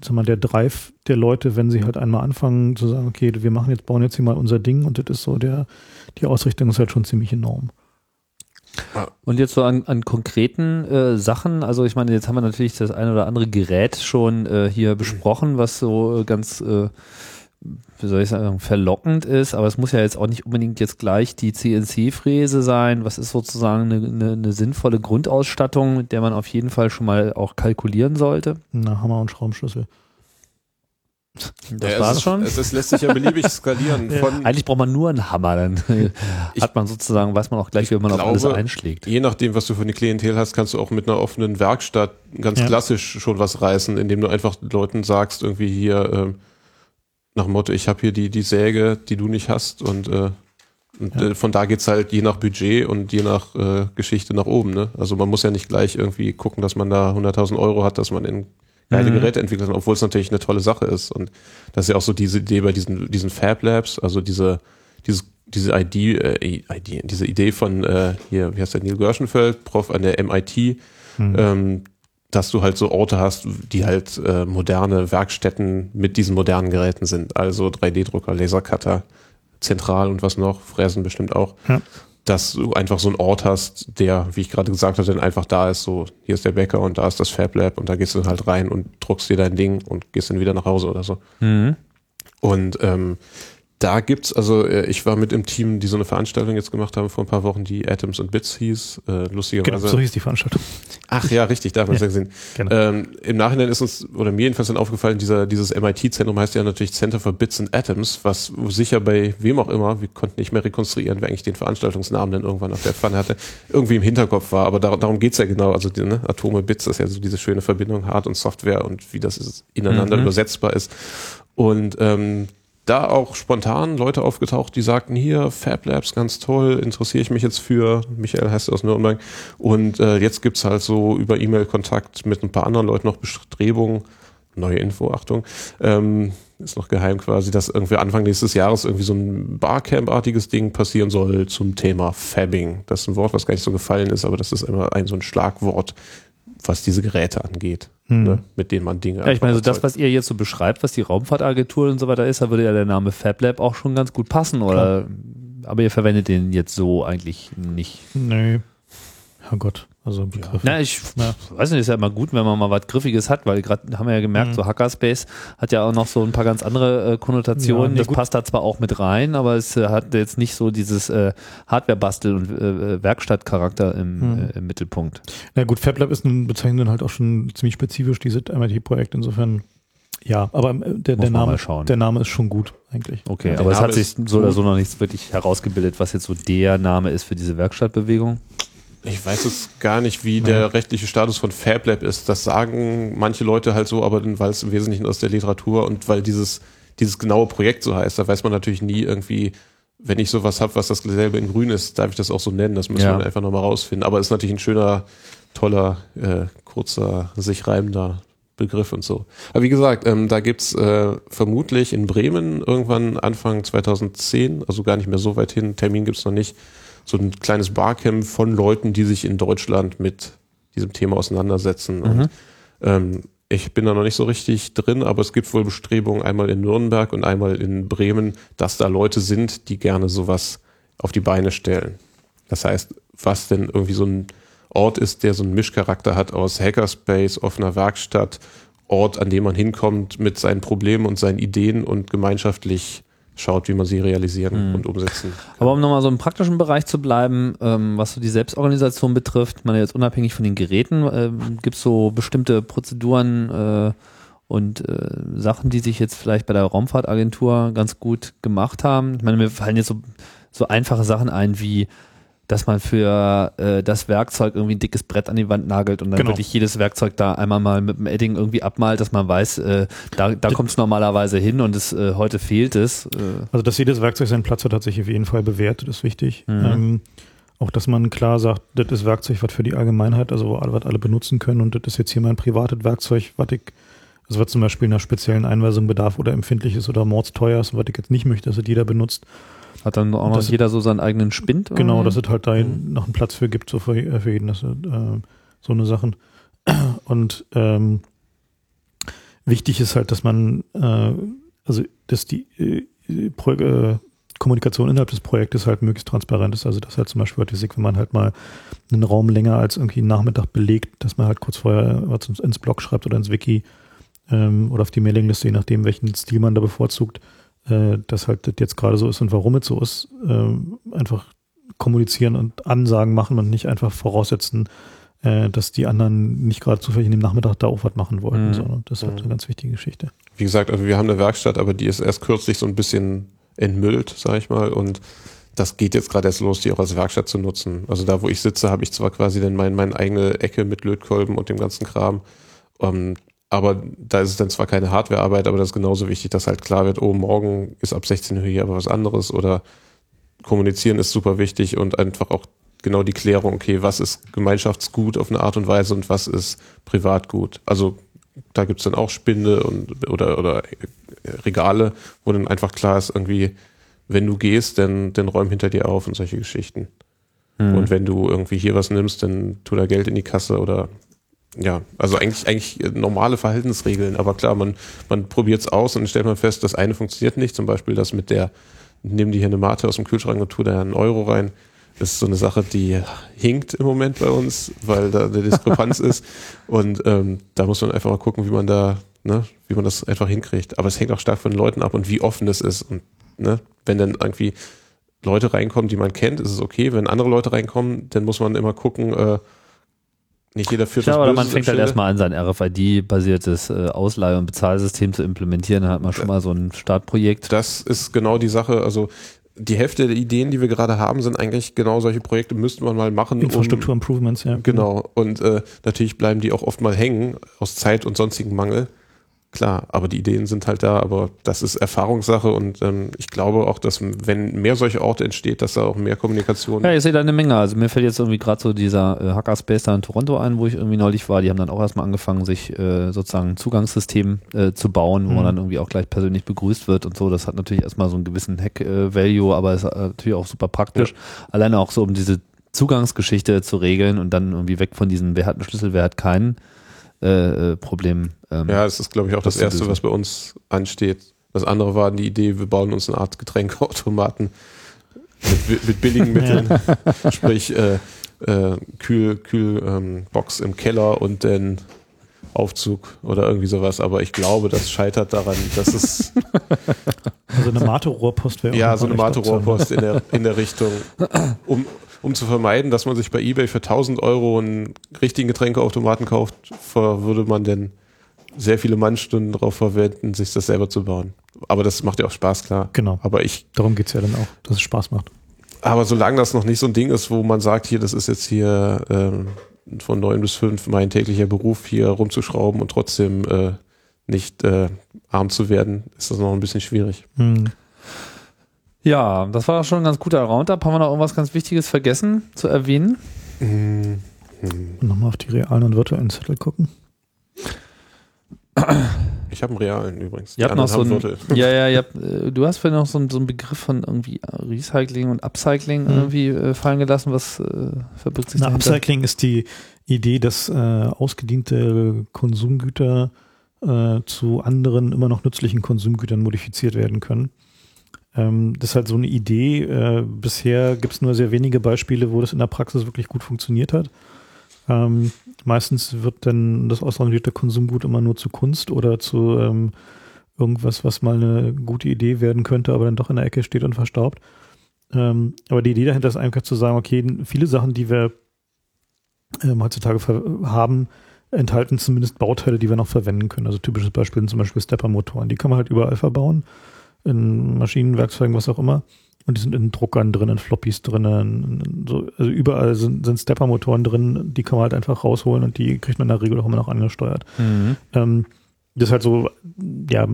sag mal, der Drive der Leute, wenn sie halt einmal anfangen zu sagen, okay, wir machen jetzt, bauen jetzt hier mal unser Ding und das ist so der, die Ausrichtung ist halt schon ziemlich enorm. Und jetzt so an, an konkreten äh, Sachen, also ich meine, jetzt haben wir natürlich das eine oder andere Gerät schon äh, hier besprochen, was so äh, ganz, äh, wie soll ich sagen, verlockend ist, aber es muss ja jetzt auch nicht unbedingt jetzt gleich die CNC-Fräse sein. Was ist sozusagen eine, eine, eine sinnvolle Grundausstattung, mit der man auf jeden Fall schon mal auch kalkulieren sollte? Na, Hammer und Schraubenschlüssel. Das Ja, war's ist, schon. Es, es lässt sich ja beliebig skalieren. *laughs* Ja. Eigentlich braucht man nur einen Hammer, dann Ich- hat man sozusagen, weiß man auch gleich, ich wie man auf alles glaube, einschlägt. je nachdem, was du für eine Klientel hast, kannst du auch mit einer offenen Werkstatt ganz Ja. klassisch schon was reißen, indem du einfach Leuten sagst, irgendwie hier ähm, nach dem Motto, ich habe hier die, die Säge, die du nicht hast und, äh, und äh, von da geht's halt je nach Budget und je nach äh, Geschichte nach oben. Ne? Also man muss ja nicht gleich irgendwie gucken, dass man da 100.000 Euro hat, dass man in geile Mhm. Geräte entwickelt hat, obwohl es natürlich eine tolle Sache ist. Und das ist ja auch so diese Idee bei diesen, diesen Fab Labs, also diese, dieses, diese Idee, äh, Idee, diese Idee von äh, hier, wie heißt der Neil Gershenfeld, Prof an der MIT, Hm. ähm, dass du halt so Orte hast, die halt äh, moderne Werkstätten mit diesen modernen Geräten sind. Also 3D-Drucker, Lasercutter, zentral und was noch, Fräsen bestimmt auch. Ja. Dass du einfach so einen Ort hast, der, wie ich gerade gesagt habe, dann einfach da ist, so, hier ist der Bäcker und da ist das Fab Lab und da gehst du dann halt rein und druckst dir dein Ding und gehst dann wieder nach Hause oder so. Mhm. Und ähm, da gibt's, also äh, ich war mit im Team, die so eine Veranstaltung jetzt gemacht haben vor ein paar Wochen, die Atoms and Bits hieß, äh, Genau, lustigerweise. so hieß die Veranstaltung. Ach ja, richtig, da haben wir es ja gesehen. Genau. Ähm, Im Nachhinein ist uns, oder mir jedenfalls dann aufgefallen, dieser, dieses MIT-Zentrum heißt ja natürlich Center for Bits and Atoms, was sicher bei wem auch immer, wir konnten nicht mehr rekonstruieren, wer eigentlich den Veranstaltungsnamen dann irgendwann auf der Pfanne hatte, irgendwie im Hinterkopf war. Aber dar darum geht's ja genau. Also die, ne, Atome, Bits, das ist ja so diese schöne Verbindung, Hard- und Software und wie das ist, ineinander Mhm. übersetzbar ist. Und ähm, da auch spontan Leute aufgetaucht, die sagten, hier, Fab Labs, ganz toll, interessiere ich mich jetzt für, Michael heißt aus Nürnberg, und äh, jetzt gibt's halt so über E-Mail-Kontakt mit ein paar anderen Leuten noch Bestrebungen, neue Info, Achtung, ähm, ist noch geheim quasi, dass irgendwie Anfang nächstes Jahres irgendwie so ein Barcamp-artiges Ding passieren soll zum Thema Fabbing. Das ist ein Wort, was gar nicht so gefallen ist, aber das ist immer ein so ein Schlagwort, was diese Geräte angeht, Hm. ne, mit denen man Dinge Ja, ich meine, so das, was ihr jetzt so beschreibt, was die Raumfahrtagentur und so weiter ist, da würde ja der Name FabLab auch schon ganz gut passen, oder? Aber ihr verwendet den jetzt so eigentlich nicht. Nö. Herrgott, also Begriffe. Na, ich Ja. weiß nicht, ist ja immer gut, wenn man mal was Griffiges hat, weil gerade haben wir ja gemerkt, Mhm. so Hackerspace hat ja auch noch so ein paar ganz andere äh, Konnotationen. Ja, das gut. passt da zwar auch mit rein, aber es äh, hat jetzt nicht so dieses äh, Hardware-Bastel- und äh, Werkstattcharakter im, Mhm. äh, im Mittelpunkt. Na gut, FabLab ist nun bezeichnet halt auch schon ziemlich spezifisch, dieses MIT-Projekt. Insofern, ja, aber äh, der, der, Name, der Name ist schon gut, eigentlich. Okay, Ja, der aber es hat sich so oder so noch nichts wirklich herausgebildet, was jetzt so der Name ist für diese Werkstattbewegung. Ich weiß jetzt gar nicht, wie der rechtliche Status von FabLab ist. Das sagen manche Leute halt so, aber dann, weil es im Wesentlichen aus der Literatur und weil dieses, dieses genaue Projekt so heißt, da weiß man natürlich nie irgendwie, wenn ich sowas habe, was das selbe in grün ist, darf ich das auch so nennen. Das müssen Ja. wir einfach nochmal rausfinden. Aber ist natürlich ein schöner, toller, äh, kurzer, sich reimender Begriff und so. Aber wie gesagt, ähm, da gibt's äh, vermutlich in Bremen irgendwann Anfang 2010, also gar nicht mehr so weit hin, Termin gibt's noch nicht, so ein kleines Barcamp von Leuten, die sich in Deutschland mit diesem Thema auseinandersetzen. Und ähm, ich bin da noch nicht so richtig drin, aber es gibt wohl Bestrebungen einmal in Nürnberg und einmal in Bremen, dass da Leute sind, die gerne sowas auf die Beine stellen. Das heißt, was denn irgendwie so ein Ort ist, der so einen Mischcharakter hat aus Hackerspace, offener Werkstatt, Ort, an dem man hinkommt mit seinen Problemen und seinen Ideen und gemeinschaftlich schaut, wie man sie realisieren Mhm. und umsetzen. Aber um nochmal so im praktischen Bereich zu bleiben, ähm, was so die Selbstorganisation betrifft, man jetzt unabhängig von den Geräten, ähm, gibt es so bestimmte Prozeduren äh, und äh, Sachen, die sich jetzt vielleicht bei der Raumfahrtagentur ganz gut gemacht haben. Ich meine, mir fallen jetzt so, so einfache Sachen ein wie dass man für äh, das Werkzeug irgendwie ein dickes Brett an die Wand nagelt und dann Genau. wirklich jedes Werkzeug da einmal mal mit dem Edding irgendwie abmalt, dass man weiß, äh, da, da kommt es normalerweise hin und es, äh, heute fehlt es. Äh, Also, dass jedes Werkzeug seinen Platz hat, hat sich auf jeden Fall bewährt, das ist wichtig. Mhm. Ähm, auch, dass man klar sagt, das ist Werkzeug, was für die Allgemeinheit, also was alle benutzen können und das ist jetzt hier mein privates Werkzeug, was ich, also was zum Beispiel einer speziellen Einweisung bedarf oder empfindlich ist oder mordsteuer ist, was ich jetzt nicht möchte, dass es jeder benutzt. Hat dann auch noch jeder so seinen eigenen Spind? Genau, irgendwie? dass es halt da Mhm. noch einen Platz für gibt, so für, äh, für jeden, das, äh, so eine Sachen. *clears throat* Und ähm, wichtig ist halt, dass man, äh, also dass die äh, Pro äh, Kommunikation innerhalb des Projektes halt möglichst transparent ist. Also das halt zum Beispiel heute wenn man halt mal einen Raum länger als irgendwie einen Nachmittag belegt, dass man halt kurz vorher was ins, ins Blog schreibt oder ins Wiki ähm, oder auf die Mailingliste, je nachdem, welchen Stil man da bevorzugt, äh, dass halt das jetzt gerade so ist und warum es so ist. ähm, einfach kommunizieren und Ansagen machen und nicht einfach voraussetzen, äh, dass die anderen nicht gerade zufällig in dem Nachmittag da auch was machen wollten. Mhm. Sondern das ist halt Mhm. eine ganz wichtige Geschichte. Wie gesagt, also wir haben eine Werkstatt, aber die ist erst kürzlich so ein bisschen entmüllt, sag ich mal, und das geht jetzt gerade erst los, die auch als Werkstatt zu nutzen. Also da, wo ich sitze, habe ich zwar quasi dann mein, meine eigene Ecke mit Lötkolben und dem ganzen Kram, ähm, aber da ist es dann zwar keine Hardwarearbeit, aber das ist genauso wichtig, dass halt klar wird, oh, morgen ist ab 16 Uhr hier aber was anderes oder kommunizieren ist super wichtig und einfach auch genau die Klärung, okay, was ist Gemeinschaftsgut auf eine Art und Weise und was ist Privatgut. Also da gibt's dann auch Spinde und oder oder Regale, wo dann einfach klar ist, irgendwie, wenn du gehst, dann, dann räum hinter dir auf und solche Geschichten. Hm. Und wenn du irgendwie hier was nimmst, dann tu da Geld in die Kasse oder ja, also eigentlich eigentlich normale Verhaltensregeln, aber klar, man man probiert's aus und dann stellt man fest, das eine funktioniert nicht, zum Beispiel das mit der nimm dir hier eine Mate aus dem Kühlschrank und tu da einen Euro rein. Das ist so eine Sache, die hinkt im Moment bei uns, weil da eine Diskrepanz *laughs* ist. Und ähm, da muss man einfach mal gucken, wie man da, ne, wie man das einfach hinkriegt. Aber es hängt auch stark von den Leuten ab und wie offen es ist. Und ne, wenn dann irgendwie Leute reinkommen, die man kennt, ist es okay. Wenn andere Leute reinkommen, dann muss man immer gucken, äh, nicht jeder führt was oder man fängt halt erstmal an, sein RFID-basiertes äh, Ausleihe- und Bezahlsystem zu implementieren. Dann hat man schon mal so ein Startprojekt. Das ist genau die Sache. Also die Hälfte der Ideen, die wir gerade haben, sind eigentlich genau solche Projekte, müsste man mal machen. um- Infrastruktur Improvements, ja. Genau. Und äh, natürlich bleiben die auch oft mal hängen aus Zeit und sonstigen Mangel. Klar, aber die Ideen sind halt da, aber das ist Erfahrungssache und ähm, ich glaube auch, dass wenn mehr solche Orte entsteht, dass da auch mehr Kommunikation. Ja, ich sehe da eine Menge. Also mir fällt jetzt irgendwie gerade so dieser äh, Hackerspace da in Toronto ein, wo ich irgendwie neulich war. Die haben dann auch erstmal angefangen, sich äh, sozusagen ein Zugangssystem äh, zu bauen, wo man Mhm. dann irgendwie auch gleich persönlich begrüßt wird und so. Das hat natürlich erstmal so einen gewissen Hack-Value, aber ist äh, natürlich auch super praktisch. Alleine auch so, um diese Zugangsgeschichte zu regeln und dann irgendwie weg von diesem, wer hat einen Schlüssel, wer hat keinen äh, äh, Problem. Ähm, Ja, das ist, glaube ich, auch das, Erste, was bei uns ansteht. Das andere war die Idee, wir bauen uns eine Art Getränkeautomaten mit, mit billigen *laughs* Mitteln, sprich äh, äh, Kühl, Kühl ähm, Box im Keller und dann Aufzug oder irgendwie sowas. Aber ich glaube, das scheitert daran, dass es *laughs* Also eine Mate-Rohrpost wäre ja so eine Mate-Rohrpost in der, in der Richtung, um, um zu vermeiden, dass man sich bei eBay für 1000 Euro einen richtigen Getränkeautomaten kauft, würde man denn sehr viele Mannstunden darauf verwenden, sich das selber zu bauen. Aber das macht ja auch Spaß, klar. Genau, Aber ich, darum geht's ja dann auch, dass es Spaß macht. aber solange das noch nicht so ein Ding ist, wo man sagt, hier, das ist jetzt hier ähm, von neun bis fünf mein täglicher Beruf, hier rumzuschrauben und trotzdem äh, nicht äh, arm zu werden, ist das noch ein bisschen schwierig. Hm. ja, das war schon ein ganz guter Roundup. Haben wir noch irgendwas ganz Wichtiges vergessen zu erwähnen? Hm, hm. Und nochmal auf die realen und virtuellen Zettel gucken. Ich habe einen realen übrigens. Ihr habt noch so ein, *laughs* ja, ja, ihr habt, äh, du hast vorhin noch so, einen- so einen Begriff von irgendwie Recycling und Upcycling Mhm. irgendwie äh, fallen gelassen. Was äh, verbirgt sich Na, dahinter? Upcycling ist die Idee, dass äh, ausgediente Konsumgüter äh, zu anderen immer noch nützlichen Konsumgütern modifiziert werden können. Ähm, das ist halt so eine Idee. Äh, bisher gibt es nur sehr wenige Beispiele, wo das in der Praxis wirklich gut funktioniert hat. Ähm, meistens wird dann das ausrangierte Konsumgut immer nur zu Kunst oder zu ähm, irgendwas, was mal eine gute Idee werden könnte, aber dann doch in der Ecke steht und verstaubt. Ähm, aber die Idee dahinter ist einfach zu sagen, okay, viele Sachen, die wir ähm, heutzutage haben, enthalten zumindest Bauteile, die wir noch verwenden können. Also typisches Beispiel sind zum Beispiel Stepper-Motoren. Die kann man halt überall verbauen, in Maschinenwerkzeugen, was auch immer. Und die sind in Druckern drin, in Floppies drin, so, also überall sind, sind Stepper-Motoren drin, die kann man halt einfach rausholen und die kriegt man in der Regel auch immer noch angesteuert. Mhm. Ähm, das ist halt so, ja,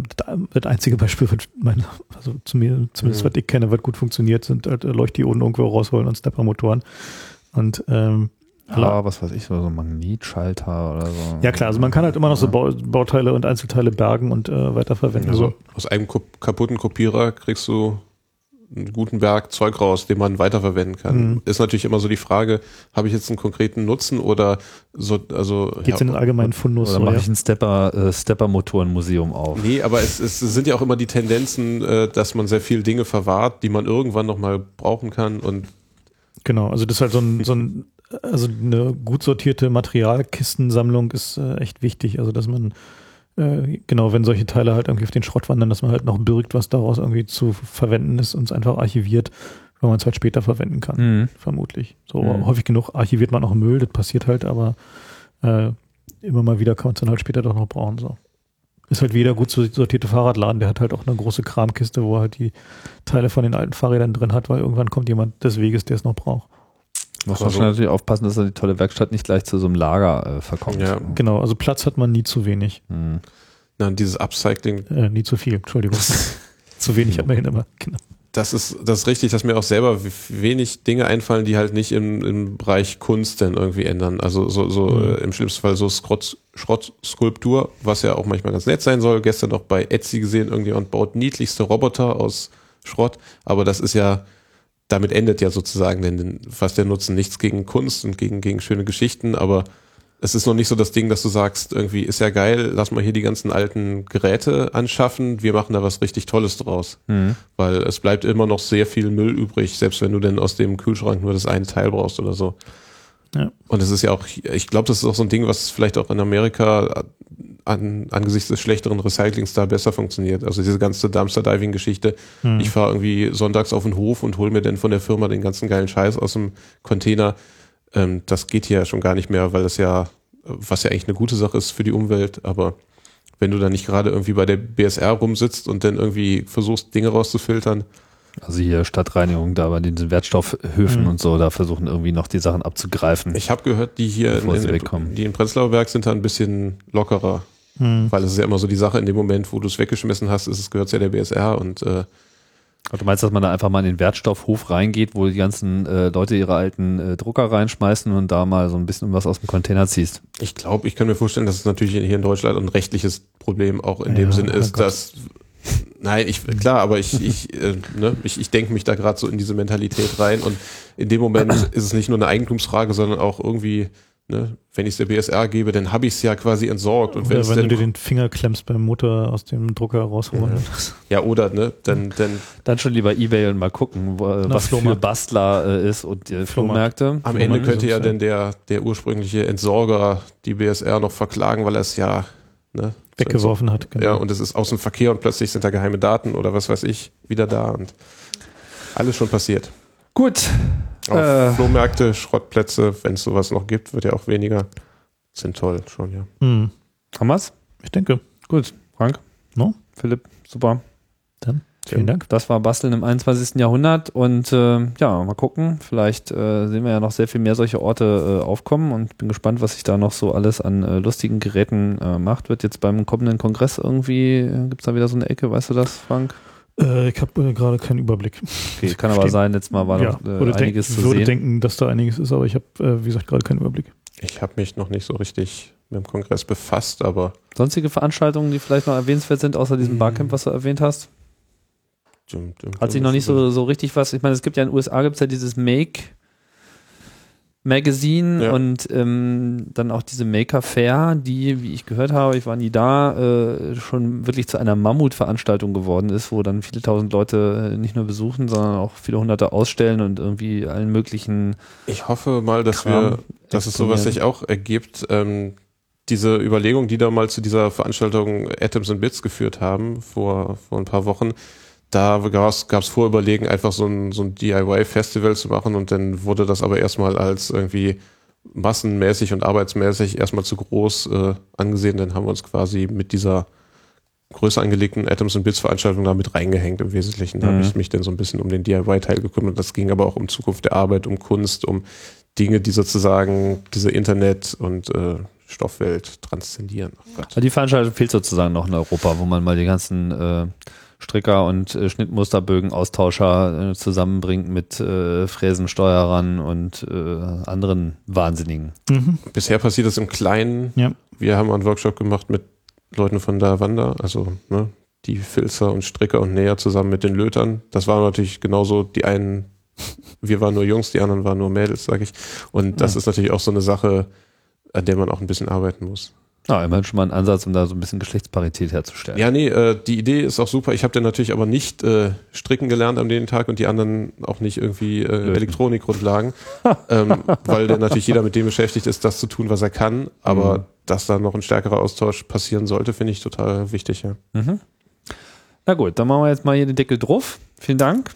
das einzige Beispiel, was mein, also zu mir, zumindest mhm. was ich kenne, was gut funktioniert, sind halt Leuchtdioden irgendwo rausholen und Stepper-Motoren. Und ähm, ja, was weiß ich, so, so Magnetschalter oder so. Ja klar, also man kann halt immer noch so Bauteile und Einzelteile bergen und äh, weiterverwenden. Also aus einem kaputten Kopierer kriegst du einen guten Berg Zeug raus, den man weiterverwenden kann. Mhm. Ist natürlich immer so die Frage, habe ich jetzt einen konkreten Nutzen oder so, also. Geht's ja, in den allgemeinen Fundus? Oder so, mache ja. ich ein Stepper, äh, Stepper-Motorenmuseum auf? Nee, aber es, es sind ja auch immer die Tendenzen, äh, dass man sehr viele Dinge verwahrt, die man irgendwann nochmal brauchen kann und. Genau, also das ist halt so ein, so ein, also eine gut sortierte Materialkistensammlung ist äh, echt wichtig. Also dass man äh, genau, wenn solche Teile halt irgendwie auf den Schrott wandern, dass man halt noch birgt, was daraus irgendwie zu verwenden ist und es einfach archiviert, wenn man es halt später verwenden kann, mhm. vermutlich. So mhm. häufig genug archiviert man auch Müll, das passiert halt, aber äh, immer mal wieder kann man es dann halt später doch noch brauchen. So. Ist halt wie jeder gut sortierte Fahrradladen, der hat halt auch eine große Kramkiste, wo er halt die Teile von den alten Fahrrädern drin hat, weil irgendwann kommt jemand des Weges, der es noch braucht. Muss man schon natürlich aufpassen, dass er die tolle Werkstatt nicht gleich zu so einem Lager äh, verkommt. Ja. Genau, also Platz hat man nie zu wenig. Hm. Na, dieses Upcycling. Äh, nie zu viel, Entschuldigung. *laughs* zu wenig hat man immer. Genau. Das ist, das ist richtig, dass mir auch selber wenig Dinge einfallen, die halt nicht im, im Bereich Kunst denn irgendwie ändern. Also so, so mhm. äh, im schlimmsten Fall so Schrott, Schrottskulptur, was ja auch manchmal ganz nett sein soll. Gestern noch bei Etsy gesehen, irgendjemand baut niedlichste Roboter aus Schrott, aber das ist ja damit endet ja sozusagen denn fast der Nutzen nichts gegen Kunst und gegen, gegen schöne Geschichten, aber es ist noch nicht so das Ding, dass du sagst, irgendwie ist ja geil, lass mal hier die ganzen alten Geräte anschaffen, wir machen da was richtig Tolles draus. Mhm. Weil es bleibt immer noch sehr viel Müll übrig, selbst wenn du denn aus dem Kühlschrank nur das eine Teil brauchst oder so. Ja. Und es ist ja auch, ich glaube, das ist auch so ein Ding, was vielleicht auch in Amerika an, angesichts des schlechteren Recyclings da besser funktioniert. Also diese ganze Dumpster-Diving-Geschichte. Hm. Ich fahre irgendwie sonntags auf den Hof und hole mir dann von der Firma den ganzen geilen Scheiß aus dem Container. Ähm, das geht hier schon gar nicht mehr, weil das ja, was ja eigentlich eine gute Sache ist für die Umwelt, aber wenn du da nicht gerade irgendwie bei der BSR rumsitzt und dann irgendwie versuchst, Dinge rauszufiltern, also hier Stadtreinigung, da bei den Wertstoffhöfen mhm. und so, da versuchen irgendwie noch die Sachen abzugreifen. Ich habe gehört, die hier in, in, die in Prenzlauer Berg sind da ein bisschen lockerer. Mhm. Weil es ist ja immer so die Sache, in dem Moment, wo du es weggeschmissen hast, ist es gehört ja der BSR und äh, Du meinst, dass man da einfach mal in den Wertstoffhof reingeht, wo die ganzen äh, Leute ihre alten äh, Drucker reinschmeißen und da mal so ein bisschen was aus dem Container ziehst? Ich glaube, ich kann mir vorstellen, dass es natürlich hier in Deutschland ein rechtliches Problem auch in ja, dem Sinn ist, dass Nein, ich klar, aber ich ich äh, ne, ich, ich denke mich da gerade so in diese Mentalität rein und in dem Moment ist es nicht nur eine Eigentumsfrage, sondern auch irgendwie Ne? Wenn ich es der BSR gebe, dann habe ich es ja quasi entsorgt. Und oder wenn, du dir den Finger klemmst beim Motor aus dem Drucker rausholen. Ja, oder, ne? Dann, dann, dann schon lieber Ebay und mal gucken, wo, Na, was Flohmarkt. für Bastler äh, ist und die Flohmärkte. Am Ende könnte ja dann der, der ursprüngliche Entsorger die BSR noch verklagen, weil er es ja ne, weggeworfen hat. Genau. Ja, und es ist aus dem Verkehr und plötzlich sind da geheime Daten oder was weiß ich wieder da und alles schon passiert. Gut, auf äh, Flohmärkte, Schrottplätze, wenn es sowas noch gibt, wird ja auch weniger. Sind toll schon, ja. Mhm. Haben wir's? Ich denke. Gut. Frank? No? Philipp, super. Dann vielen Dank. Das war Basteln im 21. Jahrhundert und äh, ja, mal gucken. Vielleicht äh, sehen wir ja noch sehr viel mehr solche Orte äh, aufkommen und bin gespannt, was sich da noch so alles an äh, lustigen Geräten äh, macht. Wird jetzt beim kommenden Kongress irgendwie, äh, gibt es da wieder so eine Ecke, weißt du das, Frank? Äh, ich habe äh, gerade keinen Überblick. Okay, kann aber sein, letztes Mal war ja, noch äh, einiges denk, zu würde denken, dass da einiges ist, aber ich habe, äh, wie gesagt, gerade keinen Überblick. Ich habe mich noch nicht so richtig mit dem Kongress befasst, aber. Sonstige Veranstaltungen, die vielleicht noch erwähnenswert sind, außer diesem Barcamp, was du erwähnt hast? Dum, dum, Hat sich noch nicht so, so richtig was. Ich meine, es gibt ja in den USA gibt es ja dieses Make Magazine ja. und ähm, dann auch diese Maker Fair, die, wie ich gehört habe, ich war nie da, äh, schon wirklich zu einer Mammutveranstaltung geworden ist, wo dann viele tausend Leute äh, nicht nur besuchen, sondern auch viele hunderte ausstellen und irgendwie allen möglichen. Ich hoffe mal, dass Kram wir, dass es sowas sich auch ergibt. Ähm, diese Überlegung, die da mal zu dieser Veranstaltung Atoms and Bits geführt haben, vor, vor ein paar Wochen, da gab es Vorüberlegen, einfach so ein, so ein DIY-Festival zu machen und dann wurde das aber erstmal als irgendwie massenmäßig und arbeitsmäßig erstmal zu groß äh, angesehen. Dann haben wir uns quasi mit dieser größer angelegten Atoms and Bits Veranstaltung da mit reingehängt im Wesentlichen. Da mhm. habe ich mich dann so ein bisschen um den DIY-Teil gekümmert. Das ging aber auch um Zukunft der Arbeit, um Kunst, um Dinge, die sozusagen diese Internet- und äh, Stoffwelt transzendieren. Oh die Veranstaltung fehlt sozusagen noch in Europa, wo man mal die ganzen äh, Stricker und äh, Schnittmusterbögen-Austauscher äh, zusammenbringt mit äh, Fräsensteuerern und äh, anderen Wahnsinnigen. Mhm. Bisher passiert das im Kleinen. Ja. Wir haben einen Workshop gemacht mit Leuten von der Wanda, also ne, die Filzer und Stricker und Näher zusammen mit den Lötern. Das war natürlich genauso die einen, wir waren nur Jungs, die anderen waren nur Mädels, sag ich. Und das ja. ist natürlich auch so eine Sache, an der man auch ein bisschen arbeiten muss. Ja, immerhin schon mal ein Ansatz, um da so ein bisschen Geschlechtsparität herzustellen. Ja, nee, äh, die Idee ist auch super. Ich habe dann natürlich aber nicht äh, stricken gelernt am den Tag und die anderen auch nicht irgendwie äh, Elektronikgrundlagen, *laughs* ähm, weil dann natürlich jeder mit dem beschäftigt ist, das zu tun, was er kann. Aber mhm. dass da noch ein stärkerer Austausch passieren sollte, finde ich total wichtig, ja. Mhm. Na gut, dann machen wir jetzt mal hier den Deckel drauf. Vielen Dank.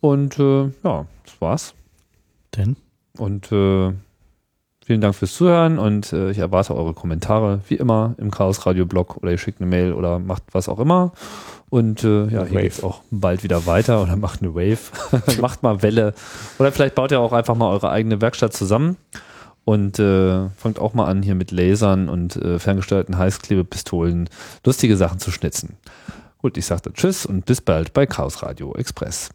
Und äh, ja, das war's. Denn? Und äh, Vielen Dank fürs Zuhören und äh, ich erwarte eure Kommentare, wie immer, im Chaos Radio Blog oder ihr schickt eine Mail oder macht was auch immer. Und äh, ja, hier geht's auch bald wieder weiter oder macht eine Wave, *laughs* macht mal Welle. Oder vielleicht baut ihr auch einfach mal eure eigene Werkstatt zusammen und äh, fangt auch mal an, hier mit Lasern und äh, ferngesteuerten Heißklebepistolen lustige Sachen zu schnitzen. Gut, ich sagte Tschüss und bis bald bei Chaos Radio Express.